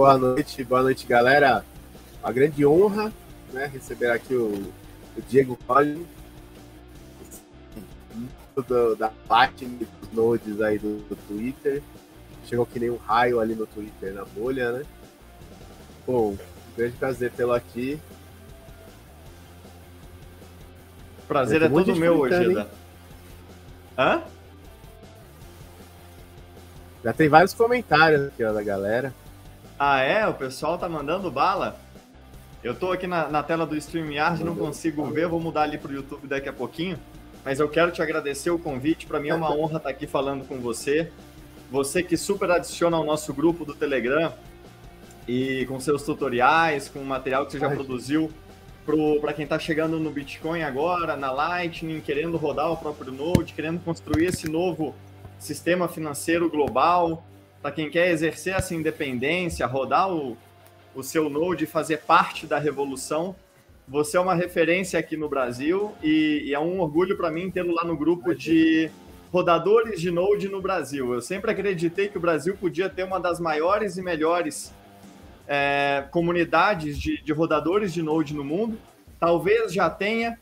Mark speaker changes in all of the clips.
Speaker 1: boa noite, boa noite, galera. Uma grande honra né, receber aqui o, o Diego Collin, do, da parte dos nodes aí do, do, Twitter. Chegou que nem um raio ali no Twitter, na bolha, né? Bom, grande prazer tê-lo aqui.
Speaker 2: Prazer é, todo meu, Ojeda. Hã?
Speaker 1: Já tem vários comentários aqui ó, da galera.
Speaker 2: Ah, é? O pessoal tá mandando bala? Eu tô aqui na, na tela do StreamYard, não consigo ver, vou mudar ali pro YouTube daqui a pouquinho. Mas eu quero te agradecer o convite, para mim é uma honra estar aqui falando com você. Você que super adiciona ao nosso grupo do Telegram e com seus tutoriais, com o material que você já Ai. produziu para quem está chegando no Bitcoin agora, na Lightning, querendo rodar o próprio Node, querendo construir esse novo sistema financeiro global, para quem quer exercer essa independência, rodar o, o seu Node e fazer parte da revolução. Você é uma referência aqui no Brasil e, e é um orgulho para mim tê-lo lá no grupo de rodadores de Node no Brasil. Eu sempre acreditei que o Brasil podia ter uma das maiores e melhores é, comunidades de, de, rodadores de Node no mundo. Talvez já tenha,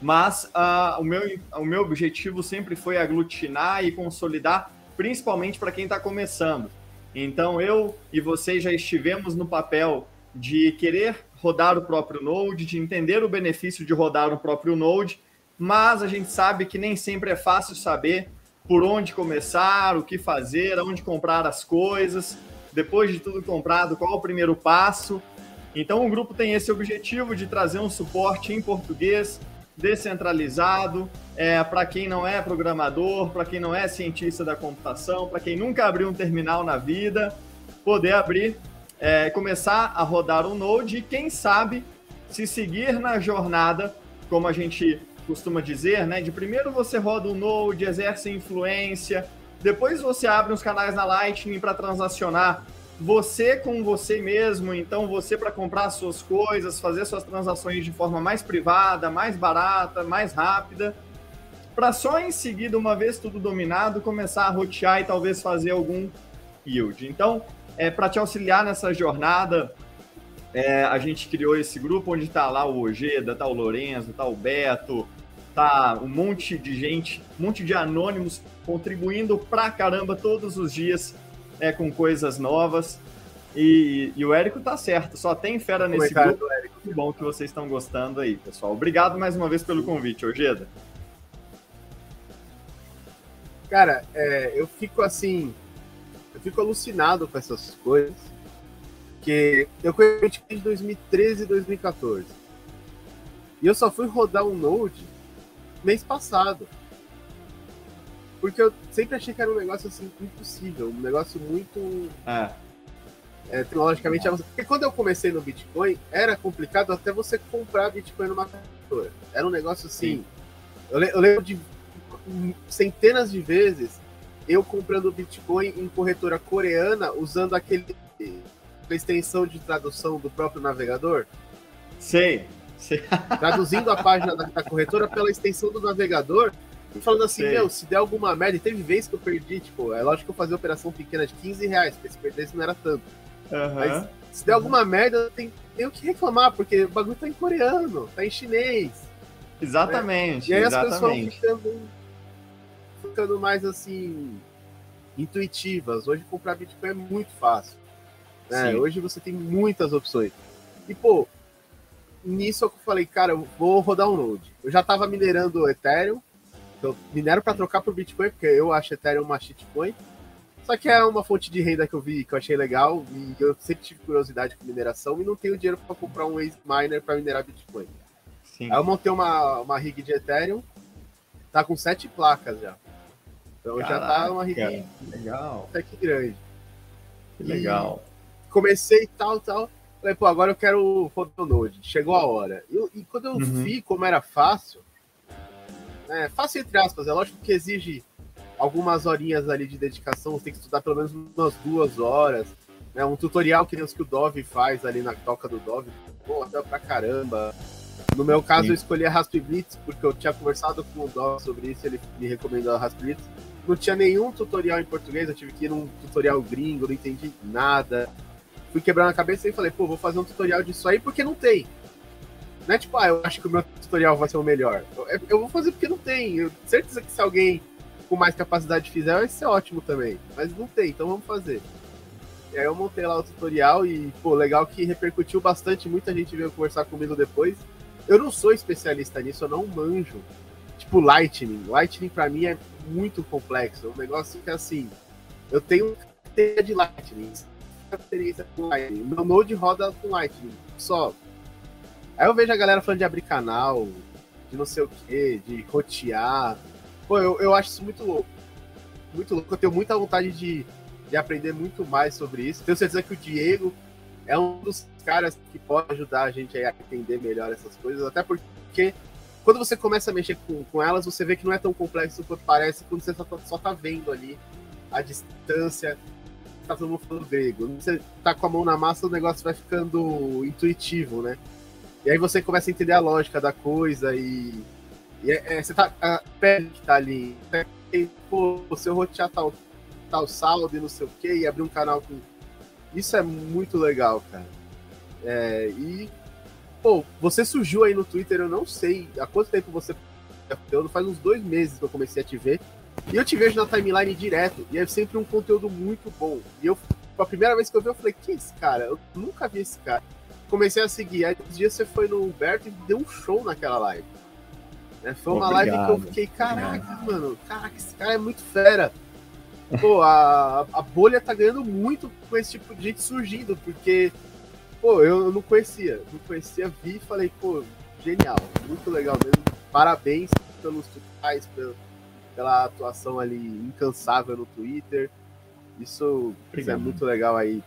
Speaker 2: mas uh, o, meu, o meu objetivo sempre foi aglutinar e consolidar, principalmente para quem está começando. Então eu e vocês já estivemos no papel de querer rodar o próprio Node, de entender o benefício de rodar o próprio Node, mas a gente sabe que nem sempre é fácil saber por onde começar, o que fazer, aonde comprar as coisas depois de tudo comprado, qual o primeiro passo. Então, o grupo tem esse objetivo de trazer um suporte em português descentralizado é, para quem não é programador, para quem não é cientista da computação, para quem nunca abriu um terminal na vida, poder abrir, é, começar a rodar um Node e, quem sabe, se seguir na jornada, como a gente costuma dizer, né? De primeiro você roda um Node, exerce influência, depois você abre os canais na Lightning para transacionar você com você mesmo, então você para comprar suas coisas, fazer suas transações de forma mais privada, mais barata, mais rápida, para só em seguida, uma vez tudo dominado, começar a rotear e talvez fazer algum yield. Então, é, para te auxiliar nessa jornada, é, a gente criou esse grupo onde está lá o Ojeda, tá o Lorenzo, tá o Beto, tá um monte de gente, um monte de anônimos contribuindo pra caramba todos os dias é, com coisas novas. E, e, o Érico tá certo, só tem fera nesse grupo. Que bom que vocês estão gostando aí, pessoal. Obrigado mais uma vez pelo convite, Ojeda.
Speaker 1: Cara, é, eu fico assim, eu fico alucinado com essas coisas, que eu conheci em 2013 e 2014. E eu só fui rodar um Node mês passado. Porque eu sempre achei que era um negócio assim impossível, um negócio muito. É. É, tecnologicamente avançado. Porque quando eu comecei no Bitcoin, era complicado até você comprar Bitcoin numa corretora. Era um negócio assim. Eu, eu, lembro de centenas de vezes eu comprando Bitcoin em corretora coreana usando aquele extensão de tradução do próprio navegador.
Speaker 2: Sei.
Speaker 1: Traduzindo a página da, da, corretora pela extensão do navegador falando assim, Sei. meu, se der alguma merda, e teve vez que eu perdi, tipo, é lógico que eu fazia operação pequena de 15 reais, porque se perdesse não era tanto. Uhum. Mas se der alguma merda, tem, tenho que reclamar, porque o bagulho tá em coreano, tá em chinês.
Speaker 2: Exatamente.
Speaker 1: Né? E aí
Speaker 2: exatamente.
Speaker 1: as vão ficando, ficando mais assim, intuitivas. Hoje comprar Bitcoin é muito fácil. Né? Hoje você tem muitas opções. E, pô, nisso eu falei, cara, eu vou rodar um Node. Eu já tava minerando Ethereum, eu minero para trocar por Bitcoin, porque eu acho Ethereum uma shitcoin. Só que é uma fonte de renda que eu vi, que eu achei legal, e eu sempre tive curiosidade com mineração e não tenho dinheiro para comprar um Ace Miner para minerar Bitcoin. Sim. Aí eu montei uma, uma rig de Ethereum, tá com sete placas já. Então Caraca, já tá uma rig
Speaker 2: legal.
Speaker 1: até que grande.
Speaker 2: Que legal.
Speaker 1: E comecei tal, tal. Falei, pô, agora eu quero Photonode. Chegou a hora. E, e quando eu uhum. vi como era fácil, né, fácil entre aspas, é lógico que exige algumas horinhas ali de dedicação, você tem que estudar pelo menos umas duas horas. Né, um tutorial que nem os que o Dove faz ali na toca do Dove, pô, até pra caramba. No meu caso, Sim. eu escolhi a Raspblitz porque eu tinha conversado com o Dove sobre isso, ele me recomendou a Raspblitz. Não tinha nenhum tutorial em português, eu tive que ir num tutorial gringo, não entendi nada. fui quebrando a cabeça e falei, pô, vou fazer um tutorial disso aí porque não tem. Não é tipo, ah, eu acho que o meu tutorial vai ser o melhor. Eu, eu vou fazer porque não tem. Eu, certeza que se alguém com mais capacidade fizer, vai ser ótimo também. Mas não tem, então vamos fazer. E aí eu montei lá o tutorial e, pô, legal que repercutiu bastante. Muita gente veio conversar comigo depois. Eu não sou especialista nisso, eu não manjo. Tipo, Lightning. Lightning pra mim é muito complexo. É um negócio que, assim, eu tenho carteira de Lightning, experiência com Lightning. Meu Node roda com Lightning, só. Aí eu vejo a galera falando de abrir canal, de não sei o que, de rotear. Pô, eu, eu acho isso muito louco. Muito louco. Eu tenho muita vontade de, de aprender muito mais sobre isso. Tenho certeza que o Diego é um dos caras que pode ajudar a gente a entender melhor essas coisas, até porque quando você começa a mexer com, com elas, você vê que não é tão complexo quanto parece quando você só, só tá vendo ali a distância. Tá todo mundo falando grego. Você tá com a mão na massa, o negócio vai ficando intuitivo, né? E aí você começa a entender a lógica da coisa e. e é, é, você tá. A pele que tá ali. E, pô, se eu rotear tal, tal saldo e não sei o que, e abrir um canal com. Isso é muito legal, cara. É, e. Pô, você surgiu aí no Twitter, eu não sei há quanto tempo você. Eu faz uns dois meses que eu comecei a te ver. E eu te vejo na timeline direto, e é sempre um conteúdo muito bom. E eu, a primeira vez que eu vi, eu falei, que é esse cara? Eu nunca vi esse cara. Comecei a seguir, aí uns dias você foi no Humberto e deu um show naquela live. É, foi uma Obrigado. live que eu fiquei, caraca, Obrigado. mano, caraca, esse cara é muito fera. Pô, a, a bolha tá ganhando muito com esse tipo de gente surgindo, porque, pô, eu não conhecia, não conhecia, vi e falei, pô, genial, muito legal mesmo. Parabéns pelos tutoriais, pelo, pela atuação ali incansável no Twitter. Isso, isso é muito legal aí.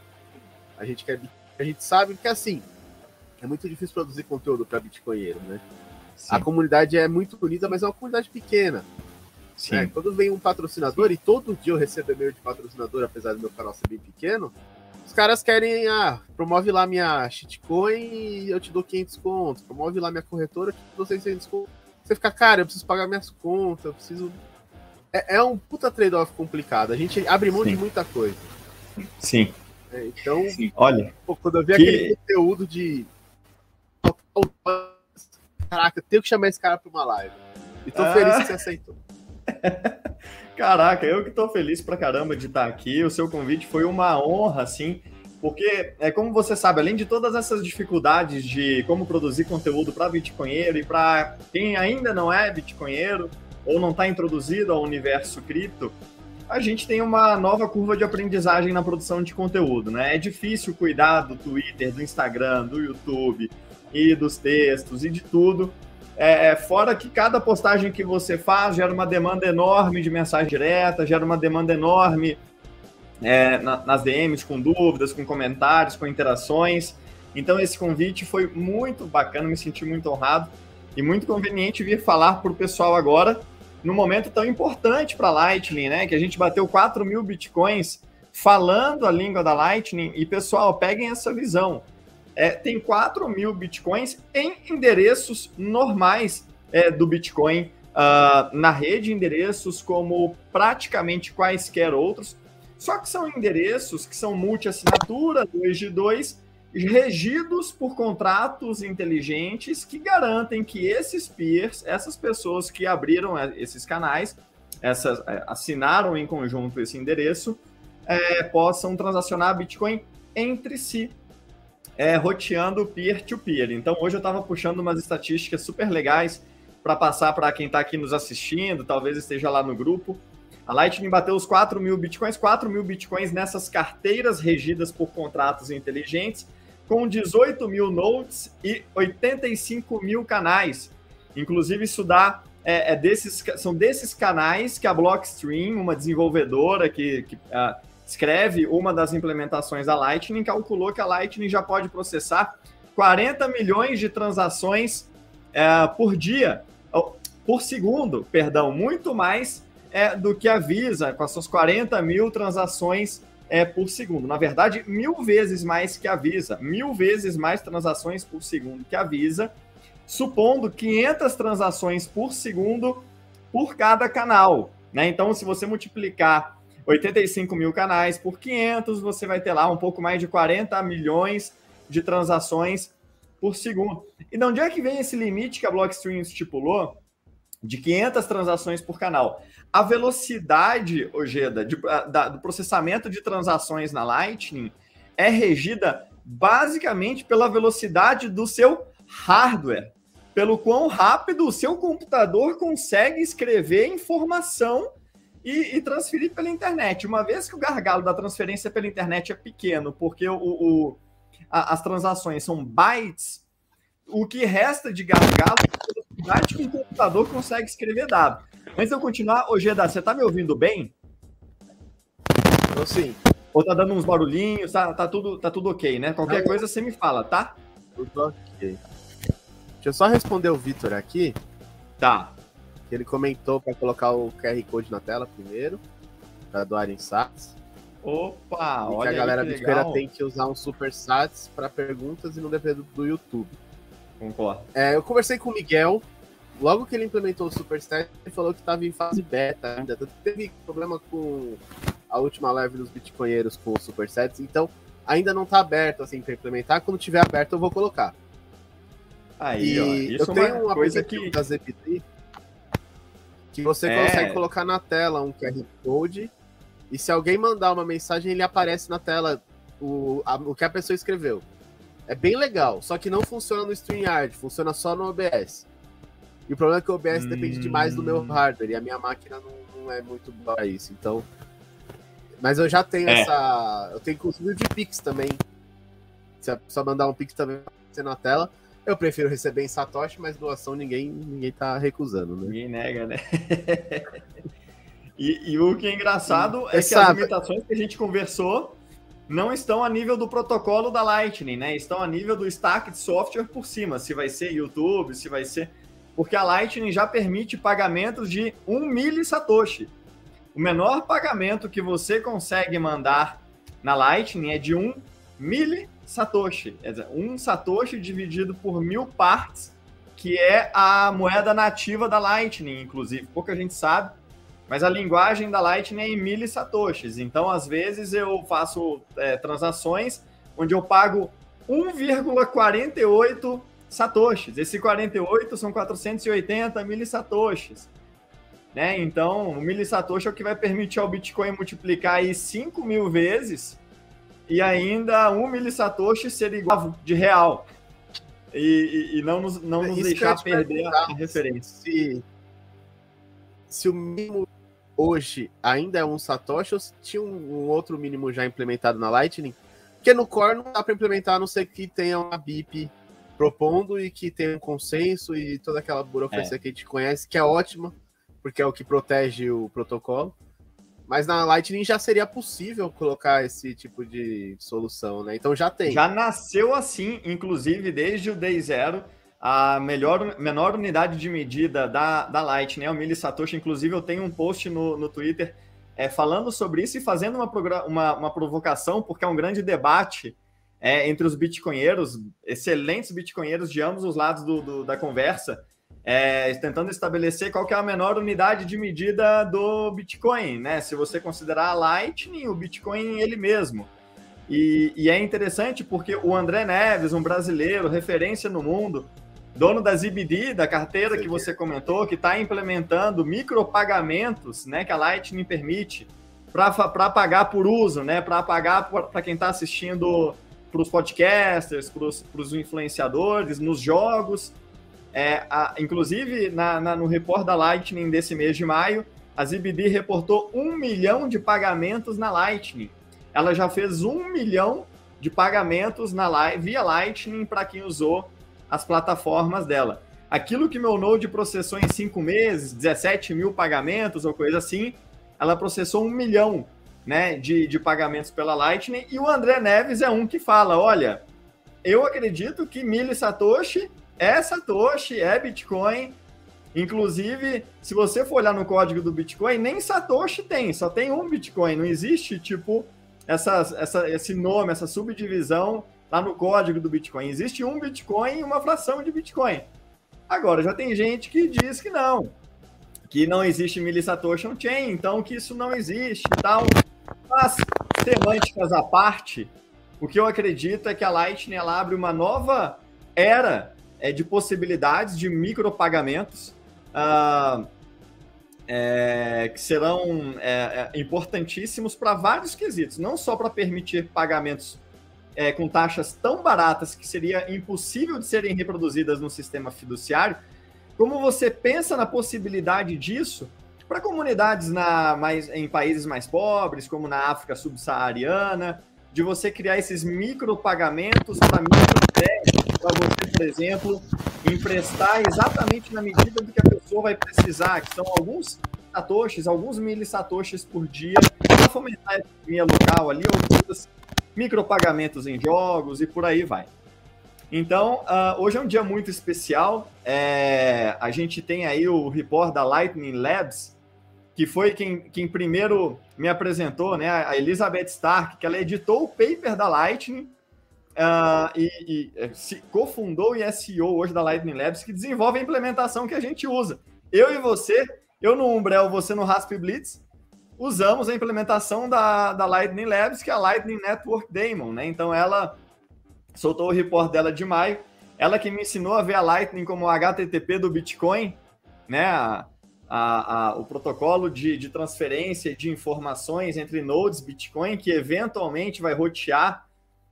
Speaker 1: A gente quer a gente sabe que assim é muito difícil produzir conteúdo para bitcoinheiro, né? Sim. A comunidade é muito unida, mas é uma comunidade pequena. Né? Quando vem um patrocinador, e todo dia eu recebo e-mail de patrocinador, apesar do meu canal ser bem pequeno, os caras querem, ah, promove lá minha shitcoin e eu te dou 500 contos. Promove lá minha corretora eu te dou 600 contos. Você fica, cara, eu preciso pagar minhas contas, eu preciso é, é um puta trade-off complicado. A gente abre mão Sim. de muita coisa.
Speaker 2: Sim.
Speaker 1: É, então,
Speaker 2: Sim. olha.
Speaker 1: Pô, quando eu vi que... aquele conteúdo de. Caraca, eu tenho que chamar esse cara para uma live. E tô ah. feliz que você aceitou.
Speaker 2: Caraca, eu que tô feliz pra caramba de estar aqui. O seu convite foi uma honra, assim, porque é como você sabe, além de todas essas dificuldades de como produzir conteúdo para bitcoinheiro e para quem ainda não é bitcoinheiro, ou não está introduzido ao universo cripto, a gente tem uma nova curva de aprendizagem na produção de conteúdo, né? É difícil cuidar do Twitter, do Instagram, do YouTube e dos textos e de tudo. É, é, fora que cada postagem que você faz gera uma demanda enorme de mensagem direta, gera uma demanda enorme é, na, nas DMs com dúvidas, com comentários, com interações. Então esse convite foi muito bacana, me senti muito honrado e muito conveniente vir falar para o pessoal agora num momento tão importante para a Lightning, né? Que a gente bateu 4 mil bitcoins falando a língua da Lightning. E, pessoal, peguem essa visão. É, tem 4 mil bitcoins em endereços normais é, do Bitcoin uh, na rede, endereços como praticamente quaisquer outros. Só que são endereços que são multi-assinatura, 2 de 2, regidos por contratos inteligentes que garantem que esses peers, essas pessoas que abriram é, esses canais, essas, é, assinaram em conjunto esse endereço, é, possam transacionar Bitcoin entre si, é, roteando peer-to-peer. -peer. Então, hoje eu estava puxando umas estatísticas super legais para passar para quem está aqui nos assistindo, talvez esteja lá no grupo. A Lightning bateu os 4 mil bitcoins, 4 mil bitcoins nessas carteiras regidas por contratos inteligentes, com 18 mil nodes e 85 mil canais. Inclusive, isso dá. É, é desses, são desses canais que a Blockstream, uma desenvolvedora que, que uh, escreve uma das implementações da Lightning, calculou que a Lightning já pode processar 40 milhões de transações uh, por dia, por segundo, perdão, muito mais uh, do que a Visa, com as suas 40 mil transações é, por segundo. Na verdade, mil vezes mais que a Visa, mil vezes mais transações por segundo que a Visa, supondo 500 transações por segundo por cada canal. Né? Então, se você multiplicar 85 mil canais por 500, você vai ter lá um pouco mais de 40 milhões de transações por segundo. E de onde é que vem esse limite que a Blockstream estipulou de 500 transações por canal? A velocidade, Ojeda, de, da, do processamento de transações na Lightning é regida basicamente pela velocidade do seu hardware, pelo quão rápido o seu computador consegue escrever informação e, e, transferir pela internet. Uma vez que o gargalo da transferência pela internet é pequeno, porque o, o a, as transações são bytes, o que resta de gargalo é a velocidade que o computador consegue escrever dado. Antes de eu continuar, ô Geda, você tá me ouvindo bem?
Speaker 1: Eu sim.
Speaker 2: Ou tá dando uns barulhinhos, tá, tá, tudo, tá tudo ok, né? Qualquer Não, coisa você me fala, tá?
Speaker 1: Tudo ok. Deixa eu só responder o Vitor aqui.
Speaker 2: Tá
Speaker 1: ele comentou para colocar o QR Code na tela primeiro, para doar em Sats.
Speaker 2: Opa,
Speaker 1: e olha que a galera bitcoinera tem que usar um Super Sats para perguntas e não depender do, do YouTube.
Speaker 2: Concordo.
Speaker 1: É, eu conversei com o Miguel, logo que ele implementou o Super Sats, ele falou que estava em fase beta ainda. Teve problema com a última live dos bitcoinheiros com o Super Sats, então ainda não está aberto assim para implementar. Quando tiver aberto, eu vou colocar.
Speaker 2: Aí, e ó,
Speaker 1: eu é tenho uma coisa que da ZPT que você é. consegue colocar na tela um QR Code e se alguém mandar uma mensagem, ele aparece na tela o, a, o que a pessoa escreveu. É bem legal, só que não funciona no StreamYard, funciona só no OBS. E o problema é que o OBS hum... depende demais do meu hum. hardware e a minha máquina não, não é muito boa para isso. Então, mas eu já tenho é. essa, eu tenho inclusive de Pix também. Se a pessoa mandar um Pix também vai na tela. Eu prefiro receber em Satoshi, mas doação ninguém, ninguém tá recusando, né?
Speaker 2: Ninguém nega, né? e, e, o que é engraçado é, é que as limitações que a gente conversou não estão a nível do protocolo da Lightning, né? Estão a nível do stack de software por cima. Se vai ser YouTube, se vai ser. Porque a Lightning já permite pagamentos de 1 millisatoshi. O menor pagamento que você consegue mandar na Lightning é de 1 millisatoshi Satoshi. Um Satoshi dividido por mil partes, que é a moeda nativa da Lightning, inclusive. Pouca gente sabe, mas a linguagem da Lightning é em mil satoshis. Então, às vezes, eu faço é, transações onde eu pago 1,48 satoshis. Esse 48 são 480 mil satoshis. Né? Então, o mil satoshi é o que vai permitir ao Bitcoin multiplicar aí 5 mil vezes e ainda um milissatoshi ser igual de real. E, e, e não nos, não nos deixar perder a referência.
Speaker 1: Se, se o mínimo hoje ainda é um satoshi ou se tinha um, um, outro mínimo já implementado na Lightning, porque no Core não dá para implementar a não ser que tenha uma BIP propondo e que tenha um consenso e toda aquela burocracia é. que a gente conhece, que é ótima, porque é o que protege o protocolo. Mas na Lightning já seria possível colocar esse tipo de solução, né? Então já tem.
Speaker 2: Já nasceu assim, inclusive desde o Day Zero, a melhor, menor unidade de medida da, da Lightning é o Millisatoshi. Inclusive eu tenho um post no, no Twitter é, falando sobre isso e fazendo uma, uma, uma provocação, porque é um grande debate é, entre os bitcoinheiros, excelentes bitcoinheiros de ambos os lados do, do da conversa, é, tentando estabelecer qual é a menor unidade de medida do Bitcoin, né? Se você considerar a Lightning, o Bitcoin ele mesmo. E, e, é interessante porque o André Neves, um brasileiro, referência no mundo, dono da ZBD, da carteira que você comentou, que está implementando micropagamentos, né, que a Lightning permite, para pagar por uso, né, para pagar para quem está assistindo para os podcasters, para os influenciadores, nos jogos. É, a, inclusive, na, na, no report da Lightning desse mês de maio, a ZBD reportou um milhão de pagamentos na Lightning. Ela já fez um milhão de pagamentos na via Lightning para quem usou as plataformas dela. Aquilo que meu Node processou em cinco meses, 17 mil pagamentos ou coisa assim, ela processou um milhão né, de, de pagamentos pela Lightning. E o André Neves é um que fala: olha, eu acredito que Mili Satoshi é Satoshi, é Bitcoin. Inclusive, se você for olhar no código do Bitcoin, nem Satoshi tem, só tem um Bitcoin. Não existe, tipo, essa, essa, esse nome, essa subdivisão lá no código do Bitcoin. Existe um Bitcoin e uma fração de Bitcoin. Agora, já tem gente que diz que não. que não existe millisatoshi on-chain, então que isso não existe e tal. Mas, semânticas à parte, o que eu acredito é que a Lightning ela abre uma nova era é, de possibilidades de micropagamentos uh, é, que serão é, é importantíssimos para vários quesitos, não só para permitir pagamentos é, com taxas tão baratas que seria impossível de serem reproduzidas no sistema fiduciário, como você pensa na possibilidade disso para comunidades na, mais, em países mais pobres, como na África subsaariana, de você criar esses micropagamentos para microcréditos, para você, por exemplo, emprestar exatamente na medida do que a pessoa vai precisar, que são alguns satoshis, alguns milissatoshis por dia, para fomentar a economia local ali, ou micropagamentos em jogos e por aí vai. Então, uh, hoje é um dia muito especial. É, a gente tem aí o report da Lightning Labs, que foi quem, quem primeiro me apresentou, né? A Elizabeth Stark, que ela editou o paper da Lightning uh, e, e eh, se cofundou e SEO hoje da Lightning Labs, que desenvolve a implementação que a gente usa. Eu e você, eu no Umbrel, você no Rasp Blitz, usamos a implementação da, da Lightning Labs, que é a Lightning Network Daemon, né? Então ela soltou o report dela de maio. Ela que me ensinou a ver a Lightning como o HTTP do Bitcoin, né? A, a, a, o protocolo de, de transferência de informações entre nodes Bitcoin, que eventualmente vai rotear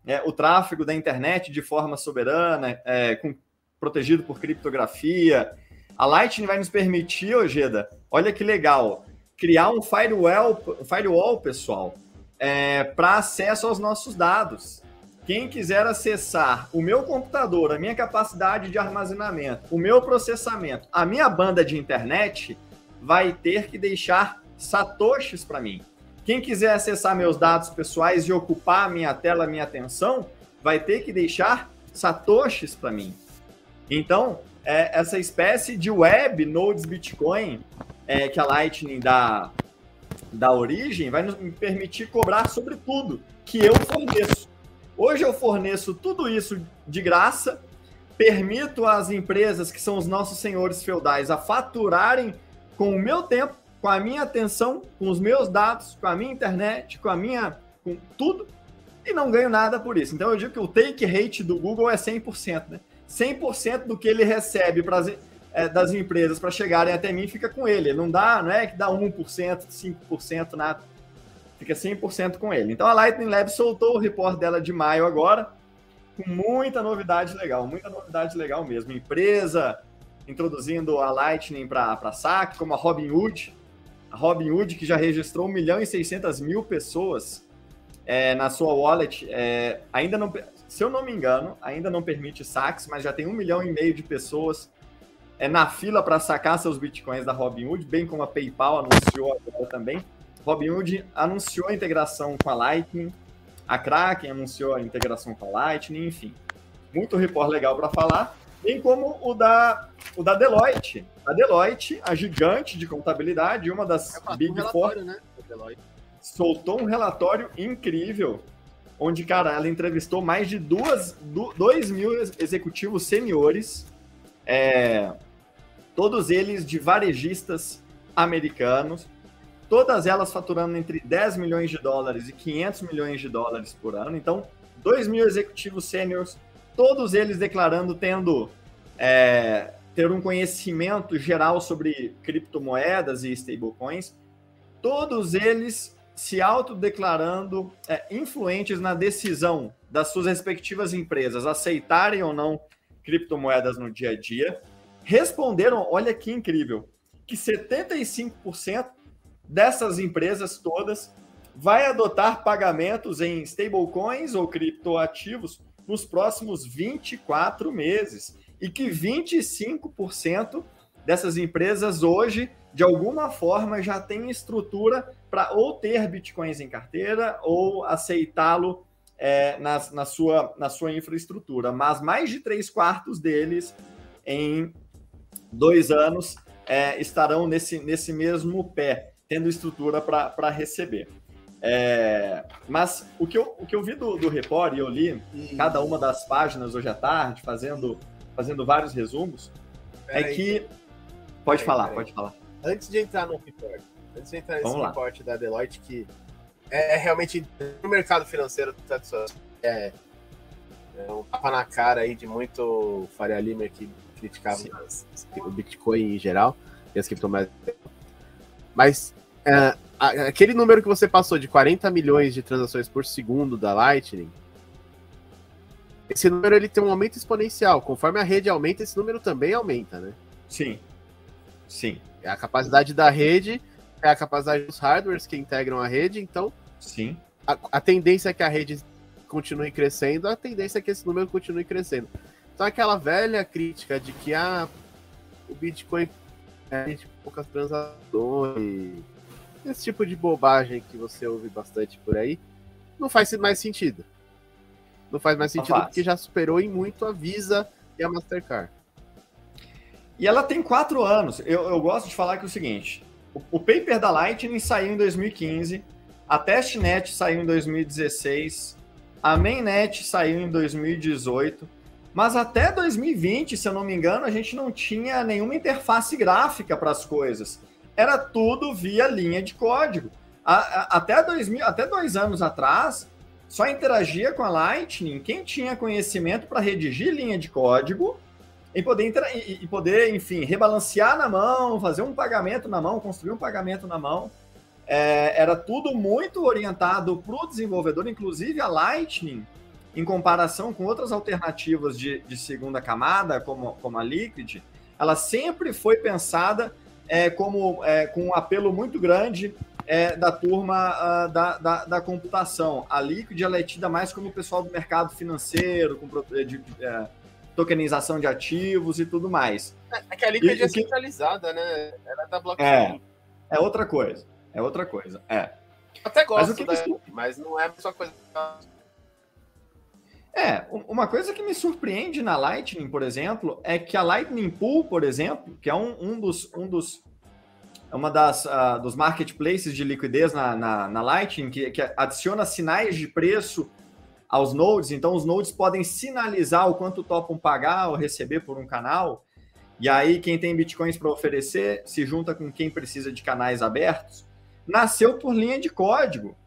Speaker 2: é, o tráfego da internet de forma soberana, é, com, protegido por criptografia. A Lightning vai nos permitir, Ojeda, olha que legal, criar um firewall, firewall pessoal, é, para acesso aos nossos dados. Quem quiser acessar o meu computador, a minha capacidade de armazenamento, o meu processamento, a minha banda de internet, vai ter que deixar satoshis para mim. Quem quiser acessar meus dados pessoais e ocupar minha tela, minha atenção, vai ter que deixar satoshis para mim. Então, é, essa espécie de web nodes Bitcoin é, que a Lightning dá, dá origem vai nos permitir cobrar sobre tudo que eu forneço. Hoje eu forneço tudo isso de graça, permito às empresas, que são os nossos senhores feudais, a faturarem com o meu tempo, com a minha atenção, com os meus dados, com a minha internet, com a minha. com tudo, e não ganho nada por isso. Então eu digo que o take rate do Google é 100%, né? 100% do que ele recebe pra, é, das empresas para chegarem até mim fica com ele. Não dá, não é que dá 1%, 5%, nada fica 100% com ele. Então a Lightning Lab soltou o report dela de maio agora, com muita novidade legal, muita novidade legal mesmo. Empresa introduzindo a Lightning para saque, como a Robinhood. A Robinhood, que já registrou 1 milhão e 600 mil pessoas é, na sua wallet, é, ainda não, se eu não me engano, ainda não permite saques, mas já tem 1 milhão e meio de pessoas é, na fila para sacar seus bitcoins da Robinhood, bem como a PayPal anunciou agora também. Robinhood anunciou a integração com a Lightning, a Kraken anunciou a integração com a Lightning, enfim. Muito report legal para falar, bem como o da, o da Deloitte. A Deloitte, a gigante de contabilidade, uma das é, Big um Four, né? soltou um relatório incrível, onde, cara, ela entrevistou mais de duas, dois mil executivos seniores, é, todos eles de varejistas americanos, todas elas faturando entre 10 milhões de dólares e 500 milhões de dólares por ano. Então, 2 mil executivos sêniores, todos eles declarando tendo é, ter um conhecimento geral sobre criptomoedas e stablecoins, todos eles se autodeclarando é, influentes na decisão das suas respectivas empresas aceitarem ou não criptomoedas no dia a dia. Responderam, olha que incrível, que 75% dessas empresas todas vai adotar pagamentos em stablecoins ou criptoativos nos próximos 24 meses e que 25% dessas empresas hoje, de alguma forma, já têm estrutura para ou ter bitcoins em carteira ou aceitá-lo é, na, na, sua, na sua infraestrutura. Mas mais de três quartos deles, em dois anos, é, estarão nesse, nesse mesmo pé tendo estrutura para receber. É, mas o que, eu, o que eu vi do, do report, e eu li cada uma das páginas hoje à tarde, fazendo, fazendo vários resumos, é que. Pode falar, pode falar.
Speaker 1: antes de entrar no report, antes de entrar nesse report da Deloitte, que é, é realmente no mercado financeiro é, é um tapa na cara aí de muito Faria Lima que criticava o Bitcoin em geral e as criptomoedas. Mas é, aquele número que você passou de 40 milhões de transações por segundo da Lightning, esse número ele tem um aumento exponencial. Conforme a rede aumenta, esse número também aumenta, né?
Speaker 2: Sim. Sim.
Speaker 1: É a capacidade da rede, é a capacidade dos hardwares que integram a rede, então.
Speaker 2: Sim.
Speaker 1: A, a tendência é que a rede continue crescendo, a tendência é que esse número continue crescendo. Então aquela velha crítica de que ah, o Bitcoin é de poucas transações, esse tipo de bobagem que você ouve bastante por aí, não faz mais sentido. Não faz mais sentido faz. porque já superou em muito a Visa e a Mastercard.
Speaker 2: E ela tem quatro anos. Eu, eu gosto de falar que é o seguinte: o, o paper da Lightning saiu em 2015, a Testnet saiu em 2016, a Mainnet saiu em 2018, mas até 2020, se eu não me engano, a gente não tinha nenhuma interface gráfica para as coisas. Era tudo via linha de código. A, a, até, 2000, até dois anos atrás, só interagia com a Lightning quem tinha conhecimento para redigir linha de código e poder, e poder, enfim, rebalancear na mão, fazer um pagamento na mão, construir um pagamento na mão. É, era tudo muito orientado para o desenvolvedor, inclusive a Lightning, em comparação com outras alternativas de, de segunda camada, como, como a Liquid, ela sempre foi pensada é, como é, com um apelo muito grande é, da turma uh, da, da, da, computação. A Liquid ela é tida mais como o pessoal do mercado financeiro, com de, de, é, tokenização de ativos e tudo mais.
Speaker 1: É, é que a Liquid e, é centralizada, né? Ela é da blockchain.
Speaker 2: É, é outra coisa. É outra coisa. É.
Speaker 1: Até gosto, mas, da, mas não é a mesma coisa.
Speaker 2: É, uma coisa que me surpreende na Lightning, por exemplo, é que a Lightning Pool, por exemplo, que é um, um dos, um dos é uma das uh, dos marketplaces de liquidez na, na, na Lightning, que, que adiciona sinais de preço aos nodes, então os nodes podem sinalizar o quanto topam pagar ou receber por um canal, e aí quem tem bitcoins para oferecer se junta com quem precisa de canais abertos. Nasceu por linha de código.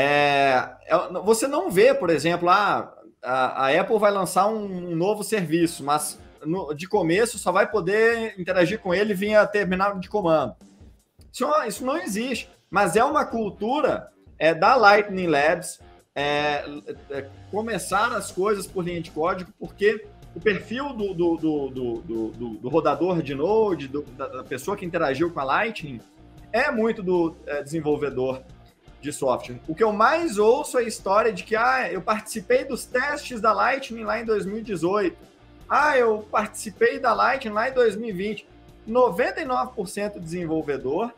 Speaker 2: É, é você não vê, por exemplo, ah, a, a Apple vai lançar um, um novo serviço, mas no, de começo só vai poder interagir com ele via terminal de comando. Isso, isso não existe, mas é uma cultura é, da Lightning Labs é, é, começar as coisas por linha de código, porque o perfil do, do, do, do, do rodador de Node, da, pessoa que interagiu com a Lightning, é muito do é, desenvolvedor de software. O que eu mais ouço é a história de que ah, eu participei dos testes da Lightning lá em 2018. Ah, eu participei da Lightning lá em 2020. 99% desenvolvedor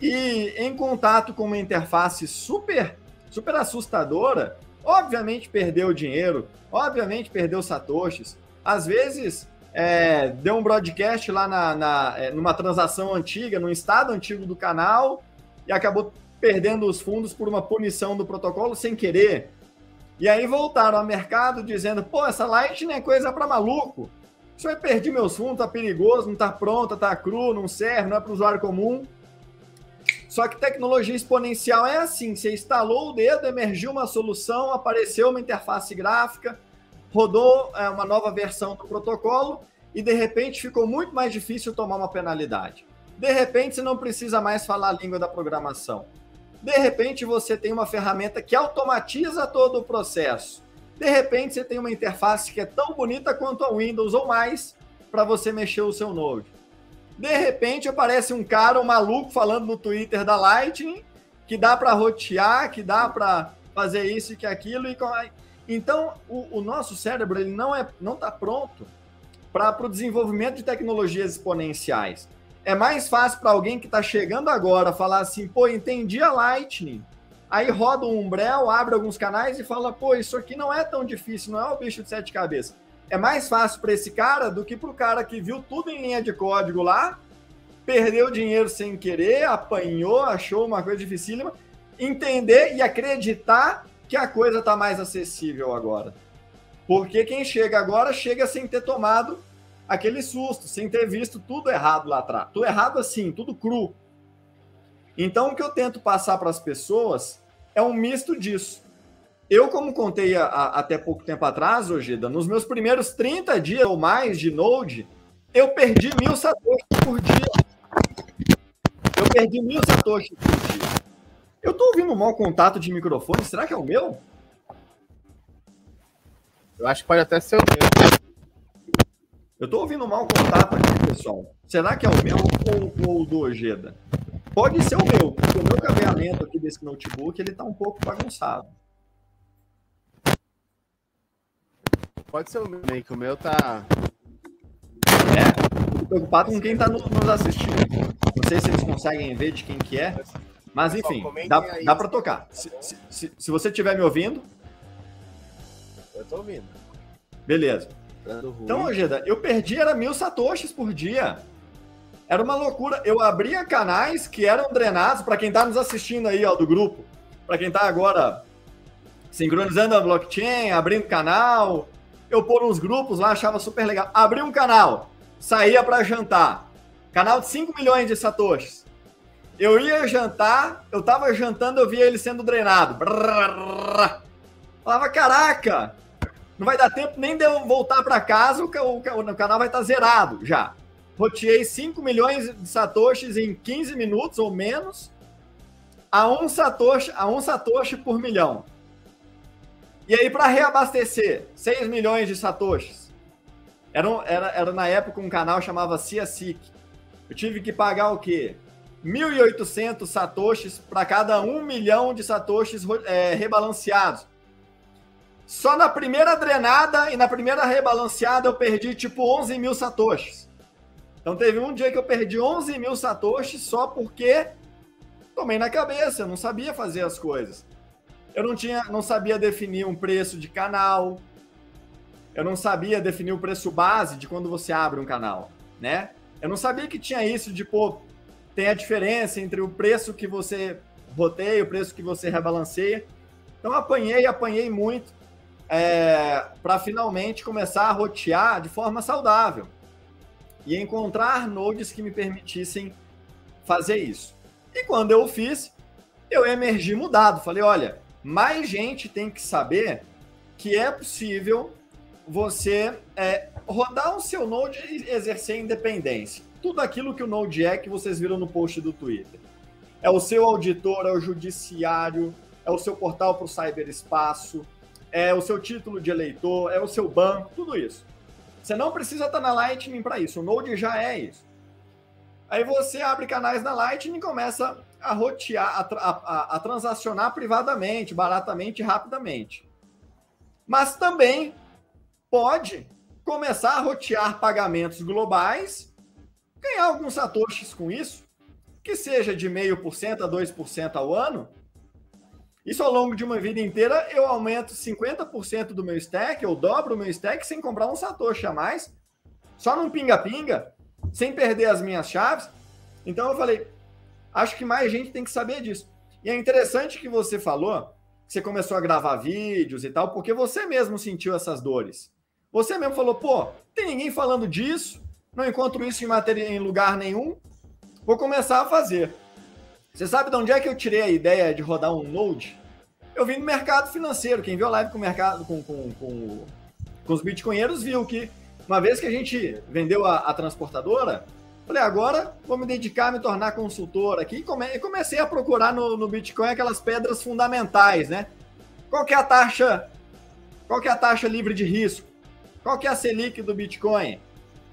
Speaker 2: e em contato com uma interface super, super assustadora, obviamente perdeu dinheiro, obviamente perdeu satoshis. Às vezes é, deu um broadcast lá na, na, é, numa transação antiga, num estado antigo do canal e acabou perdendo os fundos por uma punição do protocolo sem querer. E aí voltaram ao mercado dizendo: pô, essa Lightning é coisa para maluco. Isso aí perdi meus fundos, tá perigoso, não tá pronta, tá cru, não serve, não é para o usuário comum. Só que tecnologia exponencial é assim: você instalou o dedo, emergiu uma solução, apareceu uma interface gráfica, rodou é, uma nova versão do protocolo e de repente ficou muito mais difícil tomar uma penalidade. De repente, você não precisa mais falar a língua da programação. De repente, você tem uma ferramenta que automatiza todo o processo. De repente, você tem uma interface que é tão bonita quanto a Windows ou mais para você mexer o seu Node. De repente, aparece um cara, um maluco, falando no Twitter da Lightning que dá para rotear, que dá para fazer isso e que aquilo. E... Então, o, o, nosso cérebro ele não é, não está pronto para o desenvolvimento de tecnologias exponenciais. É mais fácil para alguém que está chegando agora falar assim, pô, entendi a Lightning. Aí roda um Umbrel, abre alguns canais e fala, pô, isso aqui não é tão difícil, não é o bicho de sete cabeças. É mais fácil para esse cara do que para o cara que viu tudo em linha de código lá, perdeu dinheiro sem querer, apanhou, achou uma coisa dificílima, entender e acreditar que a coisa está mais acessível agora. Porque quem chega agora chega sem ter tomado aquele susto, sem ter visto tudo errado lá atrás. Tudo errado assim, tudo cru. Então, o que eu tento passar para as pessoas é um misto disso. Eu, como contei a, a, até pouco tempo atrás, Ojeda, nos meus primeiros 30 dias ou mais de Node, eu perdi mil satoshis por dia. Eu perdi mil satoshis por dia. Eu tô ouvindo um mau contato de microfone, será que é o meu?
Speaker 1: Eu acho que pode até ser o meu.
Speaker 2: Eu tô ouvindo um mau contato aqui, pessoal. Será que é o meu ou, o do Ojeda? Pode ser o meu, porque o meu cabeamento aqui desse notebook, ele tá um pouco bagunçado.
Speaker 1: Pode ser o meu, que o meu tá.
Speaker 2: É, tô preocupado com quem tá nos assistindo. Não sei se eles conseguem ver de quem que é, mas enfim, dá, dá para tocar. Se, se, se, você estiver me ouvindo.
Speaker 1: Eu tô ouvindo.
Speaker 2: Beleza. Então, Ojeda, eu perdi era mil satoshis por dia. Era uma loucura. Eu abria canais que eram drenados, para quem está nos assistindo aí, ó, do grupo, para quem está agora sincronizando a blockchain, abrindo canal, eu pôr uns grupos lá, achava super legal. Abri um canal, saía para jantar. Canal de 5 milhões de satoshis. Eu ia jantar, eu tava jantando, eu via ele sendo drenado. Brrr, falava, caraca, não vai dar tempo nem de eu voltar para casa, o, canal vai estar tá zerado já roteei 5 milhões de satoshis em 15 minutos ou menos a um satoshi, a um satoshi por milhão. E aí, para reabastecer 6 milhões de satoshis, era, era, era na época um canal chamava CIASIC. Eu tive que pagar o quê? 1.800 satoshis para cada 1 milhão de satoshis é, rebalanceados. Só na primeira drenada e na primeira rebalanceada eu perdi tipo 11 mil satoshis. Então teve um dia que eu perdi 11 mil satoshis só porque tomei na cabeça, eu não sabia fazer as coisas. Eu não tinha, não sabia definir um preço de canal. Eu não sabia definir o preço base de quando você abre um canal, né? Eu não sabia que tinha isso de pô, tem a diferença entre o preço que você roteia e o preço que você rebalanceia. Então apanhei, apanhei muito é, para finalmente começar a rotear de forma saudável e encontrar nodes que me permitissem fazer isso. E quando eu fiz, eu emergi mudado. Falei, olha, mais gente tem que saber que é possível você é, rodar o seu Node e exercer independência. Tudo aquilo que o Node é que vocês viram no post do Twitter. É o seu auditor, é o judiciário, é o seu portal para o cyberespaço, é o seu título de eleitor, é o seu banco, tudo isso. Você não precisa estar na Lightning para isso. O Node já é isso. Aí você abre canais na Lightning e começa a rotear, a, a, a transacionar privadamente, baratamente, rapidamente. Mas também pode começar a rotear pagamentos globais, ganhar alguns satoshis com isso, que seja de 0,5% a 2% ao ano, isso ao longo de uma vida inteira, eu aumento 50% do meu stack, eu dobro o meu stack sem comprar um Satoshi a mais, só num pinga-pinga, sem perder as minhas chaves. Então eu falei, acho que mais gente tem que saber disso. E é interessante que você falou que você começou a gravar vídeos e tal, porque você mesmo sentiu essas dores. Você mesmo falou, pô, tem ninguém falando disso, não encontro isso em, matéria, em lugar nenhum, vou começar a fazer. Você sabe de onde é que eu tirei a ideia de rodar um Node? Eu vim do mercado financeiro. Quem viu a live com o mercado, com, com, com, com os bitcoinheiros, viu que uma vez que a gente vendeu a, a transportadora, falei, agora vou me dedicar a me tornar consultor aqui. E come, comecei a procurar no, no Bitcoin aquelas pedras fundamentais, né? Qual que é a taxa? Qual que é a taxa livre de risco? Qual que é a Selic do Bitcoin?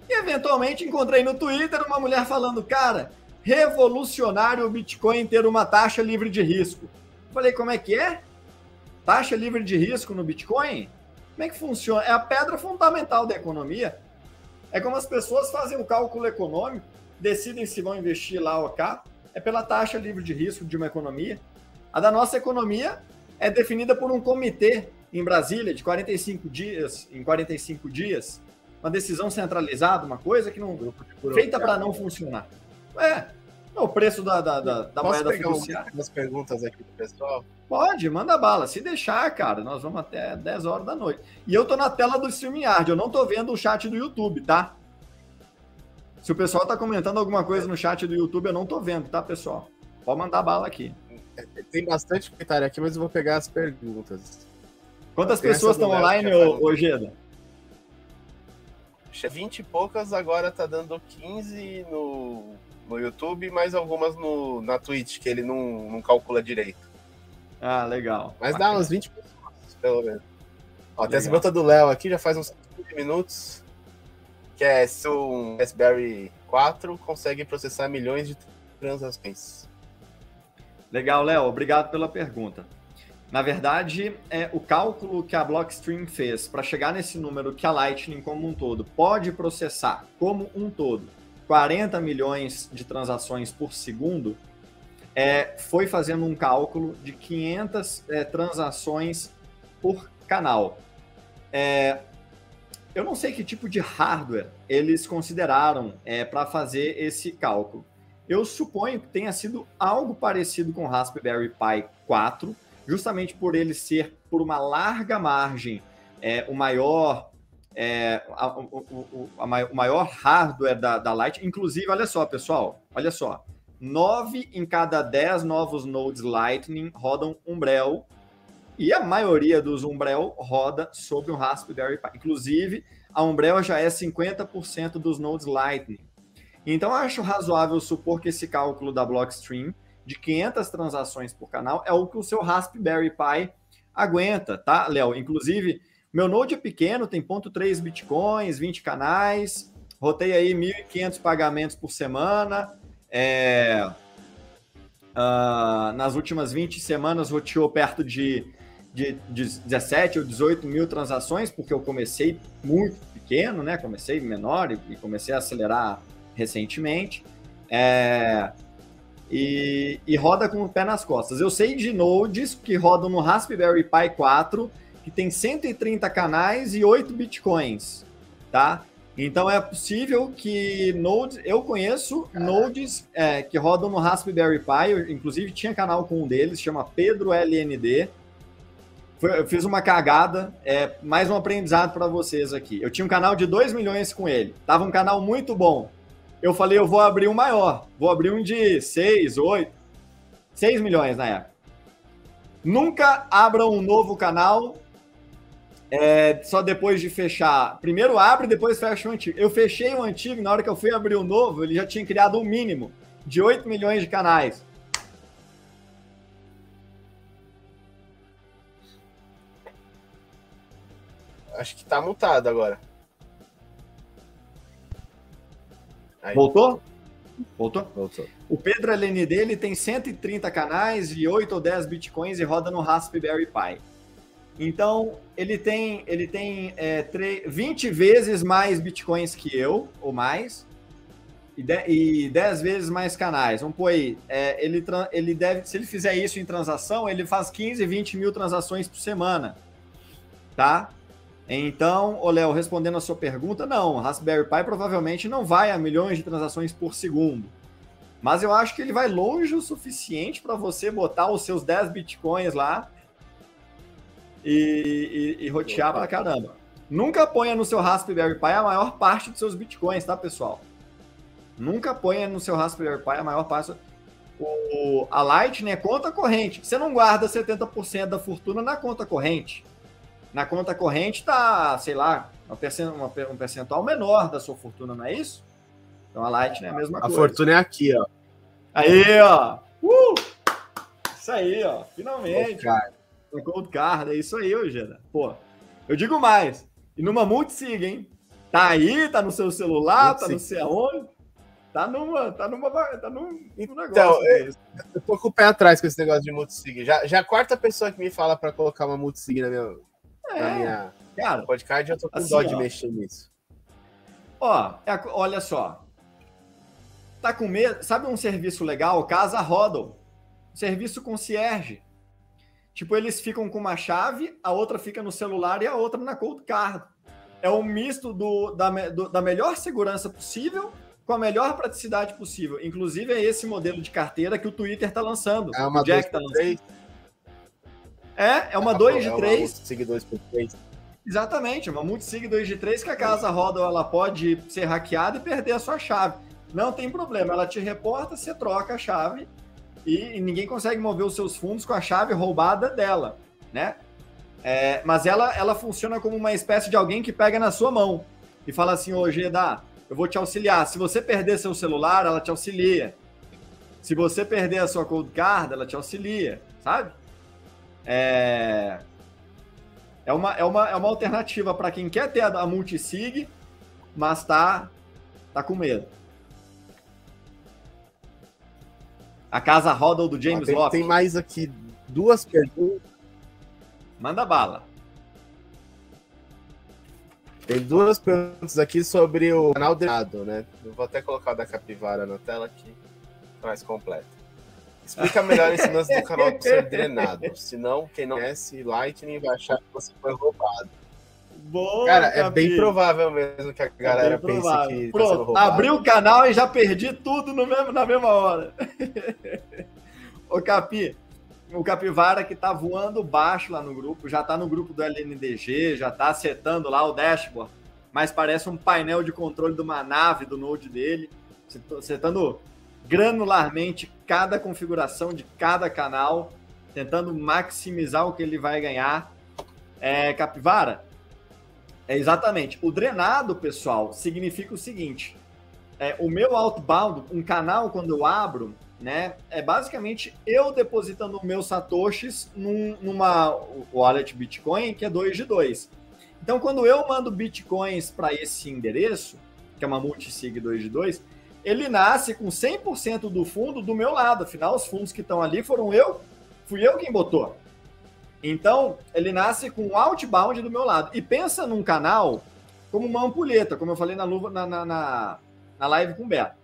Speaker 2: E eventualmente encontrei no Twitter uma mulher falando, cara, revolucionário o Bitcoin ter uma taxa livre de risco. Falei, como é que é? Taxa livre de risco no Bitcoin? Como é que funciona? É a pedra fundamental da economia. É como as pessoas fazem o um cálculo econômico, decidem se vão investir lá ou cá, é pela taxa livre de risco de uma economia. A da nossa economia é definida por um comitê em Brasília de 45 dias, em 45 dias, uma decisão centralizada, uma coisa que não feita para não funcionar. É, o preço da, da, da, da
Speaker 1: Posso moeda pegar fiduciária. umas perguntas aqui do pessoal?
Speaker 2: Pode, manda bala. Se deixar, cara, nós vamos até 10 horas da noite. E eu tô na tela do StreamYard, eu não tô vendo o chat do YouTube, tá? Se o pessoal tá comentando alguma coisa no chat do YouTube, eu não tô vendo, tá, pessoal? Pode mandar bala aqui.
Speaker 1: Tem bastante comentário aqui, mas eu vou pegar as perguntas.
Speaker 2: Quantas pessoas estão online, ô Geda?
Speaker 1: 20 e poucas, agora tá dando 15 no, no YouTube, mais algumas no, na Twitch, que ele não, não calcula direito.
Speaker 2: Ah, legal.
Speaker 1: Mas Bacana. dá uns 20 pessoas, pelo menos. Ó, tem essa pergunta do Léo aqui, já faz uns 15 minutos, que é se um Raspberry 4 consegue processar milhões de transações.
Speaker 2: Legal, Léo, obrigado pela pergunta. Na verdade, é o cálculo que a Blockstream fez para chegar nesse número que a Lightning como um todo pode processar como um todo 40 milhões de transações por segundo, é, foi fazendo um cálculo de 500 é, transações por canal. É, eu não sei que tipo de hardware eles consideraram é, para fazer esse cálculo. Eu suponho que tenha sido algo parecido com o Raspberry Pi 4, justamente por ele ser, por uma larga margem, é, o maior é, a, o, a, o, maior hardware da, da Light. Inclusive, olha só, pessoal, olha só. Nove em cada dez novos nodes Lightning rodam Umbrel e a maioria dos Umbrel roda sobre um Raspberry Pi. Inclusive, a Umbrel já é 50% dos nodes Lightning. Então, acho razoável supor que esse cálculo da Blockstream de 500 transações por canal é o que o seu Raspberry Pi aguenta, tá, Léo? Inclusive, meu Node é pequeno, tem 0.3 bitcoins, 20 canais, rotei aí 1.500 pagamentos por semana. É, uh, nas últimas 20 semanas roteou perto de, de, de 17 ou 18 mil transações, porque eu comecei muito pequeno, né? Comecei menor e, comecei a acelerar recentemente. É, e, e, roda com o pé nas costas. Eu sei de nodes que rodam no Raspberry Pi 4, que tem 130 canais e 8 bitcoins, tá? Então é possível que nodes, eu conheço nodes é, que rodam no Raspberry Pi, eu, inclusive tinha canal com um deles, chama Pedro LND. Foi, eu fiz uma cagada, é mais um aprendizado para vocês aqui. Eu tinha um canal de 2 milhões com ele, tava um canal muito bom eu falei, eu vou abrir um maior. Vou abrir um de 6, 8, 6 milhões na época. Nunca abram um novo canal é, só depois de fechar. Primeiro abre, depois fecha o antigo. Eu fechei o antigo, na hora que eu fui abrir o novo, ele já tinha criado um mínimo de 8 milhões de canais.
Speaker 1: Acho que tá mutado agora.
Speaker 2: Aí. Voltou? Voltou? Voltou. O Pedro LND ele tem 130 canais e 8 ou 10 bitcoins e roda no Raspberry Pi. Então, ele tem, ele tem é, 20 vezes mais bitcoins que eu, ou mais, e, de, e 10 vezes mais canais. Vamos pôr aí, é, ele, ele deve, se ele fizer isso em transação, ele faz 15, 20 mil transações por semana, tá? Então, o Léo, respondendo a sua pergunta, não, Raspberry Pi provavelmente não vai a milhões de transações por segundo. Mas eu acho que ele vai longe o suficiente para você botar os seus 10 bitcoins lá e, e, e rotear para caramba. Nunca ponha no seu Raspberry Pi a maior parte dos seus bitcoins, tá, pessoal? Nunca ponha no seu Raspberry Pi a maior parte. O, a Lightning é conta corrente. Você não guarda 70% da fortuna na conta corrente na conta corrente está, sei lá, um percentual menor da sua fortuna, não é isso? Então a Lightning é a mesma
Speaker 1: a
Speaker 2: coisa.
Speaker 1: A fortuna é aqui, ó.
Speaker 2: Aí, ó. Uh! Isso aí, ó. Finalmente. Gold Gold Card, é isso aí, Eugênia. Pô, eu digo mais. E numa multisig, hein? Tá aí, tá no seu celular, tá não sei aonde. Tá numa, tá numa, tá num,
Speaker 1: então, negócio. É, eu tô com o pé atrás com esse negócio de multisig. Já, já a quarta pessoa que me fala para colocar uma multisig na minha, é, na minha cara, podcast, eu tô com assim, dó de ó, mexer nisso.
Speaker 2: Ó, é, olha só. Tá com medo? Sabe um serviço legal? Casa Rodel. Serviço concierge. Tipo, eles ficam com uma chave, a outra fica no celular e a outra na cold card. É um misto do, da, do, da melhor segurança possível com a melhor praticidade possível. Inclusive, é esse modelo de carteira que o Twitter está lançando.
Speaker 1: É uma
Speaker 2: o Jack
Speaker 1: tá lançando.
Speaker 2: É, é uma 2 de 3.
Speaker 1: Seguidores por 3.
Speaker 2: Exatamente, uma multisig 2 de 3 que a casa roda, ela pode ser hackeada e perder a sua chave. Não tem problema, ela te reporta, você troca a chave e ninguém consegue mover os seus fundos com a chave roubada dela, né? É, mas ela, ela funciona como uma espécie de alguém que pega na sua mão e fala assim, ô Geda, eu vou te auxiliar. Se você perder seu celular, ela te auxilia. Se você perder a sua cold card, ela te auxilia, sabe? É, é, uma, é, uma, é uma alternativa para quem quer ter a, a multisig, mas tá, tá com medo. A casa roda do James
Speaker 1: tem,
Speaker 2: Locke.
Speaker 1: Tem mais aqui duas perguntas.
Speaker 2: Manda bala.
Speaker 1: Tem duas perguntas aqui sobre o canal drenado, né? Eu vou até colocar da capivara na tela aqui, mais completo. Explica melhor esse lance do canal ser drenado. Senão, quem não conhece Lightning vai achar que você foi roubado.
Speaker 2: Boa,
Speaker 1: Cara, é bem provável mesmo que a galera é pense que
Speaker 2: Pronto, tá sendo roubado. Abri o canal e já perdi tudo no mesmo, na mesma hora. Ô, Capi, o Capivara que tá voando baixo lá no grupo, já tá no grupo do LNDG, já tá acertando lá o dashboard, mas parece um painel de controle de uma nave do Node dele, acertando granularmente cada configuração de cada canal, tentando maximizar o que ele vai ganhar. É, Capivara, é exatamente. O drenado, pessoal, significa o seguinte: é, o meu outbound, um canal, quando eu abro, né? É basicamente eu depositando os meus satoshis num, numa wallet Bitcoin que é 2 de 2. Então, quando eu mando bitcoins para esse endereço, que é uma multisig 2 de 2, ele nasce com 100% do fundo do meu lado. Afinal, os fundos que estão ali foram eu, fui eu quem botou. Então, ele nasce com o outbound do meu lado. E pensa num canal como uma ampulheta, como eu falei na, luva, na, na, na, na live com o Beto.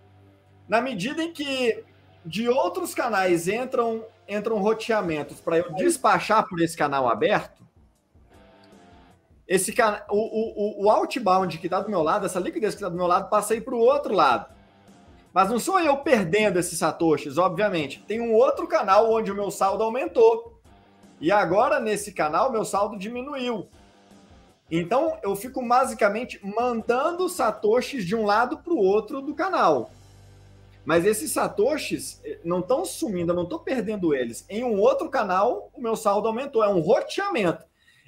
Speaker 2: Na medida em que de outros canais entram entram roteamentos para eu despachar por esse canal aberto, esse can... o, o, o outbound que está do meu lado, essa liquidez que está do meu lado, passa aí para o outro lado. Mas não sou eu perdendo esses satoshis, obviamente. Tem um outro canal onde o meu saldo aumentou. E agora, nesse canal, meu saldo diminuiu. Então, eu fico basicamente mandando satoshis de um lado para o outro do canal. Mas esses satoshis eh, não estão sumindo, eu não estou perdendo eles. Em um outro canal, o meu saldo aumentou. É um roteamento.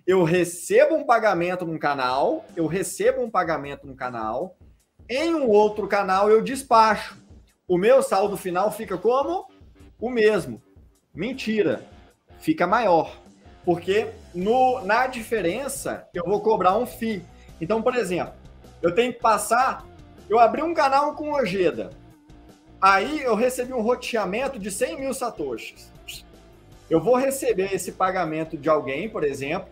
Speaker 2: Eu recebo um pagamento num canal, eu recebo um pagamento no canal. Em um outro canal, eu despacho. O meu saldo final fica como? O mesmo. Mentira. Fica maior. Porque no, na diferença, eu vou cobrar um FII. Então, por exemplo, eu tenho que passar. Eu abri um canal com Ojeda Aí eu recebi um roteamento de 100 mil satoshis. Eu vou receber esse pagamento de alguém, por exemplo,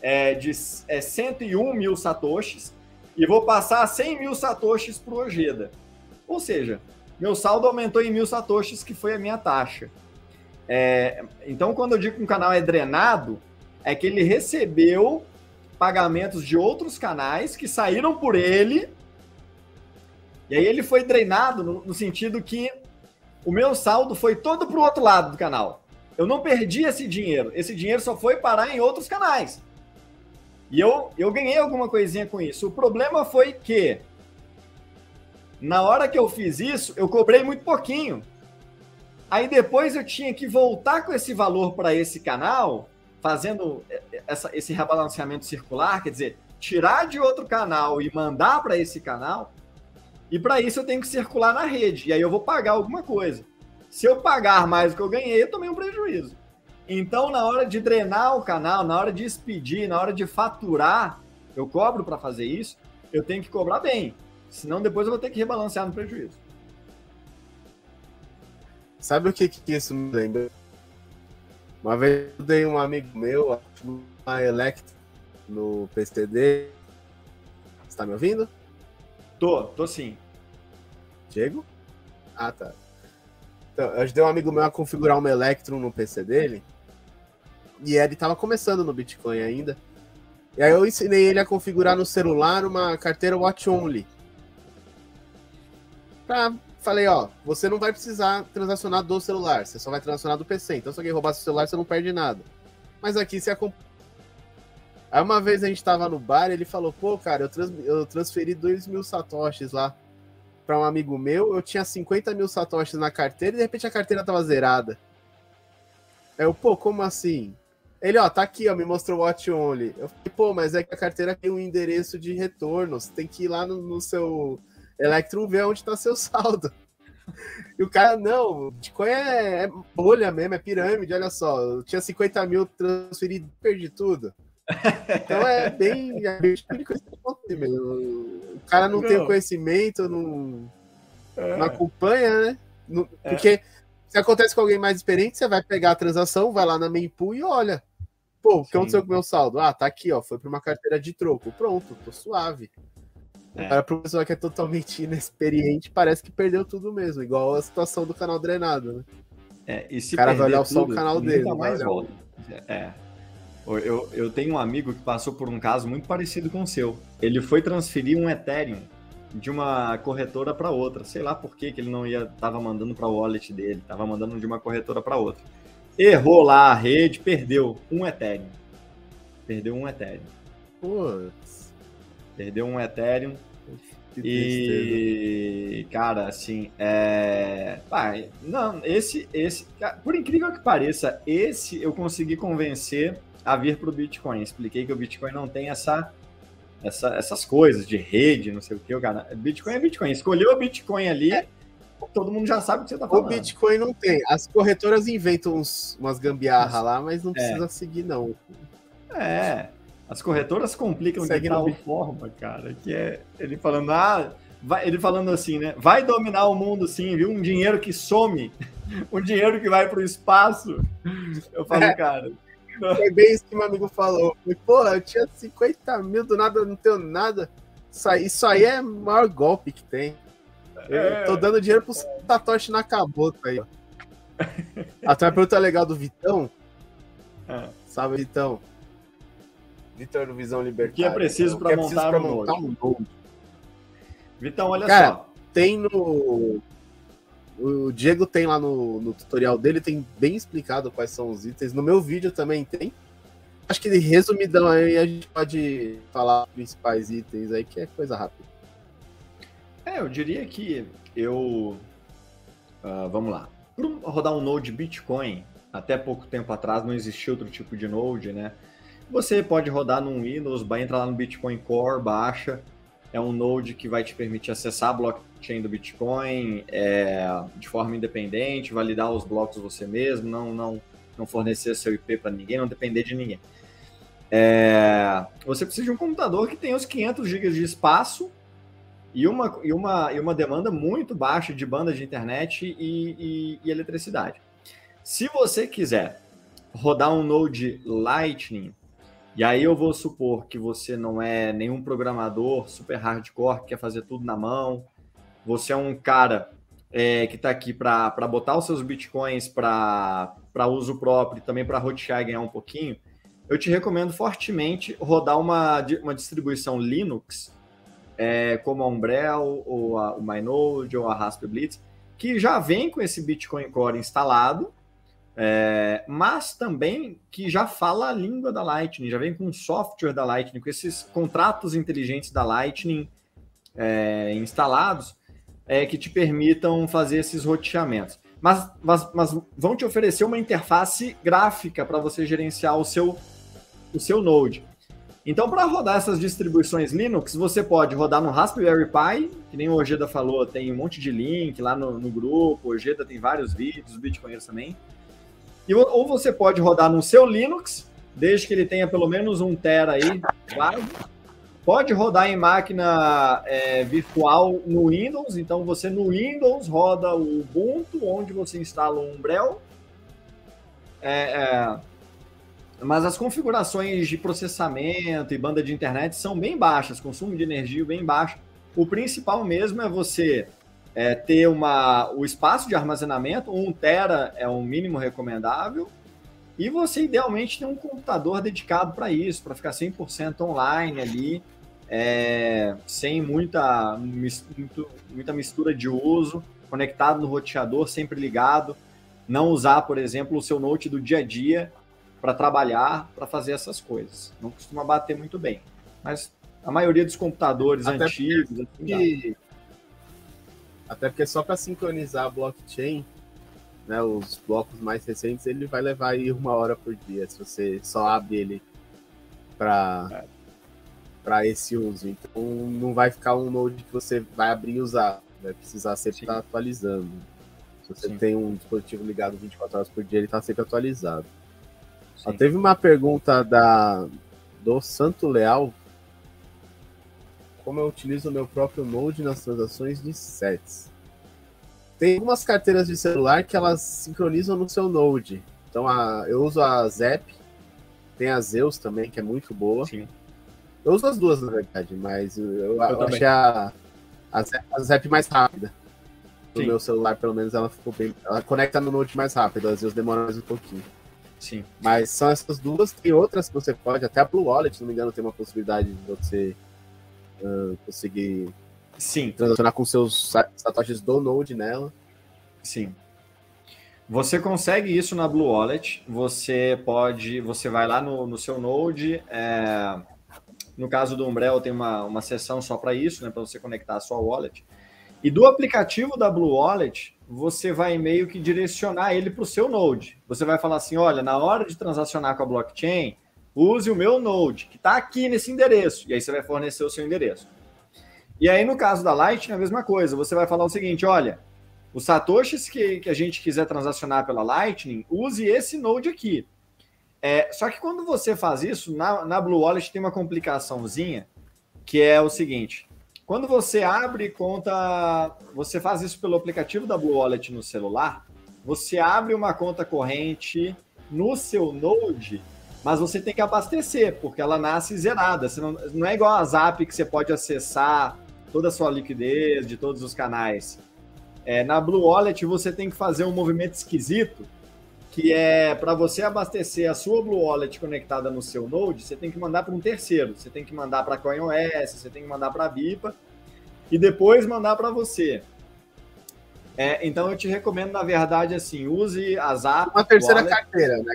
Speaker 2: é, de é, 101 mil satoshis, e vou passar 100 mil satoshis para o Ojeda. Ou seja, meu saldo aumentou em mil satoshis, que foi a minha taxa. É, então, quando eu digo que um canal é drenado, é que ele recebeu pagamentos de outros canais que saíram por ele e aí ele foi drenado no, no sentido que o meu saldo foi todo para o outro lado do canal. Eu não perdi esse dinheiro. Esse dinheiro só foi parar em outros canais. E eu, eu ganhei alguma coisinha com isso. O problema foi que, na hora que eu fiz isso, eu cobrei muito pouquinho. Aí depois eu tinha que voltar com esse valor para esse canal, fazendo essa, esse rebalanceamento circular, quer dizer, tirar de outro canal e mandar para esse canal. E para isso eu tenho que circular na rede. E aí eu vou pagar alguma coisa. Se eu pagar mais do que eu ganhei, eu tomei um prejuízo. Então, na hora de drenar o canal, na hora de expedir, na hora de faturar, eu cobro para fazer isso, eu tenho que cobrar bem. Senão depois eu vou ter que rebalancear no prejuízo.
Speaker 1: Sabe o que, que isso me lembra? Uma vez eu dei um amigo meu uma Elect no PCD. Você tá me ouvindo?
Speaker 2: Tô, tô sim.
Speaker 1: Diego? Ah, tá. Então, eu ajudei um amigo meu a configurar uma Electron no PC dele. E ele tava começando no Bitcoin ainda. E aí eu ensinei ele a configurar no celular uma carteira Watch Only. Pra, falei, ó, você não vai precisar transacionar do celular, você só vai transacionar do PC. Então se alguém roubar seu celular, você não perde nada. Mas aqui você acompanha Aí uma vez a gente tava no bar, ele falou, pô, cara, eu, trans, eu transferi 2 mil satoshis lá para um amigo meu, eu tinha 50 mil satoshis na carteira e de repente a carteira tava zerada. Aí eu, pô, como assim? Ele, ó, tá aqui, ó, me mostrou o Watch Only. Eu falei, pô, mas é que a carteira tem um endereço de retorno, você tem que ir lá no, no seu Electrum ver onde tá seu saldo. E o cara, não, Bitcoin é, é bolha mesmo, é pirâmide, olha só. Eu tinha 50 mil transferido, perdi tudo. Então é bem, é bem mesmo. O cara não, não. tem conhecimento, não, é. não acompanha, né? Não, é. Porque se acontece com alguém mais experiente, você vai pegar a transação, vai lá na mempool e olha. Pô, o que aconteceu com o meu saldo? Ah, tá aqui, ó. Foi para uma carteira de troco. Pronto, tô suave. É. Para a pessoa que é totalmente inexperiente, parece que perdeu tudo mesmo, igual a situação do canal drenado, né?
Speaker 2: É, e se
Speaker 1: o cara vai olhar tudo, só o canal dele.
Speaker 2: Mais volta. É. Eu, eu tenho um amigo que passou por um caso muito parecido com o seu. Ele foi transferir um Ethereum de uma corretora para outra. Sei lá por que, que ele não ia tava mandando para o wallet dele, tava mandando de uma corretora para outra. Errou lá a rede, perdeu um Ethereum. Perdeu um Ethereum.
Speaker 1: Putz.
Speaker 2: Perdeu um Ethereum. E, cara, assim, é. Ah, não, esse, esse. Por incrível que pareça, esse eu consegui convencer a vir para o Bitcoin. Expliquei que o Bitcoin não tem essa, essa, essas coisas de rede, não sei o que. O cara, Bitcoin é Bitcoin. Escolheu o Bitcoin ali, é. todo mundo já sabe o que você está falando.
Speaker 1: O Bitcoin não tem. As corretoras inventam uns, umas gambiarra lá, mas não é. precisa seguir, não.
Speaker 2: É. As corretoras complicam Segue de tal forma, cara, que é ele falando, ah, vai, ele falando assim, né? Vai dominar o mundo sim, viu? Um dinheiro que some, um dinheiro que vai para o espaço. Eu falo, é. cara.
Speaker 1: Foi bem isso que meu amigo falou. Falei, Porra, eu tinha 50 mil, do nada não tenho nada. Isso aí, isso aí é o maior golpe que tem. Eu é, tô dando dinheiro pro. Satoshi Nakamoto aí, ó. Até uma pergunta legal do Vitão. É. Sabe, Vitão? Vitor Visão Libertária.
Speaker 2: O que é preciso para é montar, um montar um node? Vitão, olha
Speaker 1: Cara,
Speaker 2: só.
Speaker 1: Tem no. O Diego tem lá no, no tutorial dele, tem bem explicado quais são os itens. No meu vídeo também tem. Acho que resumidão aí a gente pode falar os principais itens aí, que é coisa rápida.
Speaker 2: É, eu diria que eu. Uh, vamos lá. Para rodar um node Bitcoin, até pouco tempo atrás não existia outro tipo de node, né? Você pode rodar num Windows, vai entrar lá no Bitcoin Core, baixa. É um node que vai te permitir acessar a blockchain do Bitcoin é, de forma independente, validar os blocos você mesmo, não, não, não fornecer seu IP para ninguém, não depender de ninguém. É, você precisa de um computador que tenha os 500 GB de espaço e uma, e, uma, e uma demanda muito baixa de banda de internet e, e, e eletricidade. Se você quiser rodar um Node Lightning, e aí eu vou supor que você não é nenhum programador super hardcore que quer fazer tudo na mão. Você é um cara é, que está aqui para botar os seus bitcoins para uso próprio e também para rotear e ganhar um pouquinho. Eu te recomendo fortemente rodar uma, uma distribuição Linux, é, como a Umbrel, ou a, o MyNode, ou a Raspberry Blitz, que já vem com esse Bitcoin Core instalado é, mas também que já fala a língua da Lightning, já vem com software da Lightning, com esses contratos inteligentes da Lightning é, instalados, é, que te permitam fazer esses roteamentos. Mas, mas, mas vão te oferecer uma interface gráfica para você gerenciar o seu, o seu Node. Então, para rodar essas distribuições Linux, você pode rodar no Raspberry Pi, que nem o Ojeda falou, tem um monte de link lá no, no grupo, o Ojeda tem vários vídeos, os Bitcoinheiros também. E, ou você pode rodar no seu Linux, desde que ele tenha pelo menos um tera aí, claro. Pode rodar em máquina é, virtual no Windows, então você no Windows roda o Ubuntu, onde você instala o Umbrel. É, é, mas as configurações de processamento e banda de internet são bem baixas, consumo de energia bem baixo. O principal mesmo é você é, ter uma, o espaço de armazenamento, 1 tera é o mínimo recomendável, e você idealmente tem um computador dedicado para isso, para ficar 100% online ali, é, sem muita, muito, muita mistura de uso, conectado no roteador, sempre ligado, não usar, por exemplo, o seu note do dia a dia para trabalhar, para fazer essas coisas. Não costuma bater muito bem. Mas a maioria dos computadores Até antigos. Assim,
Speaker 1: até porque só para sincronizar a blockchain, né, os blocos mais recentes, ele vai levar aí uma hora por dia, se você só abre ele para para esse uso. Então não vai ficar um node que você vai abrir e usar, vai precisar sempre estar tá atualizando. Se você Sim. tem um dispositivo ligado 24 horas por dia, ele está sempre atualizado. Teve uma pergunta da do Santo Leal. Como eu utilizo o meu próprio Node nas transações de sets? Tem algumas carteiras de celular que elas sincronizam no seu Node. Então a, eu uso a Zep, tem a Zeus também, que é muito boa. Sim. Eu uso as duas, na verdade, mas eu, eu, eu achei a, a, Zep, a Zep mais rápida. No Sim. meu celular, pelo menos, ela ficou bem. Ela conecta no Node mais rápido, às vezes demora mais um pouquinho.
Speaker 2: Sim.
Speaker 1: Mas são essas duas. Tem outras que você pode, até a Blue Wallet, se não me engano, tem uma possibilidade de você uh, conseguir
Speaker 2: Sim.
Speaker 1: transacionar com seus satoshis do Node nela.
Speaker 2: Sim. Você consegue isso na Blue Wallet. Você pode, você vai lá no, no seu Node. É, no caso do Umbrel, tem uma, uma seção só para isso, né, para você conectar a sua wallet. E do aplicativo da Blue Wallet, você vai meio que direcionar ele para o seu Node. Você vai falar assim: olha, na hora de transacionar com a blockchain, use o meu Node, que está aqui nesse endereço. E aí você vai fornecer o seu endereço. E aí, no caso da Lightning, a mesma coisa. Você vai falar o seguinte: olha, os satoshis que, que a gente quiser transacionar pela Lightning, use esse Node aqui. É, só que quando você faz isso, na, na Blue Wallet tem uma complicaçãozinha, que é o seguinte: quando você abre conta, você faz isso pelo aplicativo da Blue Wallet no celular, você abre uma conta corrente no seu Node, mas você tem que abastecer, porque ela nasce zerada. Você não, não é igual a Zap que você pode acessar toda a sua liquidez de todos os canais. É, na Blue Wallet você tem que fazer um movimento esquisito, que é para você abastecer a sua Blue Wallet conectada no seu Node, você tem que mandar para um terceiro. Você tem que mandar para a CoinOS, você tem que mandar para a Bipa e depois mandar para você. É, então eu te recomendo, na verdade, assim, use a Zap.
Speaker 1: Uma terceira wallet. carteira, né?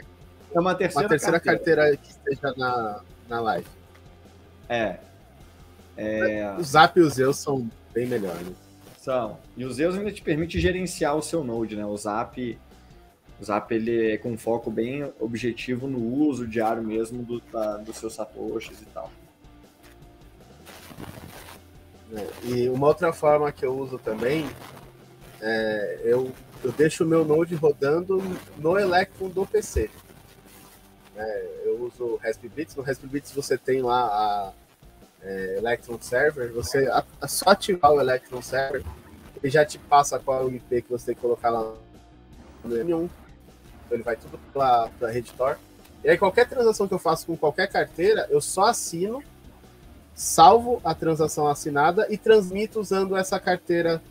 Speaker 2: É uma terceira,
Speaker 1: uma terceira carteira. carteira. que esteja na, na live.
Speaker 2: É. é...
Speaker 1: O Zap e o Zeus são bem melhores.
Speaker 2: São. E o Zeus ainda te permite gerenciar o seu Node, né? O Zap o Zap ele é com foco bem objetivo no uso diário mesmo do, da, dos seus satoshis e tal.
Speaker 1: É, e uma outra forma que eu uso também é eu, eu deixo o meu Node rodando no Electron do PC. É, eu uso o Raspberry No Raspberry você tem lá a é, Electron Server. Você é só ativar o Electron Server ele já te passa qual é o IP que você tem que colocar lá no M1 então ele vai tudo para a rede Tor. E aí qualquer transação que eu faço com qualquer carteira, eu só assino, salvo a transação assinada e transmito usando essa carteira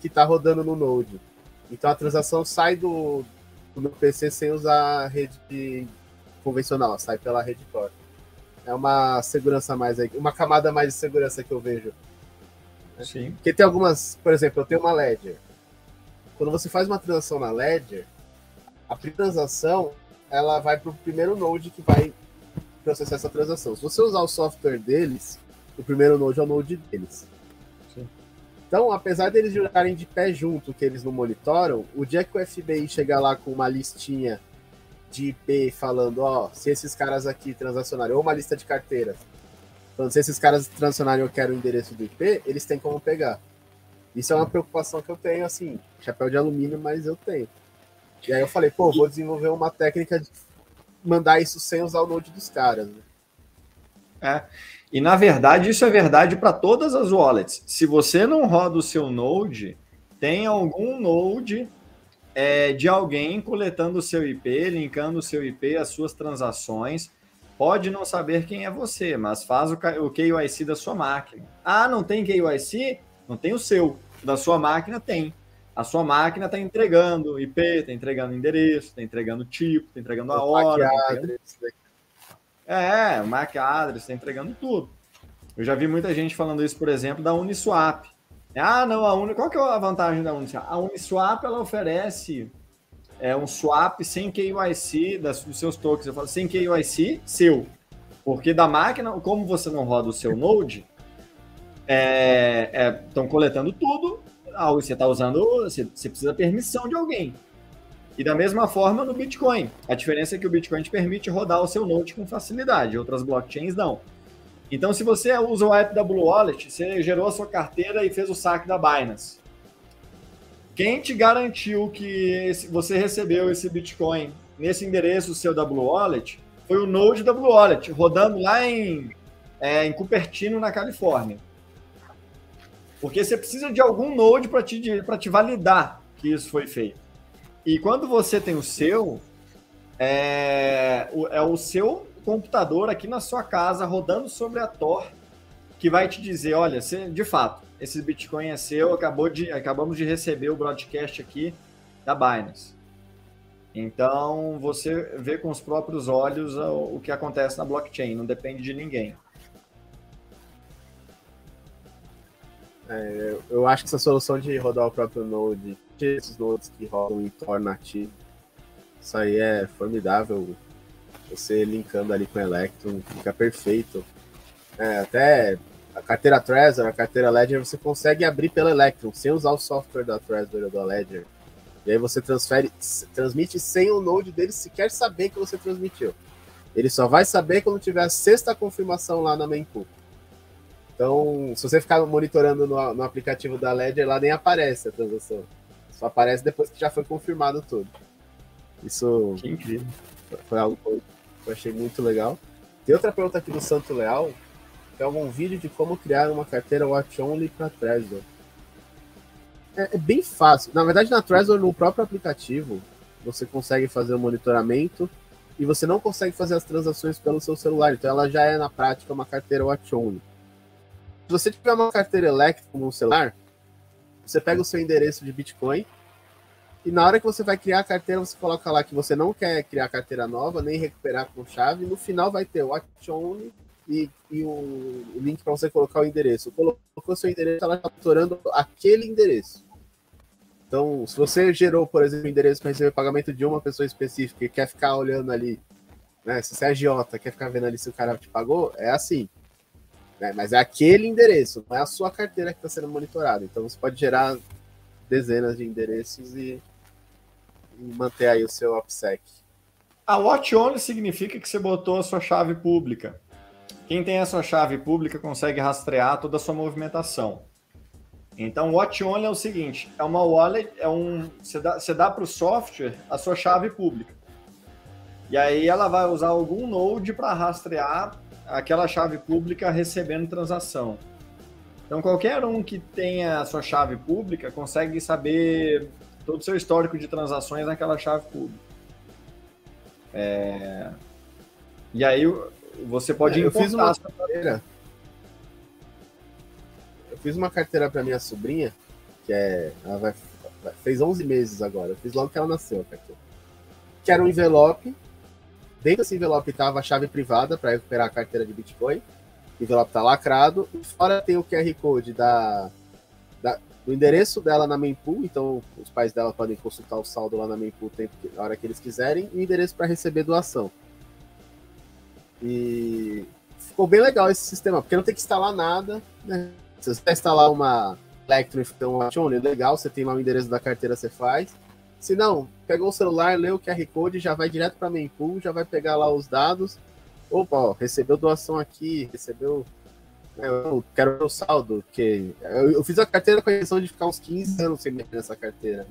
Speaker 1: que está rodando no Node. Então a transação sai do, do meu PC sem usar a rede convencional, sai pela rede Tor. É uma segurança mais aí, uma camada mais de segurança que eu vejo.
Speaker 2: Sim.
Speaker 1: Porque tem algumas, por exemplo, eu tenho uma Ledger. Quando você faz uma transação na Ledger, a transação ela vai para o primeiro node que vai processar essa transação. Se você usar o software deles, o primeiro node é o node deles. Sim. Então, apesar deles jogarem de pé junto, que eles não monitoram, o dia que o FBI chegar lá com uma listinha de IP falando, ó, se esses caras aqui transacionarem, ou uma lista de carteiras, falando se esses caras transacionarem eu quero o endereço do IP, eles têm como pegar. Isso é uma preocupação que eu tenho, assim, chapéu de alumínio, mas eu tenho. E aí eu falei, pô, vou desenvolver uma técnica de mandar isso sem usar o Node dos caras. Né?
Speaker 2: É. E na verdade, isso é verdade para todas as wallets. Se você não roda o seu Node, tem algum Node é, de alguém coletando o seu IP, linkando o seu IP às suas transações. Pode não saber quem é você, mas faz o, o KYC da sua máquina. Ah, não tem KYC? Não tem o seu. Da sua máquina tem a sua máquina está entregando IP, está entregando endereço, está entregando tipo, está entregando a hora. Tá entregando... É, o MAC address, está entregando tudo. Eu já vi muita gente falando isso, por exemplo, da Uniswap. Ah, não, a Uni... qual que é a vantagem da Uniswap? A Uniswap ela oferece é um swap sem KYC das, dos seus tokens. Eu falo sem KYC, seu. Porque da máquina, como você não roda o seu Node, estão é, é, coletando tudo, você está usando, você, você precisa permissão de alguém. E da mesma forma no Bitcoin. A diferença é que o Bitcoin te permite rodar o seu Node com facilidade, outras blockchains não. Então, se você usa o app da Blue Wallet, você gerou a sua carteira e fez o saque da Binance. Quem te garantiu que você recebeu esse Bitcoin nesse endereço seu da Blue Wallet foi o Node da Blue Wallet, rodando lá em, é, em Cupertino, na Califórnia. Porque você precisa de algum Node para te, te validar que isso foi feito. E quando você tem o seu, é, é o seu computador aqui na sua casa rodando sobre a Tor que vai te dizer, olha, de fato, esse Bitcoin é seu, acabou de, acabamos de receber o broadcast aqui da Binance. Então, você vê com os próprios olhos o, o que acontece na blockchain, não depende de ninguém.
Speaker 1: É, eu acho que essa solução de rodar o próprio Node, esses nodes que rodam em Tor nativo, isso aí é formidável. Você linkando ali com o Electron, fica perfeito. É, até a carteira Trezor, a carteira Ledger, você consegue abrir pela Electron, sem usar o software da Trezor ou da Ledger. E aí você transfere, transmite sem o node dele sequer saber que você transmitiu. Ele só vai saber quando tiver a sexta confirmação lá na mempool. Então, se você ficar monitorando no, no, aplicativo da Ledger, lá nem aparece a transação. Só aparece depois que já foi confirmado tudo. Isso
Speaker 2: incrível.
Speaker 1: foi algo que eu achei muito legal. Tem outra pergunta aqui do Santo Leal, que é algum vídeo de como criar uma carteira Watch Only para Trezor. É, é, bem fácil. Na verdade, na Trezor, no próprio aplicativo, você consegue fazer o monitoramento e você não consegue fazer as transações pelo seu celular. Então, ela já é, na prática, uma carteira Watch Only. Se você tiver uma carteira Electron no celular, você pega o seu endereço de Bitcoin e na hora que você vai criar a carteira, você coloca lá que você não quer criar carteira nova, nem recuperar com chave. No final vai ter o Only e, e link para você colocar o endereço. Colocou seu endereço, ela está autorando aquele endereço. Então, se você gerou, por exemplo, o endereço para receber pagamento de uma pessoa específica e quer ficar olhando ali, né? Se você é agiota, quer ficar vendo ali se o cara te pagou, é assim. Né? Mas é aquele endereço, não é a sua carteira que está sendo monitorada. Então você pode gerar dezenas de endereços e, manter aí o seu OPSEC.
Speaker 2: A watch only significa que você botou a sua chave pública. Quem tem a sua chave pública consegue rastrear toda a sua movimentação. Então, watch only é o seguinte: é uma wallet, é um, você dá, você dá para o software a sua chave pública. E aí ela vai usar algum node para rastrear aquela chave pública recebendo transação. Então, qualquer um que tenha a sua chave pública consegue saber todo o seu histórico de transações naquela chave pública. É... E aí você pode
Speaker 1: é, eu fiz uma carteira. Eu fiz uma carteira para minha sobrinha, que é ela vai, fez 11 meses agora. Eu fiz logo que ela nasceu, Que era um envelope Dentro desse envelope estava a chave privada para recuperar a carteira de Bitcoin. O envelope está lacrado. E fora tem o QR Code da, do endereço dela na mempool. Então, os pais dela podem consultar o saldo lá na mempool na hora que eles quiserem. E o endereço para receber doação. E ficou bem legal esse sistema, porque não tem que instalar nada. Né? Se você instalar uma Electron, então, legal, você tem lá o endereço da carteira, você faz. Se não, pegou o celular, leu o QR Code, já vai direto para a Mempool, já vai pegar lá os dados. Opa, ó, recebeu doação aqui, recebeu. Eu quero o saldo, porque eu, eu, fiz a carteira com a intenção de ficar uns 15 anos sem mexer nessa carteira.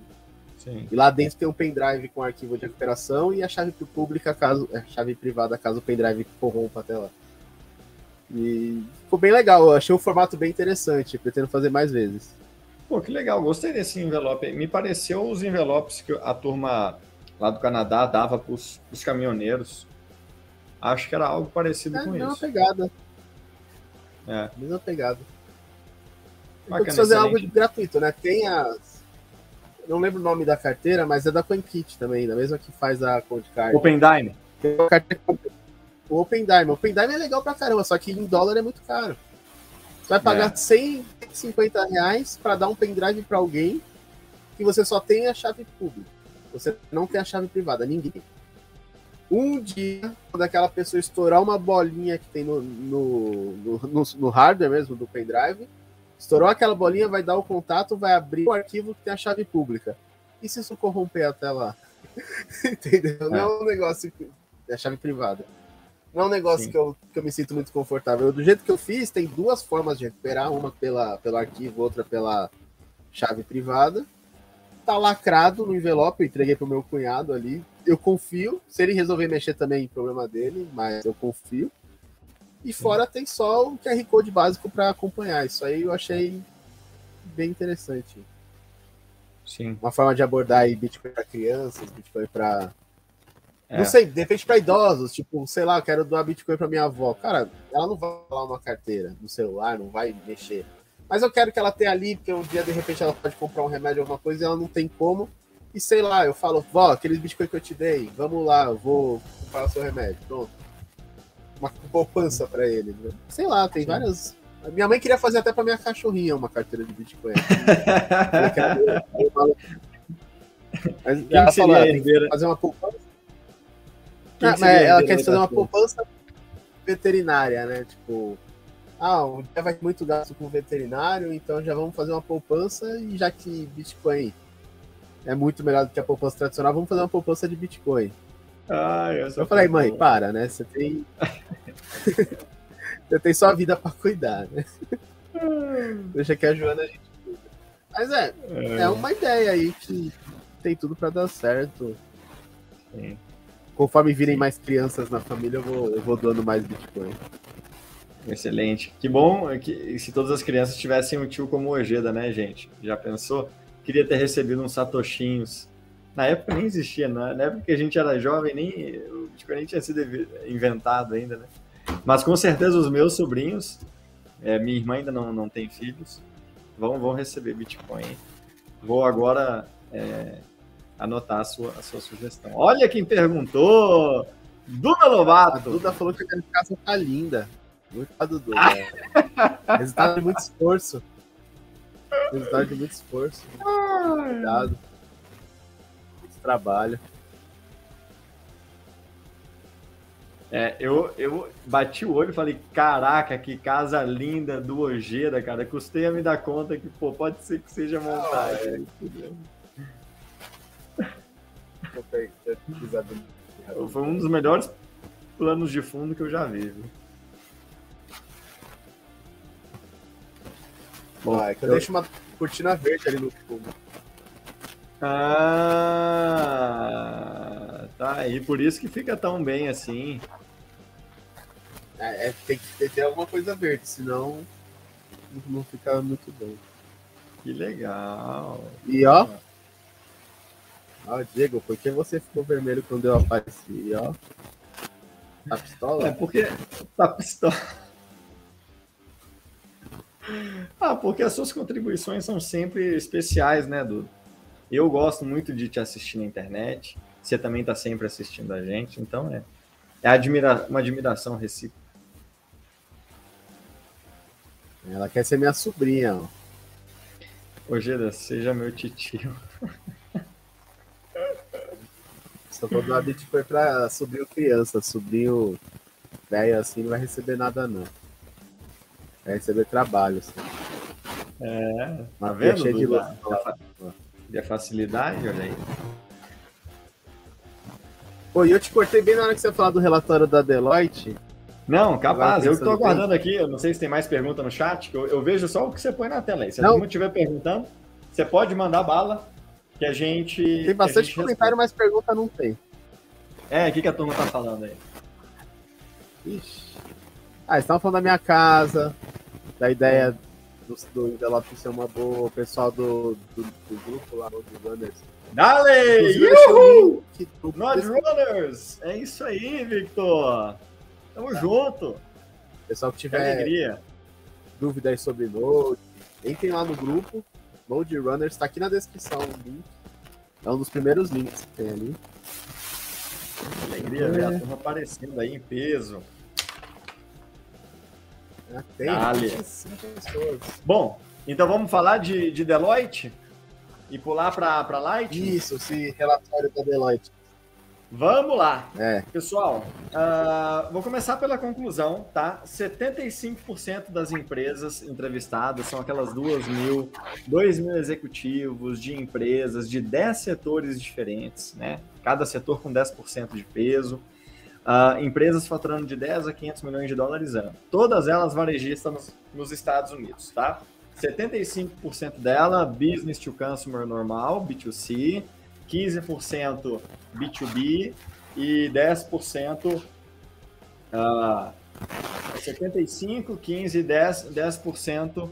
Speaker 1: Sim. E lá dentro tem um pendrive com arquivo de recuperação e a chave pública, caso. A chave privada, caso o pendrive corrompa até lá. E ficou bem legal, eu achei o formato bem interessante, pretendo fazer mais vezes.
Speaker 2: Pô, que legal, gostei desse envelope. Me pareceu os envelopes que a turma lá do Canadá dava para os caminhoneiros. Acho que era algo parecido é, com
Speaker 1: isso. pegada. É. Mesma pegada. Bacana, fazer algo gratuito, né? Tem as. Não lembro o nome da carteira, mas é da CoinKit também, da mesma que faz a Code Card.
Speaker 2: Open Dime.
Speaker 1: O Open Dime. O Open Dime é legal pra caramba, só que em dólar é muito caro. Você vai pagar é. 150 reais para dar um pendrive para alguém que você só tem a chave pública. você não tem a chave privada, ninguém. Um dia, quando aquela pessoa estourar uma bolinha que tem no, no, no, no hardware mesmo do pendrive, estourou aquela bolinha, vai dar o contato, vai abrir o arquivo que tem a chave pública. E se isso corromper até lá? Entendeu? É. Não é um negócio. É a chave privada. Não é um negócio que eu, que eu me sinto muito confortável. Do jeito que eu fiz, tem duas formas de recuperar: uma pela, pelo arquivo, outra pela chave privada. Tá lacrado no envelope, eu entreguei pro meu cunhado ali. Eu confio. Se ele resolver mexer também, problema dele, mas eu confio. E fora tem só o QR Code básico para acompanhar. Isso aí eu achei bem interessante.
Speaker 2: Sim.
Speaker 1: Uma forma de abordar aí Bitcoin para crianças, Bitcoin para é. Não sei, de repente para idosos, tipo, sei lá, eu quero doar Bitcoin para minha avó. Cara, ela não vai falar uma carteira no celular, não vai mexer. Mas eu quero que ela tenha ali, porque um dia de repente ela pode comprar um remédio ou alguma coisa e ela não tem como. E sei lá, eu falo, vó, aqueles Bitcoin que eu te dei, vamos lá, eu vou comprar o seu remédio. Pronto. Uma poupança para ele. Né? Sei lá, tem várias. Minha mãe queria fazer até para minha cachorrinha uma carteira de Bitcoin. Mas Quem ela falou, que fazer uma poupança ah, ela quer fazer uma poupança veterinária, né? Tipo, ah, dia vai muito gasto com veterinário, então já vamos fazer uma poupança e já que Bitcoin é muito melhor do que a poupança tradicional, vamos fazer uma poupança de Bitcoin.
Speaker 2: Ah, eu,
Speaker 1: eu falei, mãe, para, né? Você tem. Você tem só a vida para cuidar, né? Deixa que a Joana a gente cuida. Mas é, é, é uma ideia aí que tem tudo para dar certo. Sim conforme virem mais crianças na família, eu vou, eu vou doando mais Bitcoin.
Speaker 2: Excelente. Que bom que se todas as crianças tivessem um tio como o Ojeda, né, gente? Já pensou? Queria ter recebido uns satoshinhos. Na época nem existia, né? na época que a gente era jovem, nem o Bitcoin nem tinha sido inventado ainda, né? Mas com certeza os meus sobrinhos, é, minha irmã ainda não, não tem filhos, vão, vão receber Bitcoin. Vou agora é, anotar a sua, a sua sugestão. Olha quem perguntou! Duda Lobato! A
Speaker 1: Duda falou que a casa tá linda. Muito a Duda. Resultado de muito esforço. Resultado de muito esforço. Cuidado. Muito trabalho.
Speaker 2: É, eu, eu bati o olho e falei, caraca, que casa linda do Ojeda, cara. Custei a me dar conta que, pô, pode ser que seja montagem. é. Foi um dos melhores planos de fundo que eu já vi. Viu?
Speaker 1: Bom, ah, é eu, eu deixo uma cortina verde ali no fundo.
Speaker 2: Ah, tá aí, por isso que fica tão bem assim.
Speaker 1: É, é tem que ter alguma coisa verde, senão não fica muito bem.
Speaker 2: Que legal.
Speaker 1: E ó, Ó, Diego, por que você ficou vermelho quando eu apareci, ó? Tá pistola?
Speaker 2: É porque tá pistola. Ah, porque as suas contribuições são sempre especiais, né, Dudu? Eu gosto muito de te assistir na internet. Você também tá sempre assistindo a gente, então é, é admira uma admiração recíproca.
Speaker 1: Ela quer ser minha sobrinha, ó.
Speaker 2: Ô, Geda, seja meu titio.
Speaker 1: Só vou doar Bitcoin pra sobrinho criança, sobrinho velho assim, não vai receber nada não. Vai receber trabalho, assim.
Speaker 2: É, tá vendo? Cheia de luz. E a facilidade, olha aí.
Speaker 1: Pô, e eu te cortei bem na hora que você falou do relatório da Deloitte.
Speaker 2: Não, capaz, eu estou aguardando aqui. Eu não sei se tem mais pergunta no chat, eu, eu, vejo só o que você põe na tela aí. Se alguém estiver perguntando, você pode mandar bala que a gente.
Speaker 1: Tem bastante
Speaker 2: gente
Speaker 1: comentário, mas pergunta não tem.
Speaker 2: É, o que, que a turma tá falando aí?
Speaker 1: Ixi. Ah, eles estavam falando da minha casa, da ideia do, do envelope ser uma boa, o pessoal do, do, do grupo lá, do Runners.
Speaker 2: Dale! Uhul! Nod Runners! É isso aí, Victor! Tamo tá. junto!
Speaker 1: Pessoal que tiver que dúvidas sobre Node, entrem lá no grupo, Mode Runners, tá aqui na descrição o link. É um dos primeiros links que tem ali.
Speaker 2: Alegria é. turma aparecendo aí em peso.
Speaker 1: Já tem
Speaker 2: pessoas. Bom, então vamos falar de, de Deloitte? e pular para Light?
Speaker 1: Isso, esse relatório da Deloitte.
Speaker 2: Vamos lá.
Speaker 1: É.
Speaker 2: Pessoal, uh, vou começar pela conclusão, tá? 75% das empresas entrevistadas são aquelas duas mil, 2 mil executivos de empresas de 10 setores diferentes, né? Cada setor com 10% de peso. Uh, empresas faturando de 10 a 500 milhões de dólares ano. Todas elas varejistas nos, nos Estados Unidos, tá? 75% dela, business to consumer normal, B2C, 15% B2B e 10%, uh, 75, 15, 10, 10%. Uh,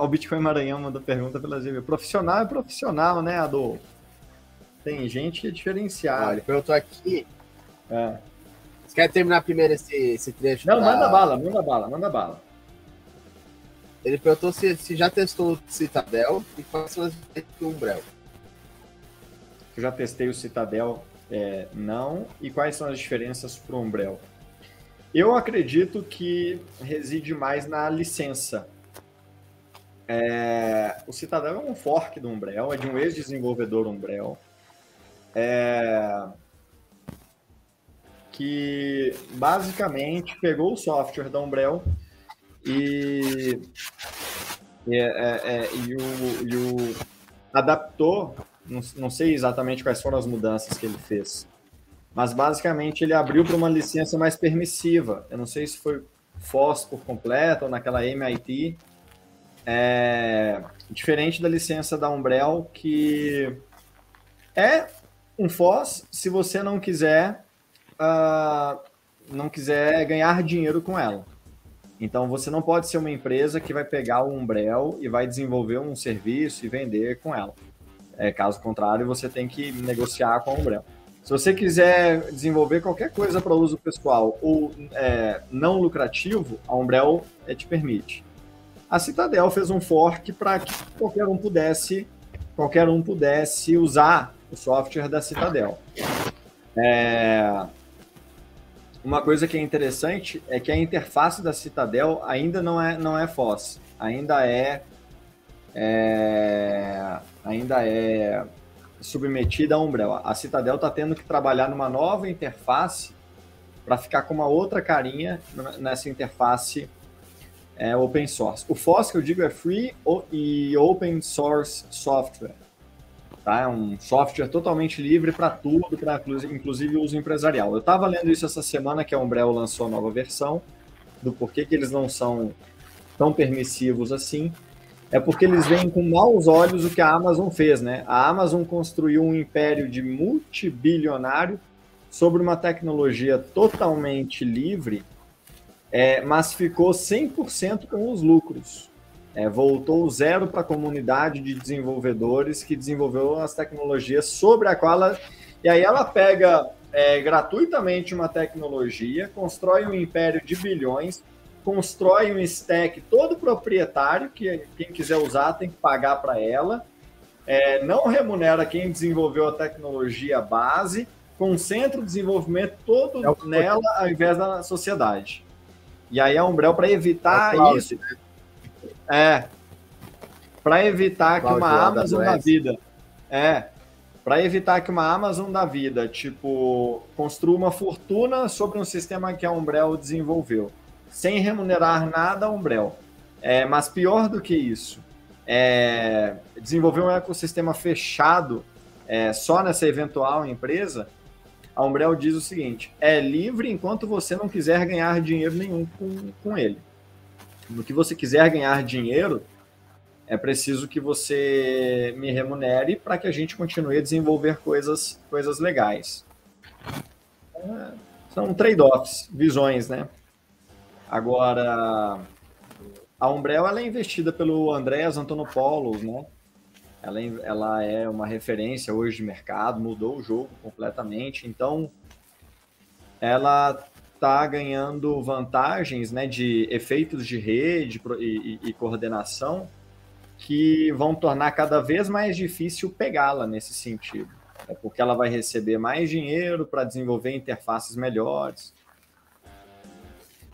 Speaker 2: o Bitcoin Maranhão mandou pergunta pela Zíbia. Profissional é profissional, né, Adolfo? Tem gente que é diferenciada.
Speaker 1: Olha, eu tô aqui. É. Você quer terminar primeiro esse, esse trecho?
Speaker 2: Não, manda bala, manda bala, manda bala.
Speaker 1: Ele perguntou se, se já testou o Citadel e quais são as diferenças do Umbrel.
Speaker 2: Eu já testei o Citadel, é, não. E quais são as diferenças para o Umbrel? Eu acredito que reside mais na licença. É, o Citadel é um fork do Umbrel, é de um ex-desenvolvedor Umbrel. É, que basicamente pegou o software da Umbrel e, e, é, é, é e, o, e o adaptou não, não sei exatamente quais foram as mudanças que ele fez. Mas basicamente ele abriu para uma licença mais permissiva. Eu não sei se foi FOSS por completo ou naquela MIT. É, diferente da licença da Umbrel, que é um FOSS se você não quiser uh, não quiser ganhar dinheiro com ela. Então você não pode ser uma empresa que vai pegar o Umbrel e vai desenvolver um serviço e vender com ela. É, caso contrário, você tem que negociar com a Umbrella. Se você quiser desenvolver qualquer coisa para uso pessoal ou é, não lucrativo, a Umbrella é, te permite. A Citadel fez um fork para que qualquer um pudesse qualquer um pudesse usar o software da Citadel. É... Uma coisa que é interessante é que a interface da Citadel ainda não é, não é FOSS, ainda é, é ainda é submetida à Umbrella. A Citadel está tendo que trabalhar numa nova interface para ficar com uma outra carinha nessa interface é, open source. O FOSS que eu digo é Free e Open Source Software. Tá? É um software totalmente livre para tudo, para inclusive uso empresarial. Eu estava lendo isso essa semana que a Umbrella lançou a nova versão, do porquê que eles não são tão permissivos assim é porque eles veem com maus olhos o que a Amazon fez, né? A Amazon construiu um império de multibilionário sobre uma tecnologia totalmente livre, é, mas ficou 100% com os lucros. É, voltou zero para a comunidade de desenvolvedores que desenvolveu as tecnologias sobre a qual ela... E aí ela pega é, gratuitamente uma tecnologia, constrói um império de bilhões, constrói um stack todo proprietário, que quem quiser usar tem que pagar para ela, é, não remunera quem desenvolveu a tecnologia base, concentra o desenvolvimento todo é nela ao invés da sociedade. E aí a Umbrel, para evitar é isso, né? É, para evitar que uma Amazon da vida, é, para evitar que uma Amazon da vida, tipo, construa uma fortuna sobre um sistema que a Umbrel desenvolveu. Sem remunerar nada a Umbrel. É, mas pior do que isso, é, desenvolver um ecossistema fechado é, só nessa eventual empresa, a Umbrel diz o seguinte: é livre enquanto você não quiser ganhar dinheiro nenhum com, com ele. No que você quiser ganhar dinheiro, é preciso que você me remunere para que a gente continue a desenvolver coisas, coisas legais. É, são trade-offs, visões, né? Agora, a Umbrella ela é investida pelo Andreas Antonopoulos, né? Ela, ela é uma referência hoje de mercado, mudou o jogo completamente. Então, ela está ganhando vantagens né, de efeitos de rede e, e, e coordenação que vão tornar cada vez mais difícil pegá-la nesse sentido. É porque ela vai receber mais dinheiro para desenvolver interfaces melhores.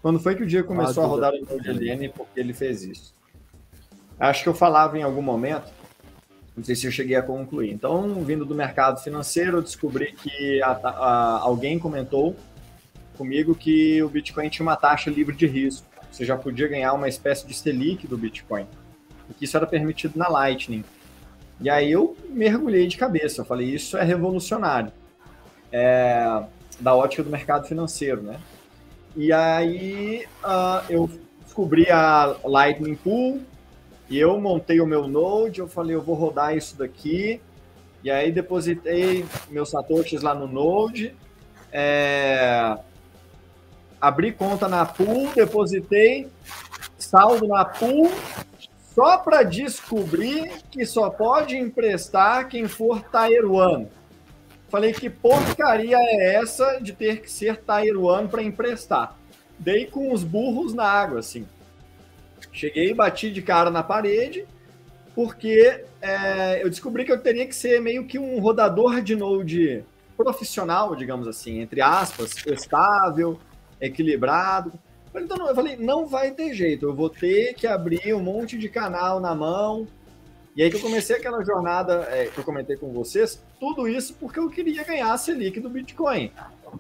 Speaker 2: Quando foi que o dia começou ah, a rodar o Node LN porque ele fez isso? Acho que eu falava em algum momento Não sei se eu cheguei a concluir. Então, vindo do mercado financeiro, eu descobri que a, a, alguém comentou comigo que o Bitcoin tinha uma taxa livre de risco. Você já podia ganhar uma espécie de Selic do Bitcoin. E isso era permitido na Lightning. E aí eu mergulhei de cabeça. Eu falei, isso é revolucionário. É, da ótica do mercado financeiro, né? E aí uh, eu descobri a Lightning Pool, e eu montei o meu Node, eu falei, eu vou rodar isso daqui. E aí depositei meus satoshis lá no Node. É... Abri conta na pool, depositei saldo na pool, só para descobrir que só pode emprestar quem for 1. Falei, que porcaria é essa de ter que ser 1 para emprestar? Dei com os burros na água, assim. Cheguei e bati de cara na parede, porque é, eu descobri que eu teria que ser meio que um rodador de Node profissional, digamos assim, entre aspas, estável, equilibrado. Então, eu falei, não vai ter jeito, eu vou ter que abrir um monte de canal na mão. E aí que eu comecei aquela jornada é, que eu comentei com vocês, tudo isso porque eu queria ganhar a Selic do Bitcoin.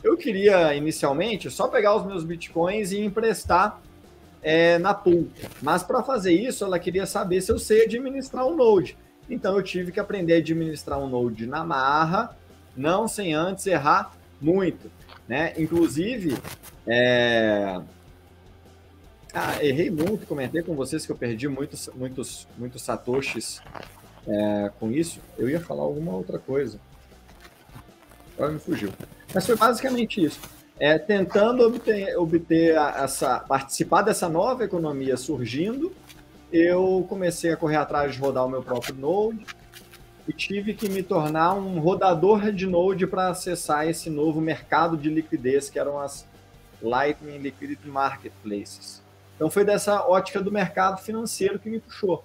Speaker 2: Eu queria, inicialmente, só pegar os meus Bitcoins e emprestar é, na pool. Mas para fazer isso, ela queria saber se eu sei administrar um Node. Então eu tive que aprender a administrar um Node na marra, não sem antes errar muito. Né? Inclusive, é... ah, errei muito, comentei com vocês que eu perdi muitos, muitos, muitos satoshis é, com isso. Eu ia falar alguma outra coisa. Agora me fugiu. Mas foi basicamente isso é, tentando obter, obter essa, participar dessa nova economia surgindo, eu comecei a correr atrás de rodar o meu próprio Node e tive que me tornar um rodador de Node para acessar esse novo mercado de liquidez que eram as Lightning Liquidity Marketplaces. Então foi dessa ótica do mercado financeiro que me puxou.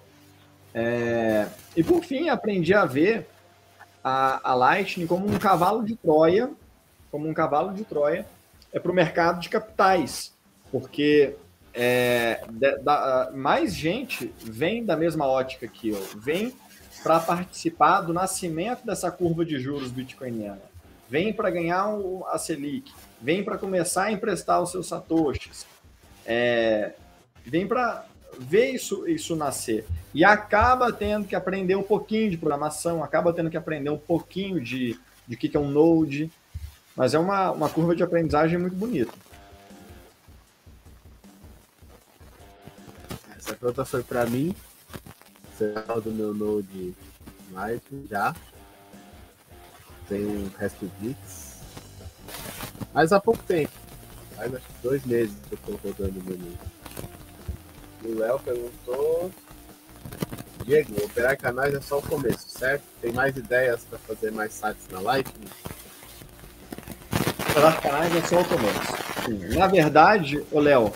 Speaker 2: É, e por fim aprendi a ver a, a Lightning como um cavalo de Troia, como um cavalo de Troia é para o mercado de capitais, porque é, de, da, mais gente vem da mesma ótica que eu, vem para participar do nascimento dessa curva de juros bitcoiniana, vem para ganhar a Selic, vem para começar a emprestar os seus satoshis, é, vem para ver isso, isso nascer. E acaba tendo que aprender um pouquinho de programação, acaba tendo que aprender um pouquinho de, de que, que é um Node, mas é uma, uma curva de aprendizagem muito bonita.
Speaker 1: Essa pergunta foi para mim. Do meu Node Light já. Tem um Blitz. Mas há pouco tempo. Faz acho que dois meses que eu tô rodando o meu Node. O Léo perguntou. Diego, operar canais é só o começo, certo? Tem mais ideias para fazer mais sites na Lightning?
Speaker 2: Operar canais é só o começo. Na verdade, o Léo,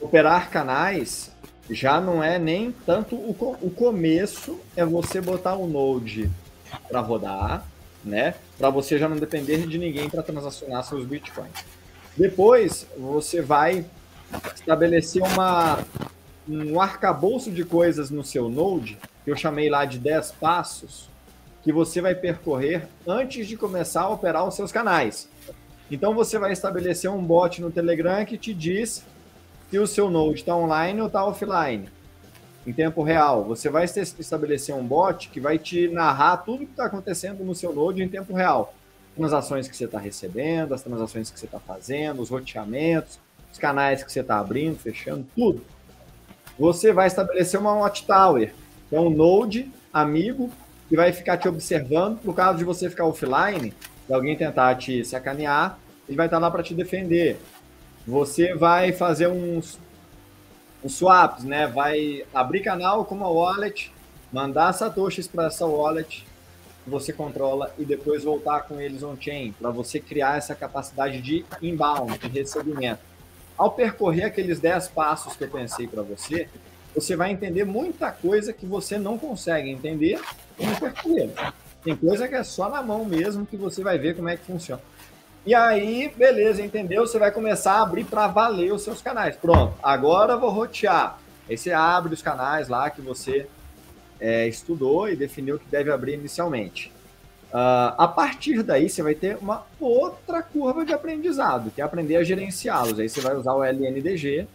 Speaker 2: operar canais já não é nem tanto o, o começo, é você botar o Node para rodar, né? Para você já não depender de ninguém para transacionar seus bitcoins. Depois, você vai estabelecer uma, um arcabouço de coisas no seu Node, que eu chamei lá de 10 passos, que você vai percorrer antes de começar a operar os seus canais. Então você vai estabelecer um bot no Telegram que te diz se o seu Node está online ou está offline, em tempo real. Você vai estabelecer um bot que vai te narrar tudo que está acontecendo no seu Node em tempo real. Transações que você está recebendo, as transações que você está fazendo, os roteamentos, os canais que você está abrindo, fechando, tudo. Você vai estabelecer uma watchtower, que é um Node amigo que vai ficar te observando por caso de você ficar offline se alguém tentar te sacanear, ele vai estar lá para te defender. Você vai fazer uns, uns swaps, né? Vai abrir canal com uma wallet, mandar satoshis para essa wallet você controla e depois voltar com eles on-chain, para você criar essa capacidade de inbound, de recebimento. Ao percorrer aqueles 10 passos que eu pensei para você, você vai entender muita coisa que você não consegue entender no percorrer. Tem coisa que é só na mão mesmo que você vai ver como é que funciona. E aí, beleza, entendeu? Você vai começar a abrir para valer os seus canais. Pronto, agora vou rotear. Aí você abre os canais lá que você é, estudou e definiu que deve abrir inicialmente. Uh, a partir daí, você vai ter uma outra curva de aprendizado, que é aprender a gerenciá-los. Aí você vai usar o LNDG,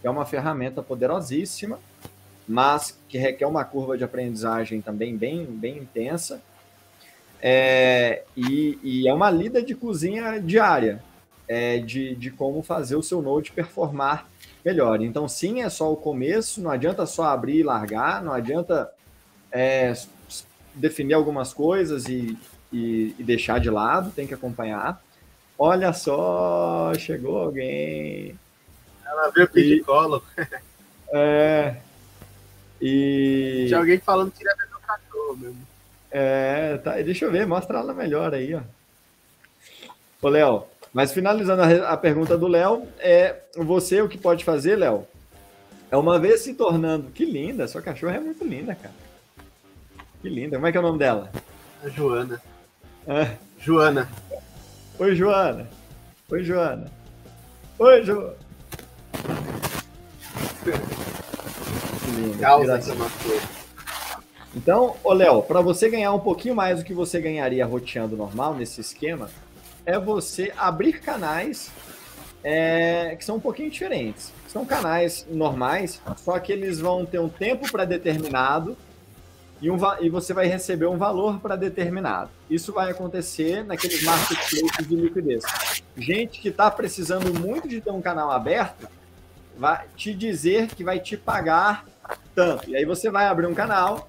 Speaker 2: que é uma ferramenta poderosíssima, mas que requer uma curva de aprendizagem também bem, bem intensa. É, e, e, é uma lida de cozinha diária, é, de, de como fazer o seu Node performar melhor. Então, sim, é só o começo, não adianta só abrir e largar, não adianta é, definir algumas coisas e, e, e, deixar de lado, tem que acompanhar. Olha só, chegou alguém.
Speaker 1: Ela viu o de colo.
Speaker 2: É. E.
Speaker 1: Tinha alguém falando que ia ver meu cachorro mesmo.
Speaker 2: É, tá. Deixa eu ver, mostra ela melhor aí, ó. Ô, Léo, mas finalizando a, a pergunta do Léo, é você o que pode fazer, Léo? É uma vez se tornando. Que linda, sua cachorra é muito linda, cara. Que linda. Como é que é o nome dela?
Speaker 1: A Joana.
Speaker 2: É.
Speaker 1: Joana.
Speaker 2: Oi, Joana. Oi, Joana. Oi, Joana. Que linda. Causa essa então, ô Léo, para você ganhar um pouquinho mais do que você ganharia roteando normal nesse esquema, é você abrir canais é, que são um pouquinho diferentes. São canais normais, só que eles vão ter um tempo pré-determinado e, um, e você vai receber um valor para determinado. Isso vai acontecer naqueles marketplaces de liquidez. Gente que está precisando muito de ter um canal aberto vai te dizer que vai te pagar tanto. E aí você vai abrir um canal,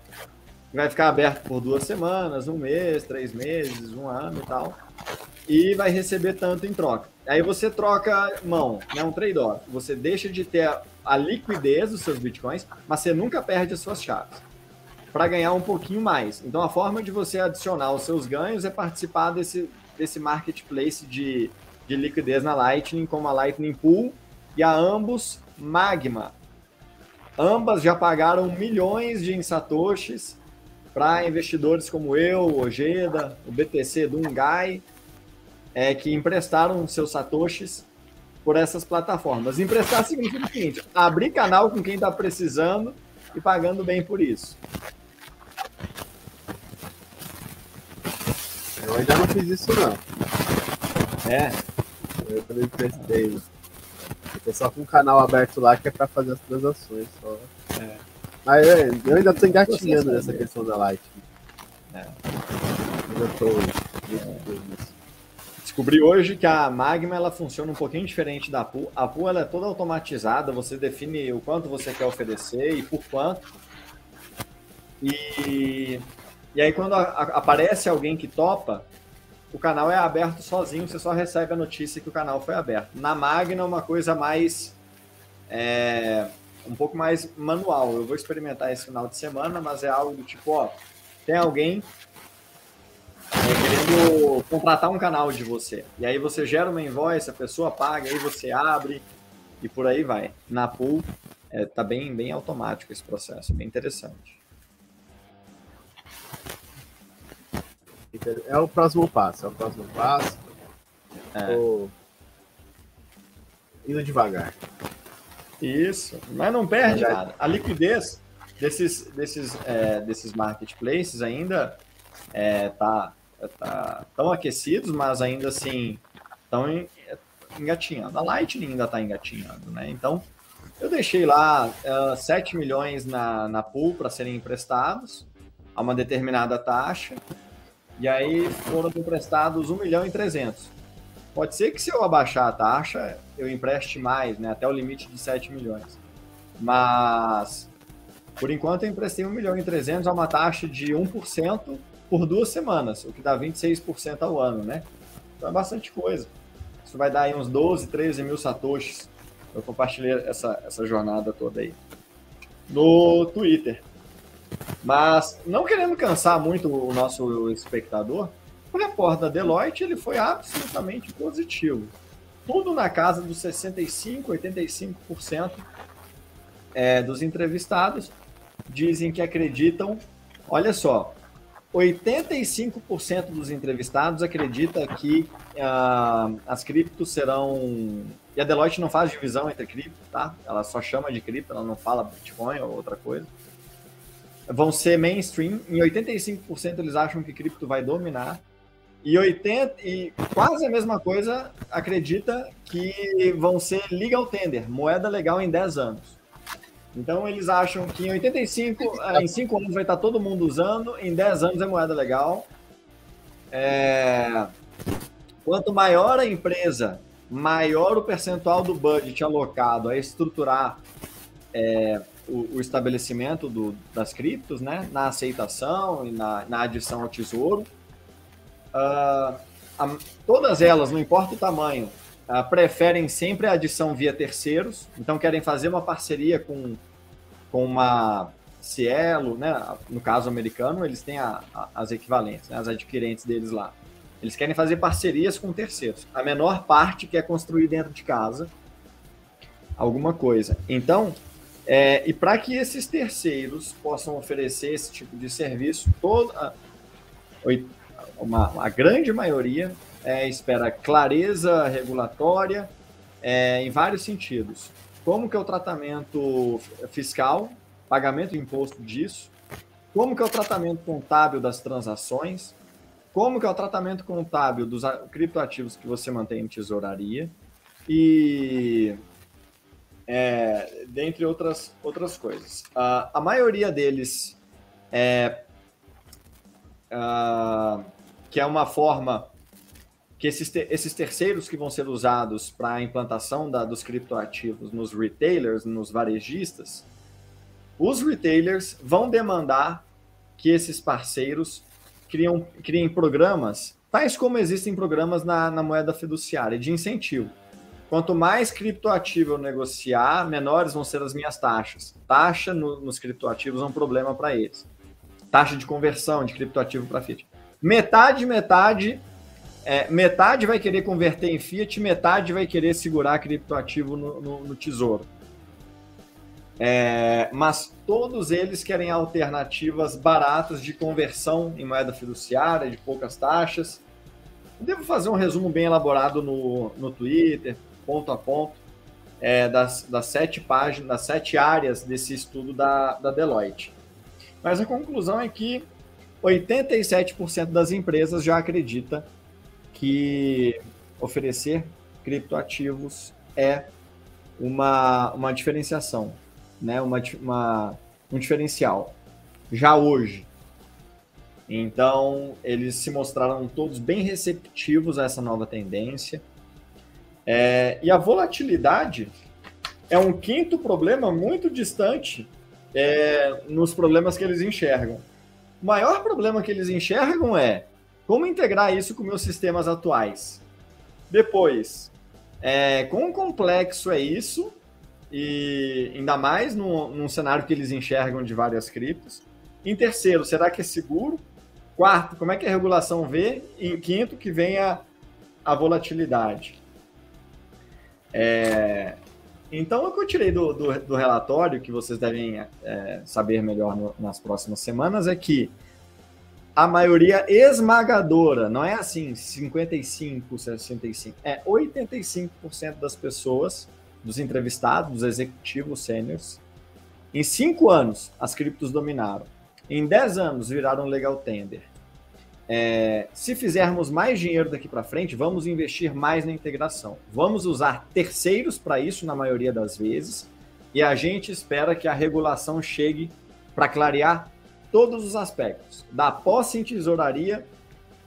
Speaker 2: vai ficar aberto por duas semanas, um mês, três meses, um ano e tal, e vai receber tanto em troca. Aí você troca mão, né, um trade-off. Você deixa de ter a liquidez dos seus bitcoins, mas você nunca perde as suas chaves para ganhar um pouquinho mais. Então, a forma de você adicionar os seus ganhos é participar desse, desse marketplace de, de liquidez na Lightning, como a Lightning Pool e a ambos Magma. Ambas já pagaram milhões de satoshis para investidores como eu, Ojeda, o BTC do Ungai, é, que emprestaram seus satoshis por essas plataformas. Emprestar significa o seguinte: abrir canal com quem está precisando e pagando bem por isso.
Speaker 1: Eu ainda não fiz isso, não.
Speaker 2: É.
Speaker 1: Eu também prestei. Eu tô só com um canal aberto lá que é pra fazer as transações só. É. Mas é, eu ainda tô engatinhando nessa questão da Light. É. Ainda tô. É.
Speaker 2: Descobri hoje que a Magma ela funciona um pouquinho diferente da Pool. A Pool ela é toda automatizada, você define o quanto você quer oferecer e por quanto. E e aí, quando a, a, aparece alguém que topa, o canal é aberto sozinho, você só recebe a notícia que o canal foi aberto. Na Magna é uma coisa mais. É, um pouco mais manual. Eu vou experimentar esse final de semana, mas é algo do tipo: ó, tem alguém querendo contratar um canal de você. E aí você gera uma invoice, a pessoa paga, aí você abre e por aí vai. Na pool, é, tá bem, bem automático esse processo, bem interessante.
Speaker 1: É o próximo passo, é o próximo passo. É. Tô indo devagar.
Speaker 2: Isso, mas não perde nada. A liquidez desses, desses, é, desses marketplaces ainda é, tá, tá tão aquecidos, mas ainda assim estão engatinhando. A Lightning ainda está engatinhando, né? Então, eu deixei lá uh, é, 7 milhões na, na pool para serem emprestados a uma determinada taxa. E aí foram emprestados 1 milhão e 300. Pode ser que se eu abaixar a taxa, eu empreste mais, né, até o limite de 7 milhões. Mas, por enquanto, eu emprestei 1 milhão e 300 a uma taxa de 1% por duas semanas, o que dá 26% ao ano, né? Então é bastante coisa. Isso vai dar aí uns 12, 13 mil satoshis. Eu compartilhei essa, essa jornada toda aí. No Twitter. Mas, não querendo cansar muito o nosso espectador, o repórter da Deloitte ele foi absolutamente positivo. Tudo na casa dos 65%, 85% é, dos entrevistados dizem que acreditam. Olha só, 85% dos entrevistados acredita que uh, as criptos serão. E a Deloitte não faz divisão entre criptos, tá? Ela só chama de cripto, ela não fala Bitcoin ou outra coisa. vão ser mainstream. Em 85% eles acham que cripto vai dominar. E 80 e quase a mesma coisa acredita que vão ser legal tender, moeda legal em 10 anos. Então eles acham que em 85, em 5 anos vai estar todo mundo usando, em 10 anos é moeda legal. É... Quanto maior a empresa, maior o percentual do budget alocado a estruturar é, o, o, estabelecimento do, das criptos, né, na aceitação e na, na adição ao tesouro. Uh, a, todas elas, não importa o tamanho, uh, preferem sempre a adição via terceiros, então querem fazer uma parceria com, com uma Cielo, né, no caso americano, eles têm a, a, as equivalentes, né, as adquirentes deles lá. Eles querem fazer parcerias com terceiros. A menor parte quer construir dentro de casa alguma coisa. Então, é, e para que esses terceiros possam oferecer esse tipo de serviço, toda uma, a grande maioria é, espera clareza regulatória é, em vários sentidos. Como que é o tratamento fiscal, pagamento de imposto disso, como que é o tratamento contábil das transações, como que é o tratamento contábil dos criptoativos que você mantém em tesouraria e é, dentre outras, outras coisas. Uh, a maioria deles é uh, que é uma forma que esses, esses terceiros que vão ser usados para a implantação da, dos criptoativos nos retailers, nos varejistas, os retailers vão demandar que esses parceiros criam, criem programas, tais como existem programas na, na moeda fiduciária, de incentivo. Quanto mais criptoativo eu negociar, menores vão ser as minhas taxas. Taxa no, nos criptoativos é um problema para eles. Taxa de conversão de criptoativo para Fiat. Metade, metade, é, metade vai querer converter em Fiat, metade vai querer segurar criptoativo no, no, no tesouro. É, mas todos eles querem alternativas baratas de conversão em moeda fiduciária, de poucas taxas. Devo fazer um resumo bem elaborado no, no Twitter, ponto a ponto, é, das, das sete páginas, das sete áreas desse estudo da, da Deloitte. Mas a conclusão é que 87% das empresas já acredita que oferecer criptoativos é uma, uma diferenciação né, uma, uma, um diferencial já hoje. Então, eles se mostraram todos bem receptivos a essa nova tendência. É, e a volatilidade é um quinto problema muito distante é, nos problemas que eles enxergam. O maior problema que eles enxergam é como integrar isso com meus sistemas atuais. Depois, é, quão complexo é isso e ainda mais num, num cenário que eles enxergam de várias criptos. Em terceiro, será que é seguro? Quarto, como é que a regulação vê? em quinto, que vem a, a volatilidade. É, então, o que eu tirei do, do, do relatório, que vocês devem é, saber melhor no, nas próximas semanas, é que a maioria esmagadora, não é assim 55, 65, é 85% das pessoas dos entrevistados, dos executivos sêniores. Em cinco anos, as criptos dominaram. Em dez anos, viraram legal tender. É, se fizermos mais dinheiro daqui para frente, vamos investir mais na integração. Vamos usar terceiros para isso, na maioria das vezes, e a gente espera que a regulação chegue para clarear todos os aspectos, da posse em tesouraria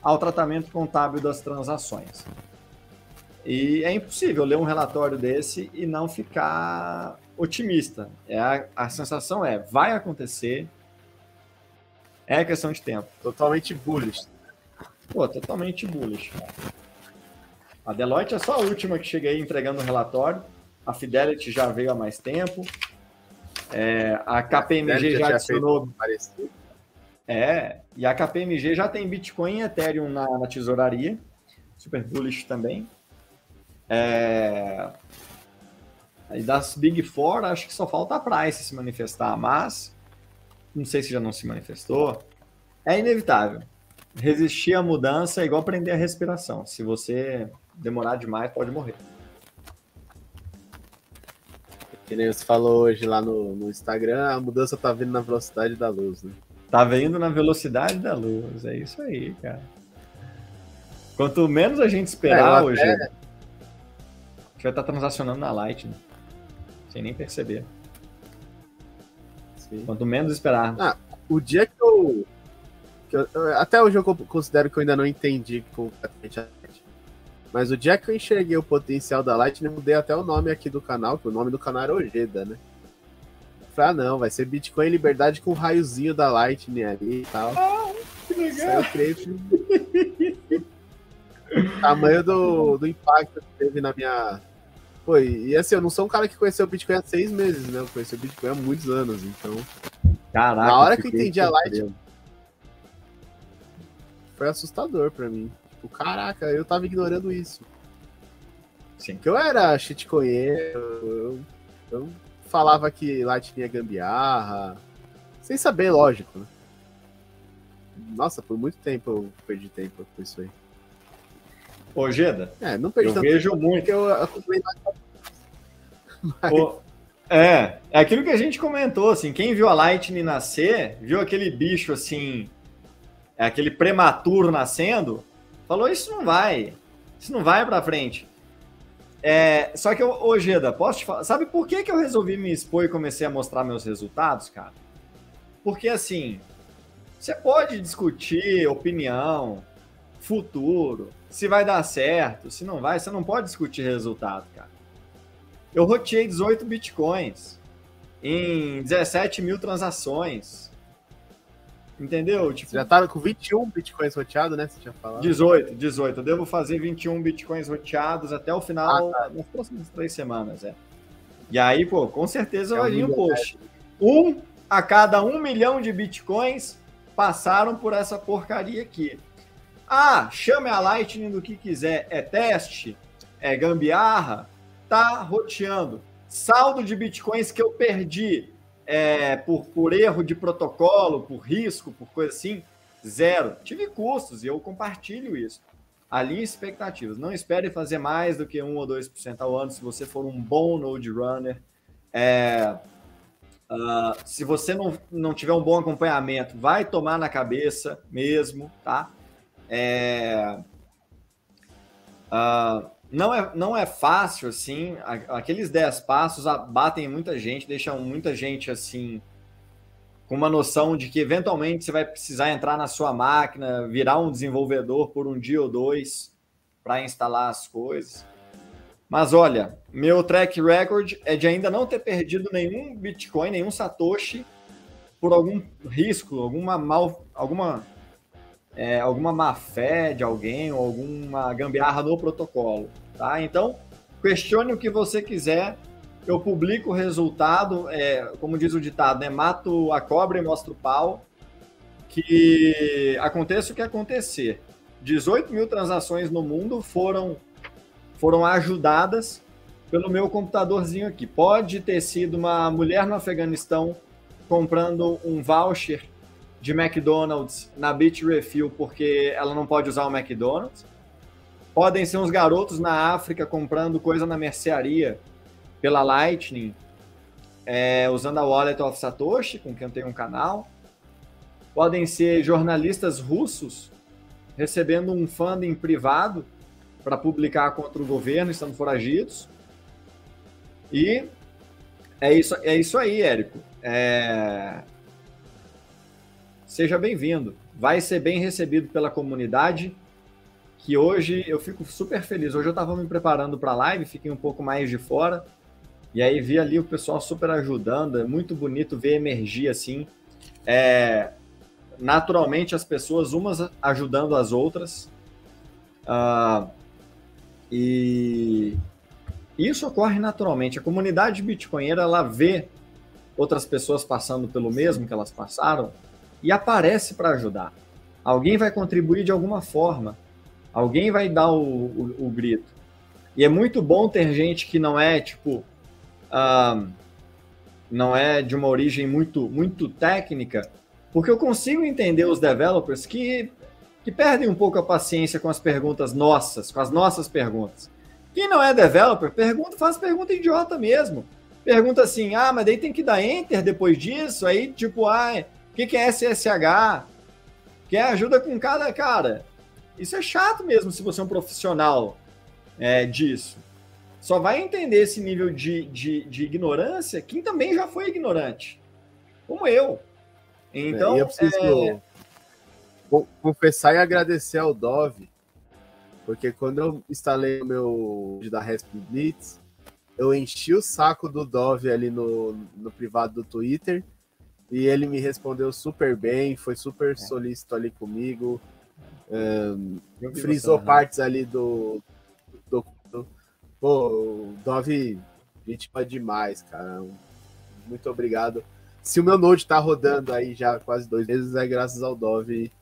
Speaker 2: ao tratamento contábil das transações. E é impossível ler um relatório desse e não ficar otimista. É a, a sensação é, vai acontecer, é questão de tempo.
Speaker 1: Totalmente bullish.
Speaker 2: Pô, totalmente bullish. A Deloitte é só a última que cheguei entregando o relatório. A Fidelity já veio há mais tempo. É, a KPMG a já adicionou. É, e a KPMG já tem Bitcoin e Ethereum na, na tesouraria. Super bullish também. É... E das Big Four, acho que só falta a Price se manifestar, mas não sei se já não se manifestou. É inevitável. Resistir à mudança é igual prender a respiração. Se você demorar demais, pode morrer.
Speaker 1: Que nem você falou hoje lá no, no Instagram, a mudança tá vindo na velocidade da luz, né?
Speaker 2: Tá vindo na velocidade da luz, é isso aí, cara. Quanto menos a gente esperar é, hoje, até... a gente vai estar tá transacionando na Lightning, sem nem perceber. Sim. Quanto menos esperar.
Speaker 1: Ah, o dia que eu, que eu, Até hoje eu considero que eu ainda não entendi completamente a mas o dia que eu enxerguei o potencial da Lightning, eu mudei até o nome aqui do canal, que o nome do canal era Ojeda, né? Falei, ah, não, vai ser Bitcoin Liberdade com o raiozinho da Lightning ali e tal. Ah, que legal! Eu creio o tamanho do, do impacto que teve na minha. Pô, e assim, eu não sou um cara que conheceu o Bitcoin há seis meses, né? Eu conheci o Bitcoin há muitos anos, então.
Speaker 2: Caraca,
Speaker 1: na hora que eu entendi a Lightning. Foi assustador pra mim. Tipo, caraca, eu tava ignorando isso. Sim. Que eu era shitcoinheiro, eu, eu falava que lá tinha gambiarra, sem saber, lógico, né? Nossa, por muito tempo eu perdi tempo com isso aí.
Speaker 2: Ô, Geda.
Speaker 1: É, não perdi
Speaker 2: eu vejo muito. eu acompanhei mais. É, é aquilo que a gente comentou, assim, quem viu a Lightning nascer, viu aquele bicho assim, é aquele prematuro nascendo, Falou, isso não vai. Isso não vai para frente. É, só que, ô Geda, posso te falar? Sabe por que, que eu resolvi me expor e comecei a mostrar meus resultados, cara? Porque, assim, você pode discutir opinião, futuro, se vai dar certo, se não vai, você não pode discutir resultado, cara. Eu roteei 18 bitcoins em 17 mil transações. Entendeu?
Speaker 1: Tipo, já tá com 21 bitcoins roteados, né? Você tinha falado.
Speaker 2: 18, 18. Eu devo fazer 21 bitcoins roteados até o final, ah, tá. nas próximas três semanas, é. E aí, pô, com certeza é vai vir um post. Um a cada um milhão de bitcoins passaram por essa porcaria aqui. Ah, chame a Lightning do que quiser. É teste? É gambiarra? Tá roteando. Saldo de bitcoins que eu perdi é, por, por erro de protocolo, por risco, por coisa assim, zero. Tive custos e eu compartilho isso. Ali expectativas. Não espere fazer mais do que 1 ou 2% ao ano se você for um bom node runner. É, uh, se você não, não tiver um bom acompanhamento, vai tomar na cabeça mesmo, tá? É, uh, não é, não é fácil, assim, aqueles 10 passos batem muita gente, deixam muita gente, assim, com uma noção de que eventualmente você vai precisar entrar na sua máquina, virar um desenvolvedor por um dia ou dois para instalar as coisas. Mas olha, meu track record é de ainda não ter perdido nenhum Bitcoin, nenhum Satoshi por algum risco, alguma mal, alguma é, alguma má fé de alguém ou alguma gambiarra no protocolo. Tá? Então, questione o que você quiser. Eu publico o resultado, é, como diz o ditado, né? mato a cobra e mostro o pau. Que aconteça o que acontecer. 18 mil transações no mundo foram, foram ajudadas pelo meu computadorzinho aqui. Pode ter sido uma mulher no Afeganistão comprando um voucher de McDonald's na Bitrefill porque ela não pode usar o McDonald's. Podem ser uns garotos na África comprando coisa na mercearia pela Lightning, é, usando a Wallet of Satoshi, com quem eu tenho um canal. Podem ser jornalistas russos recebendo um funding privado para publicar contra o governo, estando foragidos. E é isso, é isso aí, Érico. É... Seja bem-vindo. Vai ser bem recebido pela comunidade que hoje eu fico super feliz. Hoje eu estava me preparando para a live, fiquei um pouco mais de fora, e aí vi ali o pessoal super ajudando, é muito bonito ver emergir assim. É, naturalmente as pessoas umas ajudando as outras. Uh, e isso ocorre naturalmente. A comunidade bitcoinheira ela vê outras pessoas passando pelo mesmo que elas passaram e aparece para ajudar. Alguém vai contribuir de alguma forma. Alguém vai dar o, o, o grito. E é muito bom ter gente que não é, tipo, uh, não é de uma origem muito, muito técnica, porque eu consigo entender os developers que, que perdem um pouco a paciência com as perguntas nossas, com as nossas perguntas. Quem não é developer, pergunta, faz pergunta idiota mesmo. pergunta assim: ah, mas daí tem que dar enter depois disso? Aí, tipo, ah, o que, que é SSH? Quer ajuda com cada cara? Isso é chato mesmo se você é um profissional é, disso. Só vai entender esse nível de, de, de, ignorância quem também já foi ignorante, como eu. Então,
Speaker 1: é, eu preciso é... confessar e agradecer ao Dove, porque quando eu instalei o meu da Resp Blitz, eu enchi o saco do Dove ali no, no privado do Twitter e ele me respondeu super bem, foi super é. solícito ali comigo, um, frisou você, partes né? ali do, do, do, Pô, o Dove, gente demais, cara. Muito obrigado. Se o meu Node tá rodando aí já quase dois meses, é graças ao Dove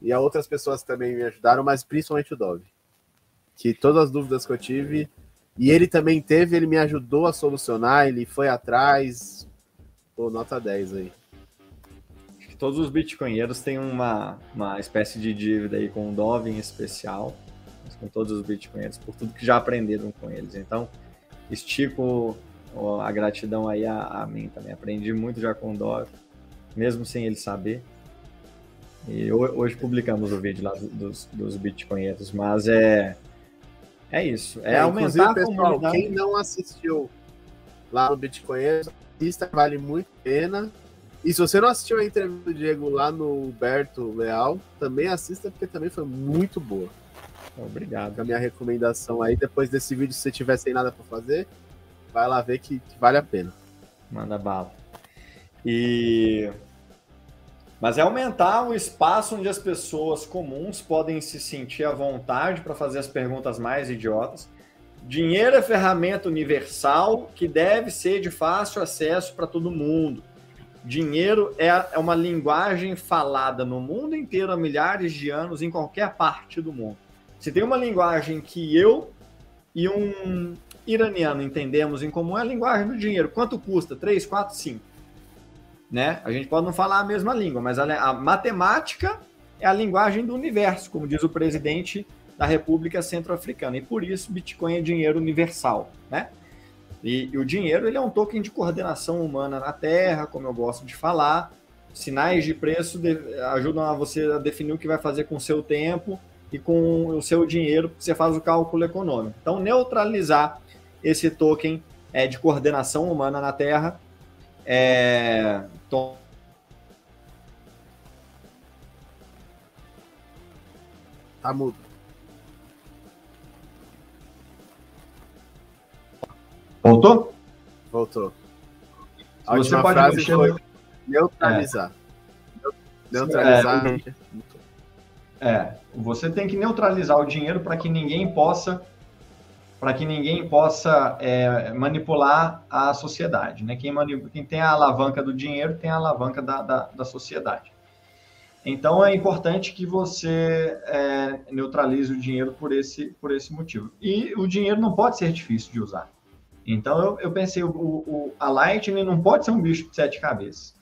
Speaker 1: e a outras pessoas também me ajudaram, mas principalmente o Dove. Que todas as dúvidas que eu tive, e ele também teve, ele me ajudou a solucionar, ele foi atrás. Pô, nota 10 aí.
Speaker 2: Que todos os bitcoinheiros têm uma, uma espécie de dívida aí com o Dove em especial, com todos os bitcoinheiros, por tudo que já aprenderam com eles. Então, estico a gratidão aí a, a mim também. Aprendi muito já com o Dove, mesmo sem ele saber. E hoje publicamos o vídeo lá dos, dos bitcoinheiros, mas é é isso. É, é aumentar pessoal,
Speaker 1: quem não assistiu lá no Bitcoin, assista, vale muito a pena. E se você não assistiu a entrevista do Diego lá no Berto Leal, também assista, porque também foi muito boa.
Speaker 2: Obrigado.
Speaker 1: A minha recomendação aí, depois desse vídeo, se você tiver sem nada para fazer, vai lá ver que, que vale a pena.
Speaker 2: Manda bala. E mas é aumentar o espaço onde as pessoas comuns podem se sentir à vontade para fazer as perguntas mais idiotas. Dinheiro é ferramenta universal que deve ser de fácil acesso para todo mundo. Dinheiro é, é uma linguagem falada no mundo inteiro há milhares de anos, em qualquer parte do mundo. Se tem uma linguagem que eu e um iraniano entendemos em comum, é a linguagem do dinheiro. Quanto custa? 3, 4, 5 né? A gente pode não falar a mesma língua, mas a, a matemática é a linguagem do universo, como diz o presidente da República Centro-Africana. E por isso Bitcoin é dinheiro universal, né? E, e, o dinheiro ele é um token de coordenação humana na Terra, como eu gosto de falar. Sinais de preço de, ajudam a você a definir o que vai fazer com o seu tempo e com o seu dinheiro, você faz o cálculo econômico. Então, neutralizar esse token é, de coordenação humana na Terra é, Tom.
Speaker 1: Tá mudo.
Speaker 2: Voltou?
Speaker 1: Voltou. A Você pode frase mexer foi neutralizar. É. Neutralizar.
Speaker 2: É, é, você tem que neutralizar o dinheiro para que ninguém possa para que ninguém possa é, manipular a sociedade. Né? Quem, quem, tem a alavanca do dinheiro tem a alavanca da, da, da sociedade. Então é importante que você é, neutralize o dinheiro por esse, por esse motivo. E o dinheiro não pode ser difícil de usar. Então eu, eu pensei, o, o, a Lightning não pode ser um bicho de sete cabeças.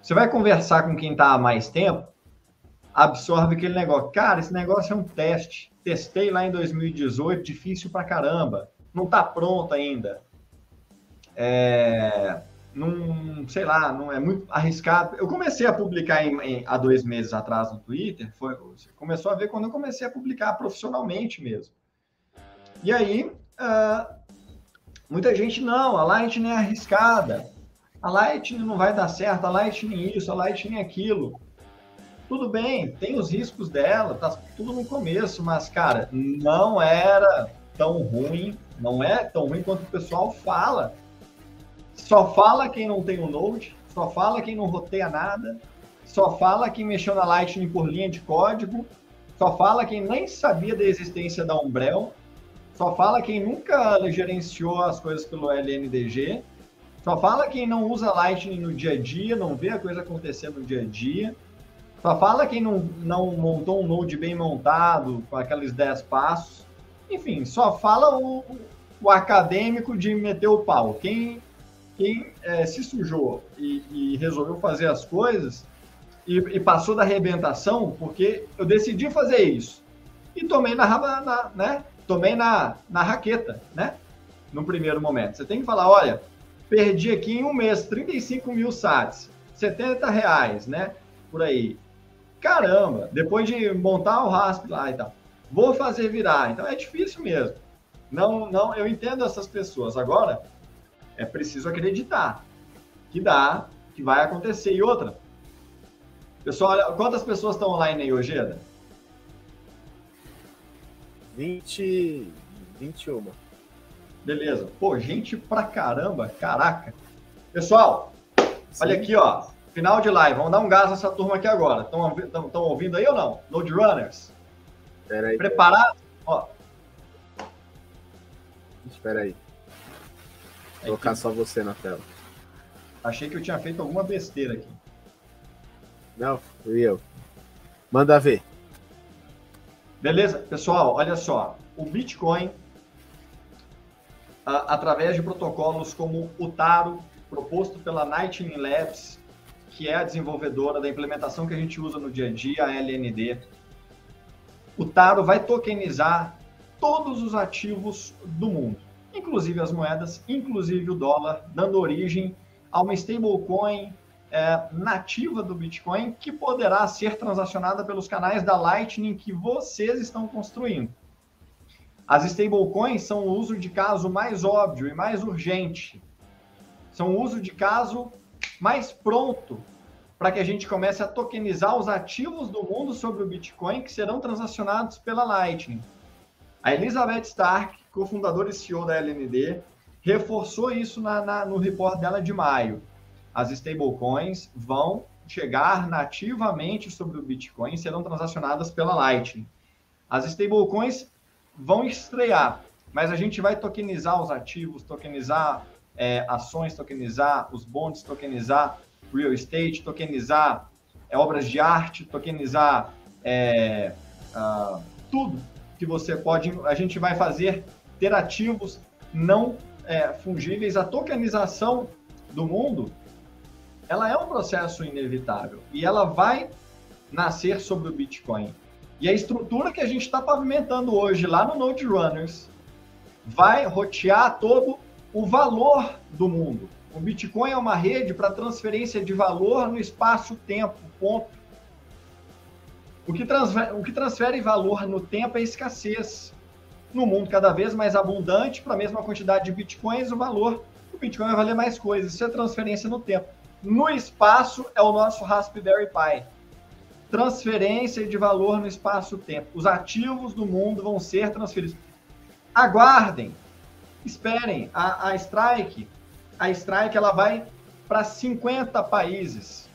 Speaker 2: Você vai conversar com quem está há mais tempo, absorve aquele negócio. Cara, esse negócio é um teste testei lá em 2018, difícil pra caramba, não tá pronto ainda. É, não, sei lá, não é muito arriscado. Eu comecei a publicar em, em, há dois meses atrás no Twitter, foi, começou a ver quando eu comecei a publicar profissionalmente mesmo. E aí, uh, muita gente, não, a Lightning é arriscada, a Lightning não vai dar certo, a Lightning isso, a Lightning aquilo. Tudo bem, tem os riscos dela, tá tudo no começo, mas, cara, não era tão ruim, não é tão ruim quanto o pessoal fala. Só fala quem não tem o Node, só fala quem não roteia nada, só fala quem mexeu na Lightning por linha de código, só fala quem nem sabia da existência da Umbrel, só fala quem nunca gerenciou as coisas pelo LNDG, só fala quem não usa Lightning no dia a dia, não vê a coisa acontecer no dia a dia. Só fala quem não, não montou um Node bem montado, com aqueles 10 passos. Enfim, só fala o, o acadêmico de meter o pau. Quem, quem é, se sujou e, e, resolveu fazer as coisas e, e, passou da arrebentação, porque eu decidi fazer isso. E tomei na, na né? Tomei na, na raqueta, né? No primeiro momento. Você tem que falar, olha, perdi aqui em um mês 35 mil sats, 70 reais, né? Por aí. Caramba, depois de montar o RASP lá e tal, vou fazer virar. Então é difícil mesmo. Não, não, eu entendo essas pessoas. Agora, é preciso acreditar que dá, que vai acontecer. E outra, pessoal, quantas pessoas estão online aí, Ojeda?
Speaker 1: 20, 21.
Speaker 2: Beleza. Pô, gente pra caramba, caraca. Pessoal, Sim. olha aqui, ó. Final de live. Vamos dar um gás nessa turma aqui agora. Estão ouvindo aí ou não? Load Runners?
Speaker 1: Espera aí.
Speaker 2: Preparado? Ó.
Speaker 1: Espera aí. Vou colocar só você na tela.
Speaker 2: Achei que eu tinha feito alguma besteira aqui.
Speaker 1: Não, fui eu. Manda ver.
Speaker 2: Beleza? Pessoal, olha só. O Bitcoin, através de protocolos como o Taro, proposto pela Lightning Labs, que é a desenvolvedora da implementação que a gente usa no dia a dia, a LND, o Taro vai tokenizar todos os ativos do mundo, inclusive as moedas, inclusive o dólar, dando origem a uma stablecoin é, nativa do Bitcoin que poderá ser transacionada pelos canais da Lightning que vocês estão construindo. As stablecoins são o uso de caso mais óbvio e mais urgente. São o uso de caso mais pronto para que a gente comece a tokenizar os ativos do mundo sobre o Bitcoin que serão transacionados pela Lightning. A Elizabeth Stark, cofundadora e CEO da LND, reforçou isso na, na, no report dela de maio. As stablecoins vão chegar nativamente sobre o Bitcoin e serão transacionadas pela Lightning. As stablecoins vão estrear, mas a gente vai tokenizar os ativos, tokenizar é, ações, tokenizar os bonds, tokenizar real estate, tokenizar é, obras de arte, tokenizar é, uh, tudo que você pode. A gente vai fazer ter ativos não é, fungíveis, a tokenização do mundo, ela é um processo inevitável e ela vai nascer sobre o Bitcoin. E a estrutura que a gente está pavimentando hoje lá no Node Runners vai rotear todo o valor do mundo. O Bitcoin é uma rede para transferência de valor no espaço-tempo, ponto. O que, transfere, o que transfere valor no tempo é escassez no mundo cada vez mais abundante, para a mesma quantidade de bitcoins, o valor do bitcoin vai valer mais coisas. Isso é transferência no tempo. No espaço é o nosso Raspberry Pi. Transferência de valor no espaço-tempo. Os ativos do mundo vão ser transferidos. Aguardem, esperem. A, a Strike, a Strike, ela vai para 50 países.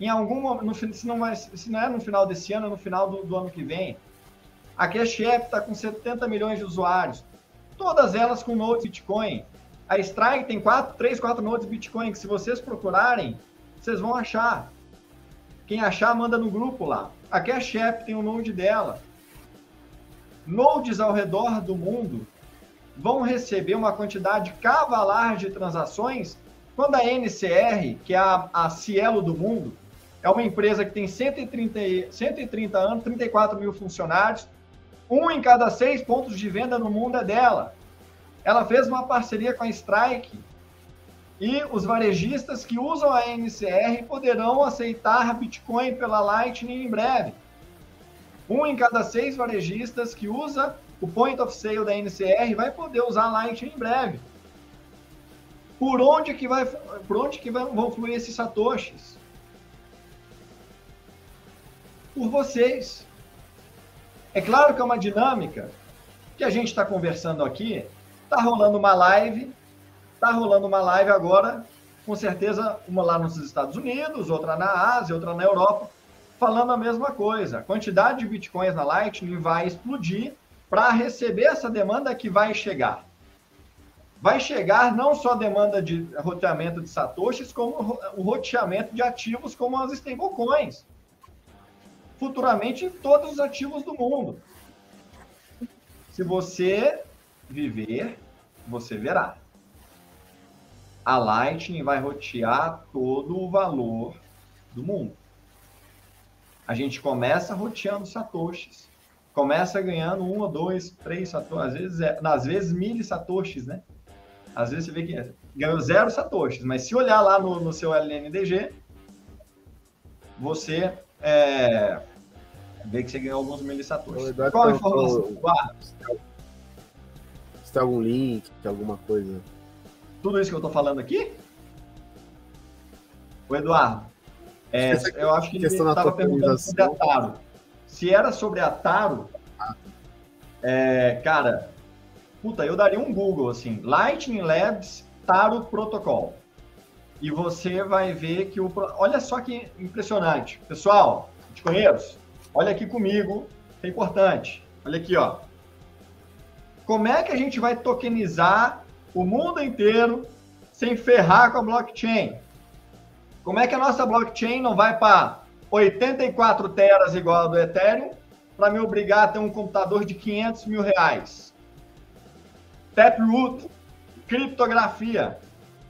Speaker 2: Em algum momento, se não, se não é no final desse ano, é no final do, do ano que vem, a Cash App está com 70 milhões de usuários, todas elas com nodes Bitcoin. A Strike tem 4, 3, 4 nodes Bitcoin, que se vocês procurarem, vocês vão achar. Quem achar, manda no grupo lá. A Cash App tem o um node dela. Nodes ao redor do mundo vão receber uma quantidade cavalar de transações quando a NCR, que é a, a Cielo do mundo, é uma empresa que tem 130, 130 anos, 34 mil funcionários, um em cada seis pontos de venda no mundo é dela. Ela fez uma parceria com a Strike e os varejistas que usam a NCR poderão aceitar Bitcoin pela Lightning em breve. Um em cada seis varejistas que usa o point of sale da NCR vai poder usar Lightning em breve. Por onde que vai, por onde que vão fluir esses satoshis? Por vocês. É claro que é uma dinâmica que a gente está conversando aqui. Está rolando uma live, está rolando uma live agora, com certeza, uma lá nos Estados Unidos, outra na Ásia, outra na Europa, falando a mesma coisa. A quantidade de bitcoins na Lightning vai explodir para receber essa demanda que vai chegar. Vai chegar não só demanda de roteamento de satoshis, como o roteamento de ativos como as stablecoins futuramente todos os ativos do mundo. Se você viver, você verá. A Lightning vai rotear todo o valor do mundo. A gente começa roteando satoshis. Começa ganhando um ou dois, três satoshis, às vezes, é, às vezes mil satoshis, né? Às vezes você vê que ganhou zero satoshis, mas se olhar lá no, no seu LNDG, você é, vê que você ganhou alguns milissatoshis. Qual a informação?
Speaker 1: Se tem algum link, alguma coisa.
Speaker 2: Tudo isso que eu estou falando aqui? O Eduardo, é, eu acho que ele estava perguntando sobre a Taro. Se era sobre a Taro, ah. é, cara, puta, eu daria um Google, assim, Lightning Labs Taro Protocol. E você vai ver que o. Olha só que impressionante. Pessoal, te conheço. Olha aqui comigo, é importante. Olha aqui, ó. Como é que a gente vai tokenizar o mundo inteiro sem ferrar com a blockchain? Como é que a nossa blockchain não vai para 84 teras igual a do Ethereum para me obrigar a ter um computador de 500 mil reais? Taproot, criptografia.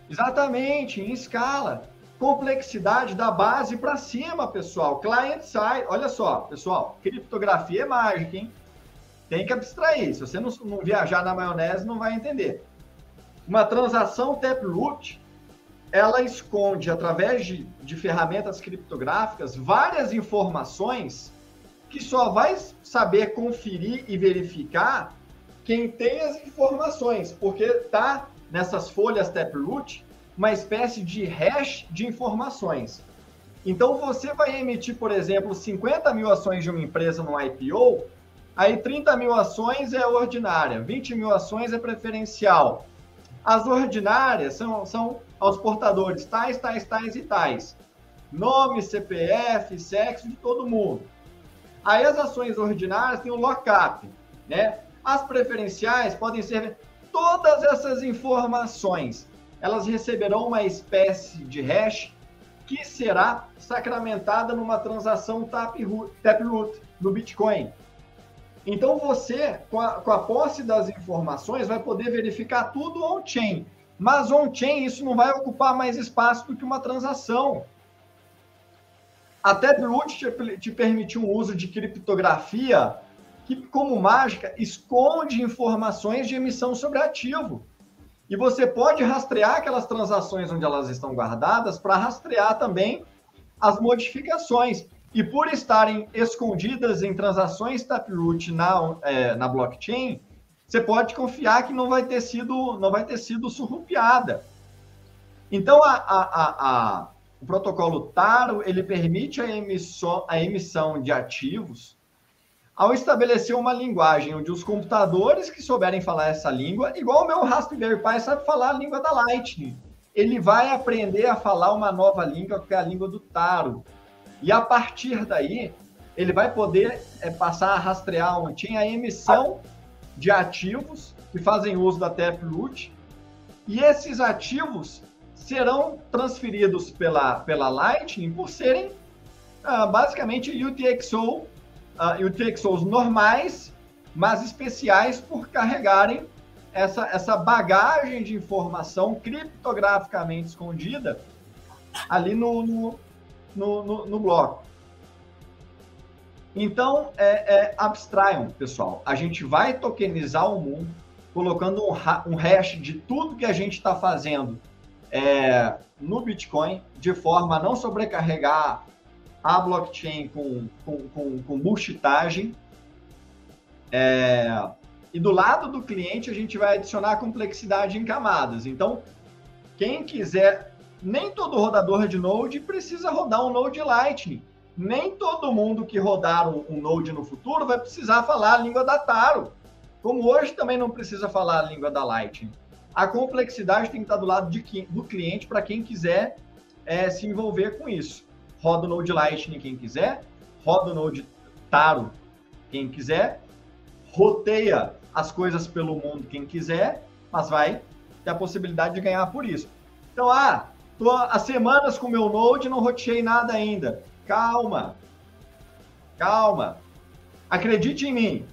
Speaker 2: Exatamente, em escala. Complexidade da base para cima, pessoal. Client side. Olha só, pessoal, criptografia é mágica, hein? Tem que abstrair. Se você não, não viajar na maionese, não vai entender. Uma transação Taproot, ela esconde, através de, de ferramentas criptográficas, várias informações que só vai saber conferir e verificar quem tem as informações, porque tá nessas folhas Taproot uma espécie de hash de informações. Então você vai emitir, por exemplo, 50 mil ações de uma empresa no IPO, aí 30 mil ações é ordinária, 20 mil ações é preferencial. As ordinárias são, são aos portadores tais, tais, tais e tais. Nome, CPF, sexo de todo mundo. Aí as ações ordinárias têm o lockup, né? As preferenciais podem ser todas essas informações. Elas receberão uma espécie de hash que será sacramentada numa transação Taproot no Bitcoin. Então você, com a, com a posse das informações, vai poder verificar tudo on-chain. Mas on-chain isso não vai ocupar mais espaço do que uma transação. A Taproot te, te permitiu um uso de criptografia que, como mágica, esconde informações de emissão sobre ativo. E você pode rastrear aquelas transações onde elas estão guardadas para rastrear também as modificações. E por estarem escondidas em transações Taproot na, é, na blockchain, você pode confiar que não vai ter sido, não vai ter sido surrupiada. Então, a, a, a, o protocolo Taro ele permite a emissão, a emissão de ativos ao estabelecer uma linguagem onde os computadores que souberem falar essa língua, igual o meu Raspberry Pi sabe falar a língua da Lightning, ele vai aprender a falar uma nova língua, que é a língua do Taro. E a partir daí, ele vai poder é, passar a rastrear on-chain a emissão de ativos que fazem uso da Taproot, e esses ativos serão transferidos pela, pela Lightning por serem ah, basicamente UTXO e UTXOs normais, mas especiais por carregarem essa, essa bagagem de informação criptograficamente escondida ali no, no, no, no, no bloco. Então, é, é, abstraiam, pessoal. A gente vai tokenizar o mundo, colocando um, um hash de tudo que a gente está fazendo é, no Bitcoin, de forma a não sobrecarregar a blockchain com, com, com, com. É, e do lado do cliente, a gente vai adicionar complexidade em camadas. Então, quem quiser, nem todo rodador de Node precisa rodar um Node Lightning. Nem todo mundo que rodar um, um Node no futuro vai precisar falar a língua da Taro. Como hoje também não precisa falar a língua da Lightning. A complexidade tem que estar do lado de, do cliente para quem quiser é, se envolver com isso roda o Node Lightning quem quiser, roda o Node Taro quem quiser, roteia as coisas pelo mundo quem quiser, mas vai ter a possibilidade de ganhar por isso. Então, ah, tô há semanas com meu Node não roteei nada ainda. Calma. Calma. Acredite em mim.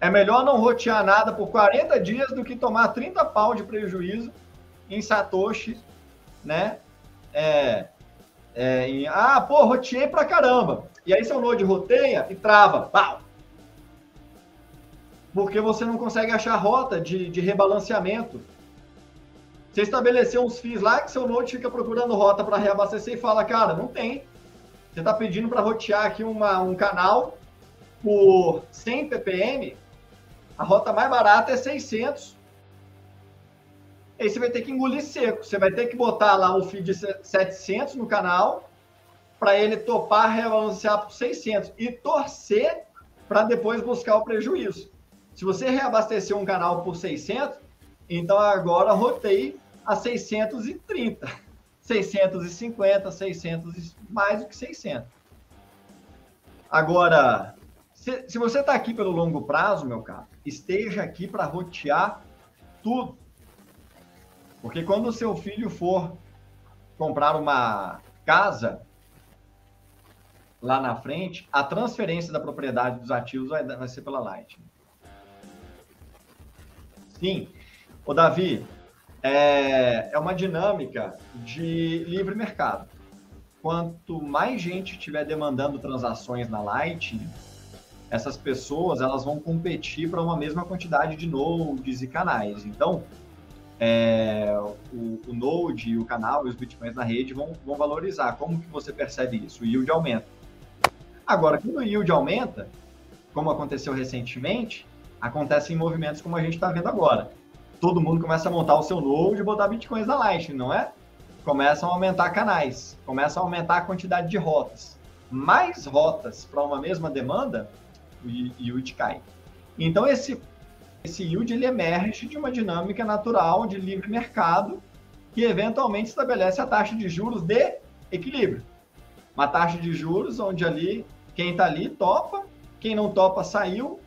Speaker 2: É melhor não rotear nada por 40 dias do que tomar 30 pau de prejuízo em Satoshi, né? É, é, em, ah, pô, roteei pra caramba. E aí seu Node roteia e trava. Pau! Porque você não consegue achar rota de, de rebalanceamento. Você estabeleceu uns FIIs lá que seu Node fica procurando rota para reabastecer e fala, cara, não tem. Você está pedindo para rotear aqui uma, um canal por 100 ppm, a rota mais barata é 600. Aí você vai ter que engolir seco. Você vai ter que botar lá o feed de 700 no canal para ele topar rebalancear por 600 e torcer para depois buscar o prejuízo. Se você reabastecer um canal por 600, então agora rotei a 630, 650, 600, mais do que 600. Agora, se, se você está aqui pelo longo prazo, meu caro, esteja aqui para rotear tudo. Porque quando o seu filho for comprar uma casa lá na frente, a transferência da propriedade dos ativos vai, vai ser pela Lightning. Sim. O Davi, é, é uma dinâmica de livre mercado. Quanto mais gente estiver demandando transações na Lightning, essas pessoas elas vão competir para uma mesma quantidade de nodes e canais. Então, é, o, o, node, o canal e os bitcoins na rede vão, vão valorizar. Como que você percebe isso? O yield aumenta. Agora, quando o yield aumenta, como aconteceu recentemente, acontece em movimentos como a gente está vendo agora. Todo mundo começa a montar o seu node e botar bitcoins na Lightning, não é? Começam a aumentar canais, começam a aumentar a quantidade de rotas. Mais rotas para uma mesma demanda, o yield cai. Então, esse esse yield ele emerge de uma dinâmica natural de livre mercado que eventualmente estabelece a taxa de juros de equilíbrio. Uma taxa de juros onde ali quem está ali topa, quem não topa saiu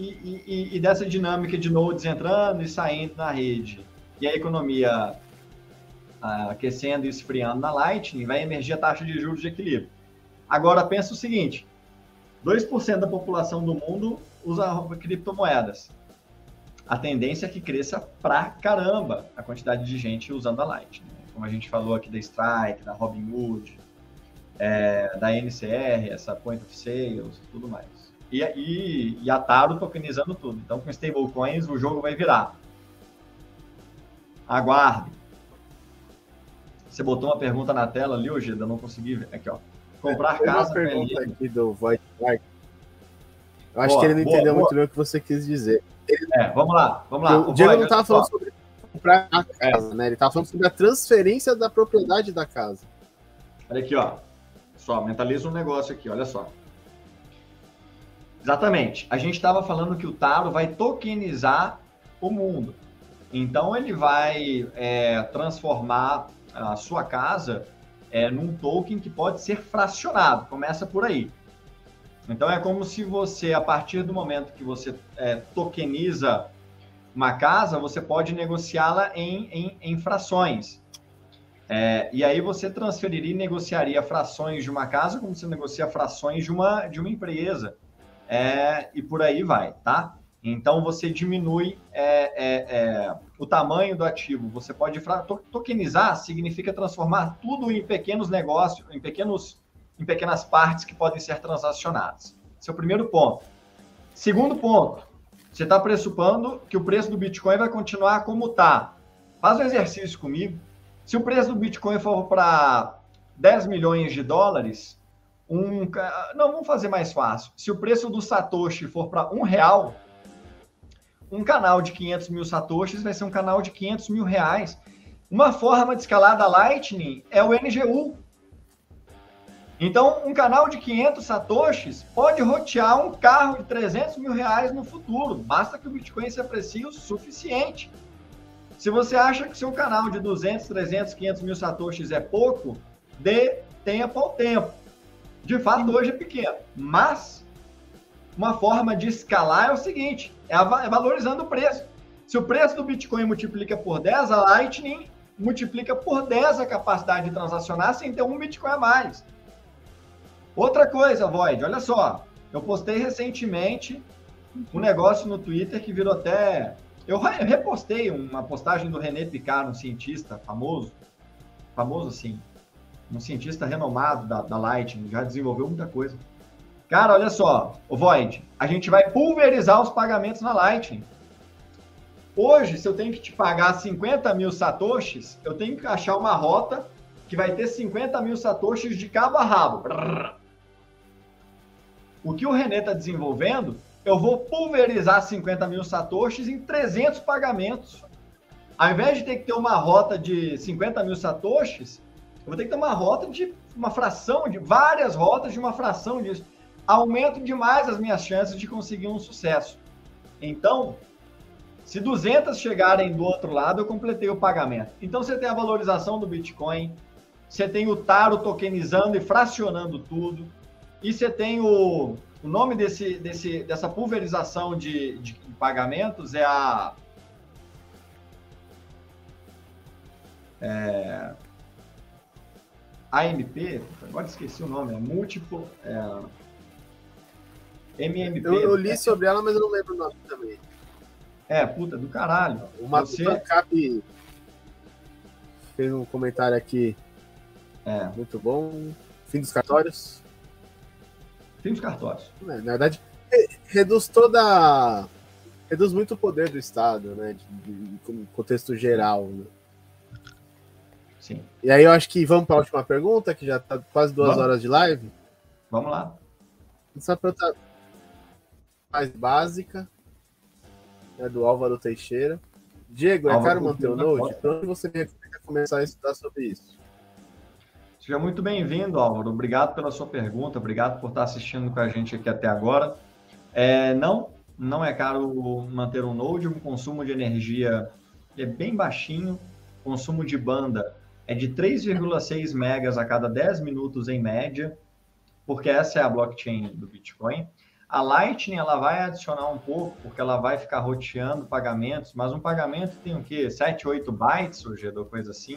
Speaker 2: e, e, e, dessa dinâmica de nodes entrando e saindo na rede e a economia uh, aquecendo e esfriando na Lightning, vai emergir a taxa de juros de equilíbrio. Agora pensa o seguinte: 2% da população do mundo usa criptomoedas a tendência é que cresça pra caramba a quantidade de gente usando a Light. Né? Como a gente falou aqui da Strike, da Robinhood, é, da NCR, essa Point of Sales e tudo mais. E, e, e a Taro tokenizando tudo. Então, com stablecoins, o jogo vai virar. Aguarde. Você botou uma pergunta na tela ali, hoje, eu não consegui ver. Aqui, ó. Comprar casa.
Speaker 1: Uma pergunta aqui do Void. Eu acho boa, que ele não boa, entendeu boa. muito bem o que você quis dizer.
Speaker 2: É, vamos lá, vamos lá.
Speaker 1: O, Diego não estava falando sobre comprar a casa, né? Ele estava falando sobre a transferência da propriedade da casa.
Speaker 2: Olha aqui, ó. Só, mentaliza um negócio aqui, olha só. Exatamente. A gente estava falando que o Taro vai tokenizar o mundo. Então ele vai é, transformar a sua casa é, num token que pode ser fracionado. Começa por aí. Então é como se você, a partir do momento que você é, tokeniza uma casa, você pode negociá-la em, em, em, frações. É, e aí você transferiria e negociaria frações de uma casa como você negocia frações de uma, de uma empresa. É, e por aí vai, tá? Então você diminui é, é, é o tamanho do ativo. Você pode tokenizar significa transformar tudo em pequenos negócios, em pequenos em pequenas partes que podem ser transacionadas. O primeiro ponto. Segundo ponto, você está pressupondo que o preço do Bitcoin vai continuar como está. Faz um exercício comigo. Se o preço do Bitcoin for para 10 milhões de dólares, um, não, vamos fazer mais fácil. Se o preço do Satoshi for para um real, um canal de 500 mil Satoshis vai ser um canal de 500 mil reais. Uma forma de escalar da Lightning é o NGU, então, um canal de 500 satoshis pode rotear um carro de 300 mil reais no futuro. Basta que o Bitcoin se aprecie o suficiente. Se você acha que seu canal de 200, 300, 500 mil satoshis é pouco, dê tempo ao tempo. De fato, hoje é pequeno. Mas, uma forma de escalar é o seguinte, é, é valorizando o preço. Se o preço do Bitcoin multiplica por 10, a Lightning multiplica por 10 a capacidade de transacionar sem ter um Bitcoin a mais. Outra coisa, Void, olha só. Eu postei recentemente um negócio no Twitter que virou até. Eu repostei uma postagem do René Picard, um cientista famoso, famoso assim, um cientista renomado da, da Lightning, já desenvolveu muita coisa. Cara, olha só, o Void, a gente vai pulverizar os pagamentos na Lightning. Hoje, se eu tenho que te pagar 50 mil satoshis, eu tenho que achar uma rota que vai ter 50 mil satoshis de cabo a rabo. O que o René está desenvolvendo, eu vou pulverizar 50 mil satoshis em 300 pagamentos. Ao invés de ter que ter uma rota de 50 mil satoshis, vou ter que ter uma rota de uma fração, de várias rotas de uma fração disso. Aumento demais as minhas chances de conseguir um sucesso. Então, se 200 chegarem do outro lado, eu completei o pagamento. Então, você tem a valorização do Bitcoin, você tem o Taro tokenizando e fracionando tudo. E você tem o, o nome desse, desse, dessa pulverização de, de pagamentos é a. É, AMP, agora esqueci o nome, é múltiplo. É, MMP.
Speaker 1: Eu, eu li sobre ela, mas eu não lembro o nome também.
Speaker 2: É, puta, do caralho.
Speaker 1: O Você... Cap fez um comentário aqui é. Muito bom. Fim dos cartórios.
Speaker 2: Fim dos cartórios.
Speaker 1: É, na verdade, reduz toda. Reduz muito o poder do Estado, né? De, de, contexto geral. Né?
Speaker 2: Sim.
Speaker 1: E aí eu acho que vamos para a última pergunta, que já está quase duas
Speaker 2: vamos.
Speaker 1: horas de live.
Speaker 2: Vamos lá.
Speaker 1: Essa pergunta mais básica, é do Álvaro Teixeira. Diego, é Álvaro é caro manter o Node? Para onde você quer começar a estudar sobre isso?
Speaker 2: Seja muito bem-vindo, Álvaro. Obrigado pela sua pergunta, obrigado por estar assistindo com a gente aqui até agora. É, não, não é caro manter um Node, o consumo de energia é bem baixinho, consumo de banda é de 3,6 megas a cada 10 minutos em média, porque essa é a blockchain do Bitcoin. A Lightning ela vai adicionar um pouco, porque ela vai ficar roteando pagamentos, mas um pagamento tem o quê? 7, 8 bytes, hoje, ou coisa assim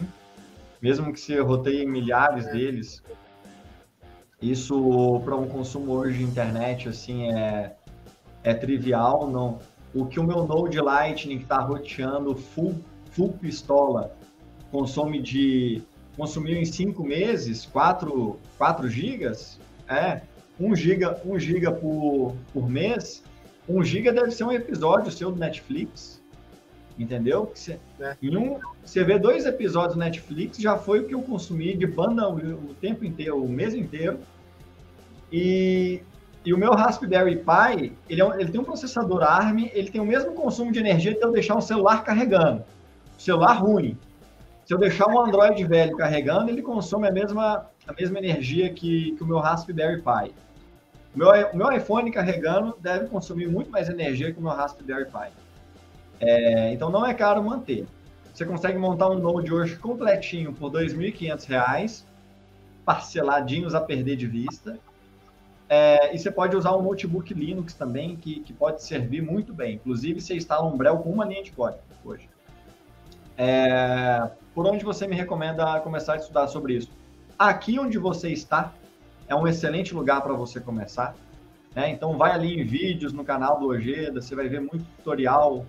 Speaker 2: mesmo que se roteie milhares deles, isso para um consumo hoje de internet assim é, é trivial. Não, o que o meu Node Lightning está roteando full, full pistola consome de consumiu em cinco meses 4, 4 gigas, é 1 giga, 1 giga por, por mês. 1 giga deve ser um episódio seu do Netflix entendeu? Você, é. Em um, você vê dois episódios do Netflix, já foi o que eu consumi de banda o, o tempo inteiro, o mês inteiro. E, e o meu Raspberry Pi, ele, é, ele tem um processador ARM, ele tem o mesmo consumo de energia de eu deixar um celular carregando. Celular ruim. Se eu deixar um Android velho carregando, ele consome a mesma, a mesma energia que, que o meu Raspberry Pi. O meu, o meu iPhone carregando deve consumir muito mais energia que o meu Raspberry Pi. É, então não é caro manter. Você consegue montar um Node hoje completinho por R$ 2.500, parceladinhos a perder de vista. É, e você pode usar um notebook Linux também, que, que pode servir muito bem. Inclusive, você instala um Brel com uma linha de código hoje. É, por onde você me recomenda começar a estudar sobre isso? Aqui onde você está é um excelente lugar para você começar. Né? Então, vai ali em vídeos no canal do Ojeda, você vai ver muito tutorial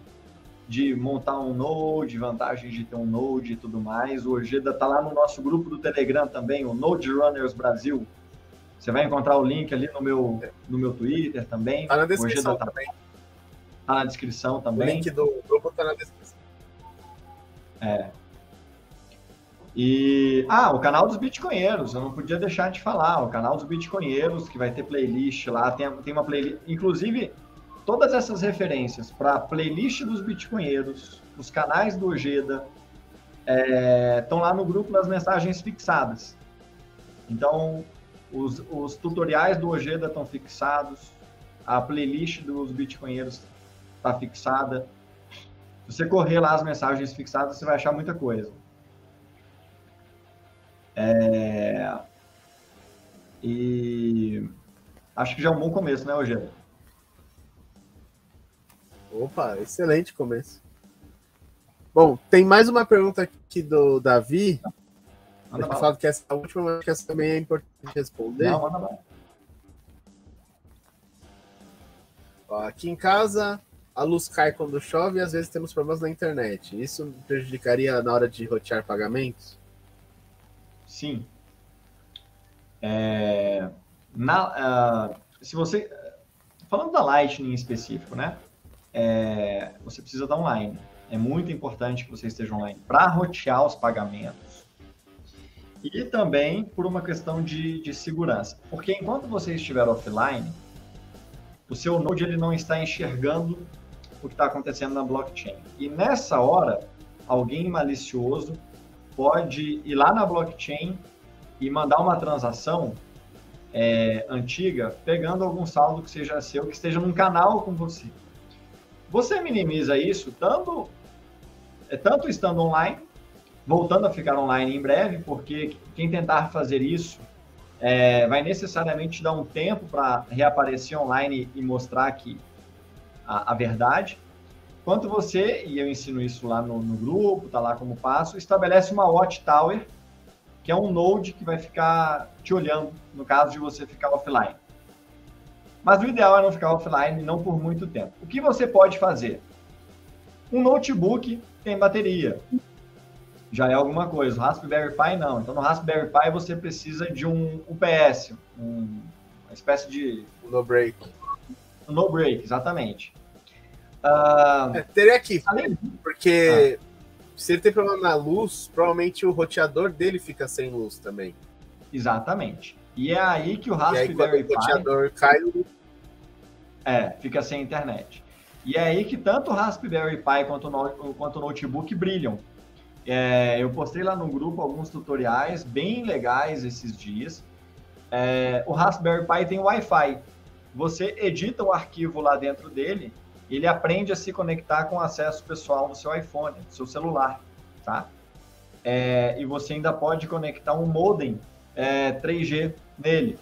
Speaker 2: de montar um Node, vantagens de ter um Node e tudo mais. O Ojeda está lá no nosso grupo do Telegram também, o Node Runners Brasil. Você vai encontrar o link ali no meu, no meu Twitter também.
Speaker 1: Está na descrição tá, também.
Speaker 2: Está na descrição também.
Speaker 1: O link do grupo está na descrição.
Speaker 2: É. E. Ah, o canal dos Bitcoinheiros, eu não podia deixar de falar. O canal dos Bitcoinheiros, que vai ter playlist lá, tem, tem uma playlist. Inclusive, todas essas referências para playlist dos bitcoinheiros, os canais do Ojeda, estão é, lá no grupo nas mensagens fixadas. Então, os, os tutoriais do Ojeda estão fixados, a playlist dos bitcoinheiros está fixada. Se você correr lá as mensagens fixadas, você vai achar muita coisa. É... E acho que já é um bom começo, né, Ojeda?
Speaker 1: Opa, excelente começo. Bom, tem mais uma pergunta aqui do Davi. Manda eu falado que essa é a última, mas que essa também é importante responder. Não, manda lá. aqui em casa, a luz cai quando chove e às vezes temos problemas na internet. Isso prejudicaria na hora de rotear pagamentos?
Speaker 2: Sim. É, na, uh, se você. Falando da Lightning em específico, né? é, você precisa dar online. É muito importante que você esteja online para rotear os pagamentos e também por uma questão de, de segurança. Porque enquanto você estiver offline, o seu node ele não está enxergando o que está acontecendo na blockchain. E nessa hora, alguém malicioso pode ir lá na blockchain e mandar uma transação é, antiga, pegando algum saldo que seja seu, que esteja num canal com você. Você minimiza isso tanto, é, tanto estando online, voltando a ficar online em breve, porque quem tentar fazer isso é, vai necessariamente dar um tempo para reaparecer online e mostrar que a, a, verdade. Quanto você, e eu ensino isso lá no, no grupo, tá lá como passo, estabelece uma watchtower que é um node que vai ficar te olhando no caso de você ficar offline. Mas o ideal é não ficar offline, não por muito tempo. O que você pode fazer? Um notebook tem bateria. Já é alguma coisa. O Raspberry Pi não. Então no Raspberry Pi você precisa de um UPS, um, uma espécie de.
Speaker 1: No break.
Speaker 2: No break, exatamente.
Speaker 1: Uh... É, teria aqui, além... porque. Ah se ele tem problema na luz, provavelmente o roteador dele fica sem luz também.
Speaker 2: Exatamente. E é aí que o Raspberry Pi. O roteador cai. É, fica sem internet. E é aí que tanto o Raspberry Pi quanto o, quanto o notebook brilham. É, eu postei lá no grupo alguns tutoriais bem legais esses dias. É, o Raspberry Pi tem Wi-Fi. Você edita o arquivo lá dentro dele ele aprende a se conectar com acesso pessoal do seu iPhone, do seu celular, tá? É, e você ainda pode conectar um modem é, 3G nele.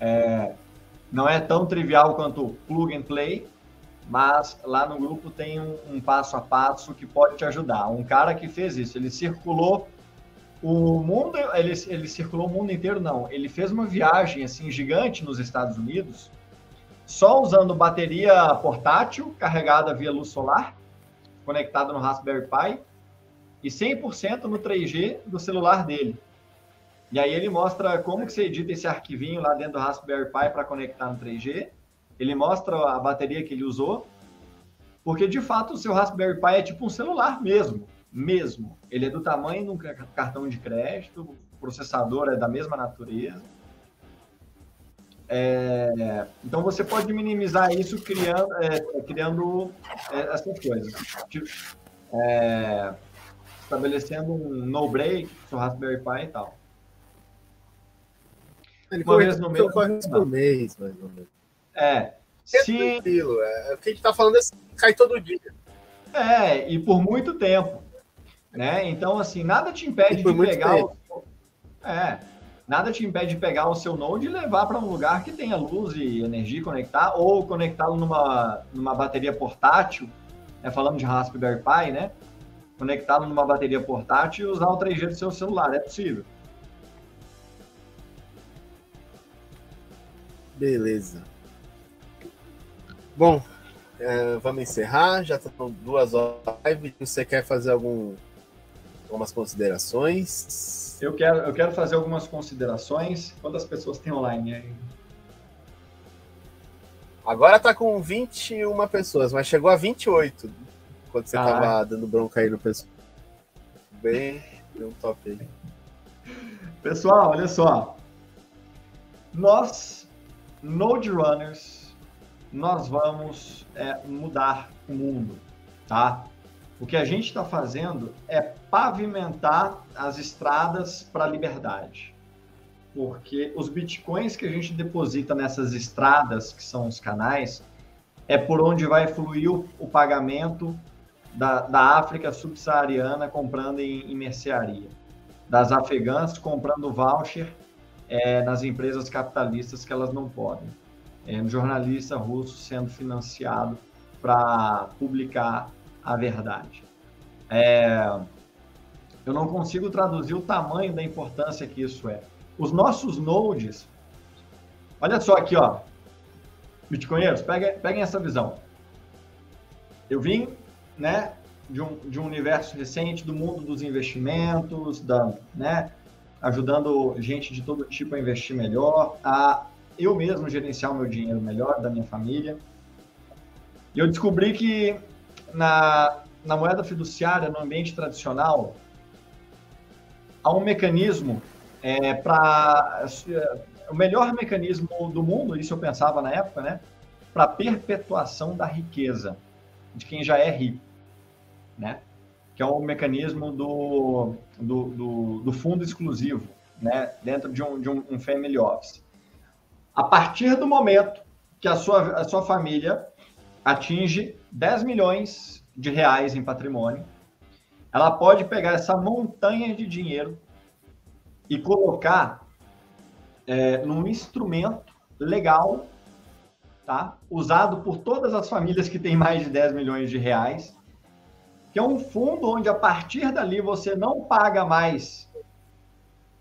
Speaker 2: É, não é tão trivial quanto plug and play, mas lá no grupo tem um, um, passo a passo que pode te ajudar. Um cara que fez isso, ele circulou o mundo, ele, ele circulou o mundo inteiro, não. Ele fez uma viagem assim gigante nos Estados Unidos só usando bateria portátil carregada via luz solar, conectada no Raspberry Pi, e 100% no 3G do celular dele. E aí ele mostra como que você edita esse arquivinho lá dentro do Raspberry Pi para conectar no 3G. Ele mostra a bateria que ele usou, porque de fato o seu Raspberry Pi é tipo um celular mesmo, mesmo. Ele é do tamanho de um cartão de crédito, o processador é da mesma natureza. É, então você pode minimizar isso criando, é, criando é, essas coisas. É, estabelecendo um no-break, seu Raspberry Pi e tal.
Speaker 1: Ele Uma vez no mês. por mês, mais ou menos.
Speaker 2: É.
Speaker 1: é se... tranquilo, é, o que a gente está falando é cai todo dia.
Speaker 2: É, e por muito tempo. Né? Então, assim, nada te impede de pegar. O... É, nada te impede de pegar o seu Node e levar para um lugar que tenha luz e energia conectar, ou conectá-lo numa, numa bateria portátil, né, falando de Raspberry Pi, né? Conectá-lo numa bateria portátil e usar o 3G do seu celular, é possível.
Speaker 1: Beleza. Bom, é, vamos encerrar. Já estão duas horas. Você quer fazer algum, algumas considerações?
Speaker 2: Eu quero, eu quero fazer algumas considerações. Quantas pessoas tem online aí?
Speaker 1: Agora tá com 21 pessoas, mas chegou a 28 quando você ah. tava dando bronca aí no pessoal. Bem, um top aí.
Speaker 2: Pessoal, olha só. Nós, Node Runners, nós vamos é, mudar o mundo, tá? O que a gente está fazendo é pavimentar as estradas para a liberdade. Porque os bitcoins que a gente deposita nessas estradas, que são os canais, é por onde vai fluir o, o pagamento da, da África subsaariana comprando em, em mercearia, das afegãs comprando voucher é, nas empresas capitalistas que elas não podem, é, um jornalista russo sendo financiado para publicar a verdade. É, eu não consigo traduzir o tamanho da importância que isso é. Os nossos nodes, olha só aqui, ó, bitcoinheiros, peguem, peguem essa visão. Eu vim, né, de um, de um universo recente do mundo dos investimentos, da, né, ajudando gente de todo tipo a investir melhor, a eu mesmo gerenciar o meu dinheiro melhor, da minha família. E eu descobri que na, na moeda fiduciária, no ambiente tradicional, há um mecanismo é, para o melhor mecanismo do mundo, isso eu pensava na época, né? Para perpetuação da riqueza de quem já é rico, né? Que é o mecanismo do, do, do, do fundo exclusivo, né? Dentro de um, de um, um family office. A partir do momento que a sua, a sua família atinge 10 milhões de reais em patrimônio, ela pode pegar essa montanha de dinheiro e colocar é, num instrumento legal, tá? usado por todas as famílias que têm mais de 10 milhões de reais, que é um fundo onde a partir dali você não paga mais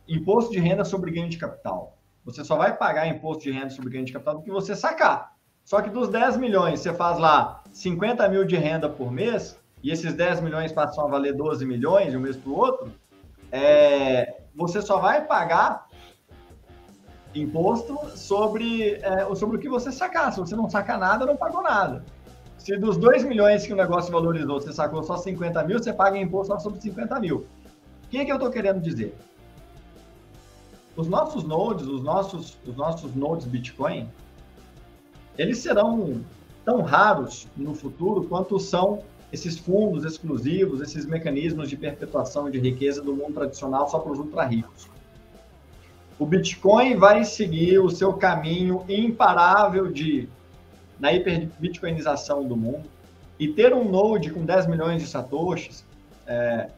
Speaker 2: imposto de renda sobre ganho de capital. Você só vai pagar imposto de renda sobre ganho de capital do que você sacar. Só que dos 10 milhões, você faz lá 50 mil de renda por mês, e esses 10 milhões passam a valer 12 milhões de um mês para o outro, é, você só vai pagar imposto sobre, é, sobre o que você sacar. Se você não saca nada, não pagou nada. Se dos 2 milhões que o negócio valorizou, você sacou só 50 mil, você paga imposto só sobre 50 mil. O que, é que eu estou querendo dizer? Os nossos nodes, os nossos, os nossos nodes Bitcoin, eles serão tão raros no futuro quanto são esses fundos exclusivos, esses mecanismos de perpetuação de riqueza do mundo tradicional só para os ultra ricos. O Bitcoin vai seguir o seu caminho imparável de na hiperbitcoinização do mundo e ter um node com 10 milhões de satoshis é,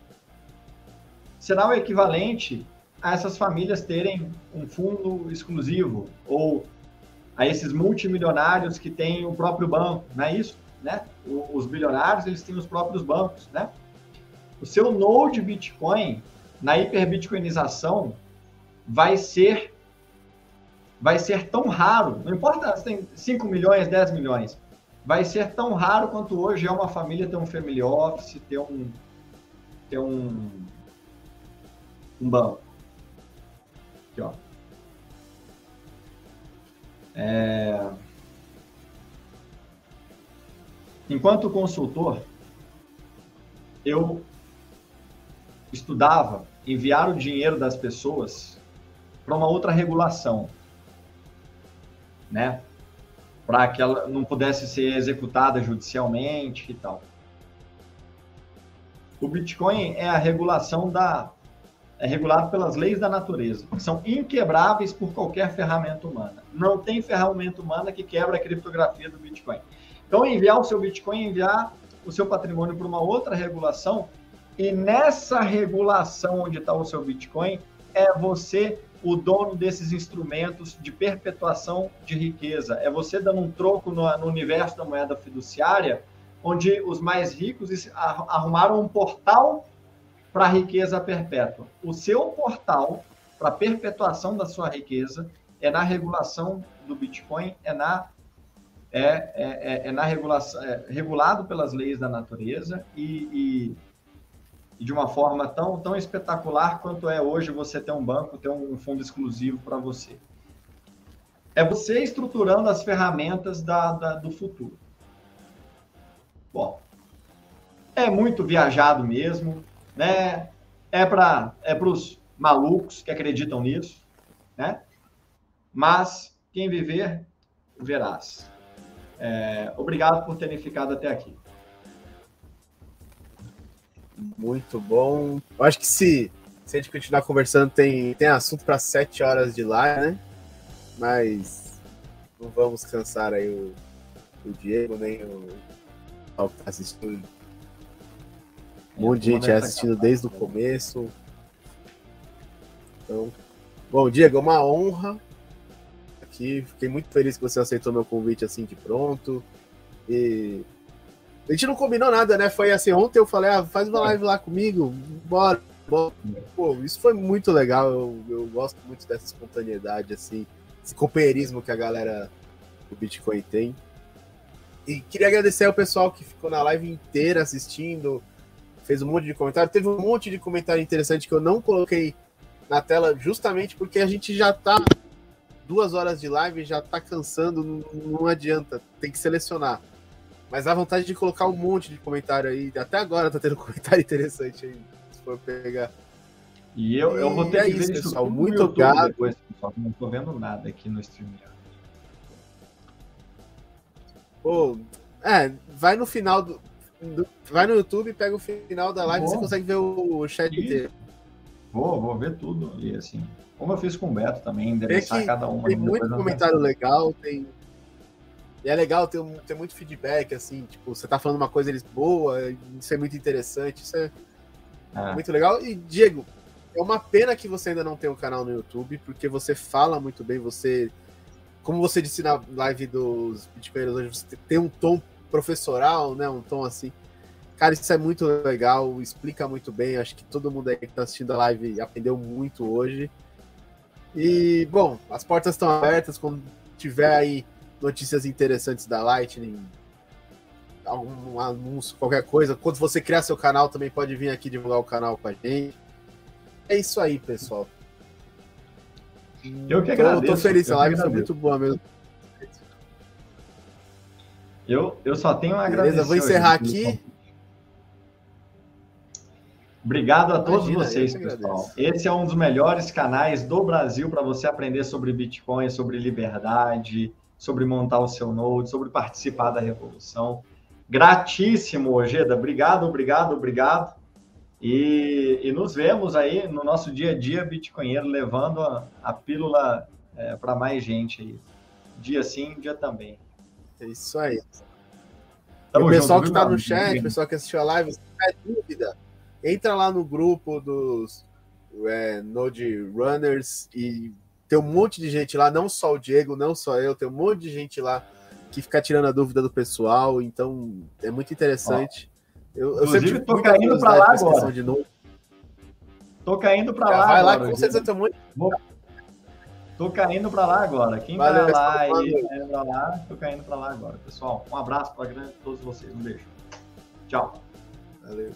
Speaker 2: será o equivalente a essas famílias terem um fundo exclusivo ou a esses multimilionários que têm o próprio banco, não é isso? né? Os bilionários, eles têm os próprios bancos, né? O seu node Bitcoin, na hiperbitcoinização, vai ser vai ser tão raro, não importa se tem 5 milhões, 10 milhões, vai ser tão raro quanto hoje é uma família ter um family office, ter um ter um um banco. Aqui, ó. É... Enquanto consultor, eu estudava enviar o dinheiro das pessoas para uma outra regulação, né? Para que ela não pudesse ser executada judicialmente e tal. O Bitcoin é a regulação da é regulado pelas leis da natureza, são inquebráveis por qualquer ferramenta humana. Não tem ferramenta humana que quebra a criptografia do Bitcoin. Então, enviar o seu Bitcoin, enviar o seu patrimônio para uma outra regulação, e nessa regulação onde está o seu Bitcoin, é você o dono desses instrumentos de perpetuação de riqueza. É você dando um troco no, no universo da moeda fiduciária, onde os mais ricos arrumaram um portal para a riqueza perpétua. O seu portal para perpetuação da sua riqueza é na regulação do Bitcoin, é na é, é, é, é na regulação, é regulado pelas leis da natureza e, e, e, de uma forma tão, tão espetacular quanto é hoje você ter um banco, ter um fundo exclusivo para você. É você estruturando as ferramentas da, da, do futuro. Bom, é muito viajado mesmo, né? É para é os malucos que acreditam nisso, né? Mas quem viver, verás. É, obrigado por terem ficado até aqui.
Speaker 1: Muito bom. Eu acho que se, se a gente continuar conversando, tem, tem assunto para sete horas de live, né? Mas não vamos cansar aí o, o Diego, nem o, o que tá assistindo. Um monte de gente assistindo desde o começo. Então, bom, Diego, é uma honra aqui. Fiquei muito feliz que você aceitou meu convite assim de pronto. E a gente não combinou nada, né? Foi assim, ontem eu falei, ah, faz uma live lá comigo, bora. Pô, isso foi muito legal. Eu, eu gosto muito dessa espontaneidade, assim, esse companheirismo que a galera do Bitcoin tem. E queria agradecer ao pessoal que ficou na live inteira assistindo, fez um monte de comentário. Teve um monte de comentário interessante que eu não coloquei na tela, justamente porque a gente já tá duas horas de live já tá cansando, não, não adianta, tem que selecionar. Mas dá vontade de colocar um monte de comentário aí. Até agora tá tendo comentário interessante aí, se for pegar.
Speaker 2: E eu, eu vou ter
Speaker 1: é
Speaker 2: que
Speaker 1: isso,
Speaker 2: ver isso
Speaker 1: pessoal. Muito obrigado.
Speaker 2: depois, pessoal. Não tô vendo nada aqui no streaming.
Speaker 1: Pô, é, vai no final do, do- Vai no YouTube, pega o final da live e
Speaker 2: Bom.
Speaker 1: você consegue ver o, chat
Speaker 2: Isso.
Speaker 1: inteiro.
Speaker 2: Vou, vou ver tudo ali, assim. Como eu fiz com o Beto também, endereçar cada uma.
Speaker 1: Tem muito comentário legal, tem. E é legal ter, ter muito feedback, assim, tipo, você tá falando uma coisa eles boa, isso é muito interessante, isso é
Speaker 2: É.
Speaker 1: muito legal. E, Diego, é uma pena que você ainda não tem um canal no YouTube, porque você fala muito bem, você. Como você disse na live dos Bitcoinheiros hoje, você tem um tom professoral, né? Um tom assim. Cara, isso é muito legal, explica muito bem. Acho que todo mundo aí que tá assistindo a live aprendeu muito hoje. E, bom, as portas estão abertas. Quando tiver aí notícias interessantes da Lightning, algum anúncio, qualquer coisa. Quando você criar seu canal, também pode vir aqui divulgar o canal com a gente. É isso aí, pessoal.
Speaker 2: Eu que
Speaker 1: Tô-
Speaker 2: agradeço.
Speaker 1: Tô, feliz,
Speaker 2: eu
Speaker 1: a live foi muito boa mesmo.
Speaker 2: Eu, eu só tenho a agradecer.
Speaker 1: Beleza, vou encerrar
Speaker 2: pelo
Speaker 1: aqui.
Speaker 2: Obrigado a todos
Speaker 1: Imagina,
Speaker 2: vocês, pessoal. Esse é um dos melhores canais do Brasil para você aprender sobre Bitcoin, sobre liberdade, sobre montar o seu node, sobre participar da revolução. Gratíssimo, Ojeda. Obrigado, obrigado, obrigado. E, e nos vemos aí no nosso dia a dia bitcoinheiro, levando a, a pílula para mais gente aí. Dia sim, dia também.
Speaker 1: É isso aí. O pessoal
Speaker 2: junto,
Speaker 1: que tá
Speaker 2: meu
Speaker 1: no chat, o pessoal que assistiu a live, se tiver dúvida, entra lá no grupo dos é, Node Runners e tem um monte de gente lá, não só o Diego, não só eu, tem um monte de gente lá que fica tirando a dúvida do pessoal, então é muito interessante. eu, eu
Speaker 2: tô
Speaker 1: muita
Speaker 2: caindo pra lá
Speaker 1: com
Speaker 2: agora.
Speaker 1: de Node.
Speaker 2: Tô caindo para lá.
Speaker 1: vai lá,
Speaker 2: agora,
Speaker 1: com
Speaker 2: viu?
Speaker 1: certeza tem muito.
Speaker 2: Tô caindo para lá agora. Quem
Speaker 1: Valeu,
Speaker 2: tá lá
Speaker 1: pessoal.
Speaker 2: e tá indo pra lá, tô caindo para lá agora. Pessoal, um abraço para todos vocês. Um beijo. Tchau.
Speaker 1: Valeu.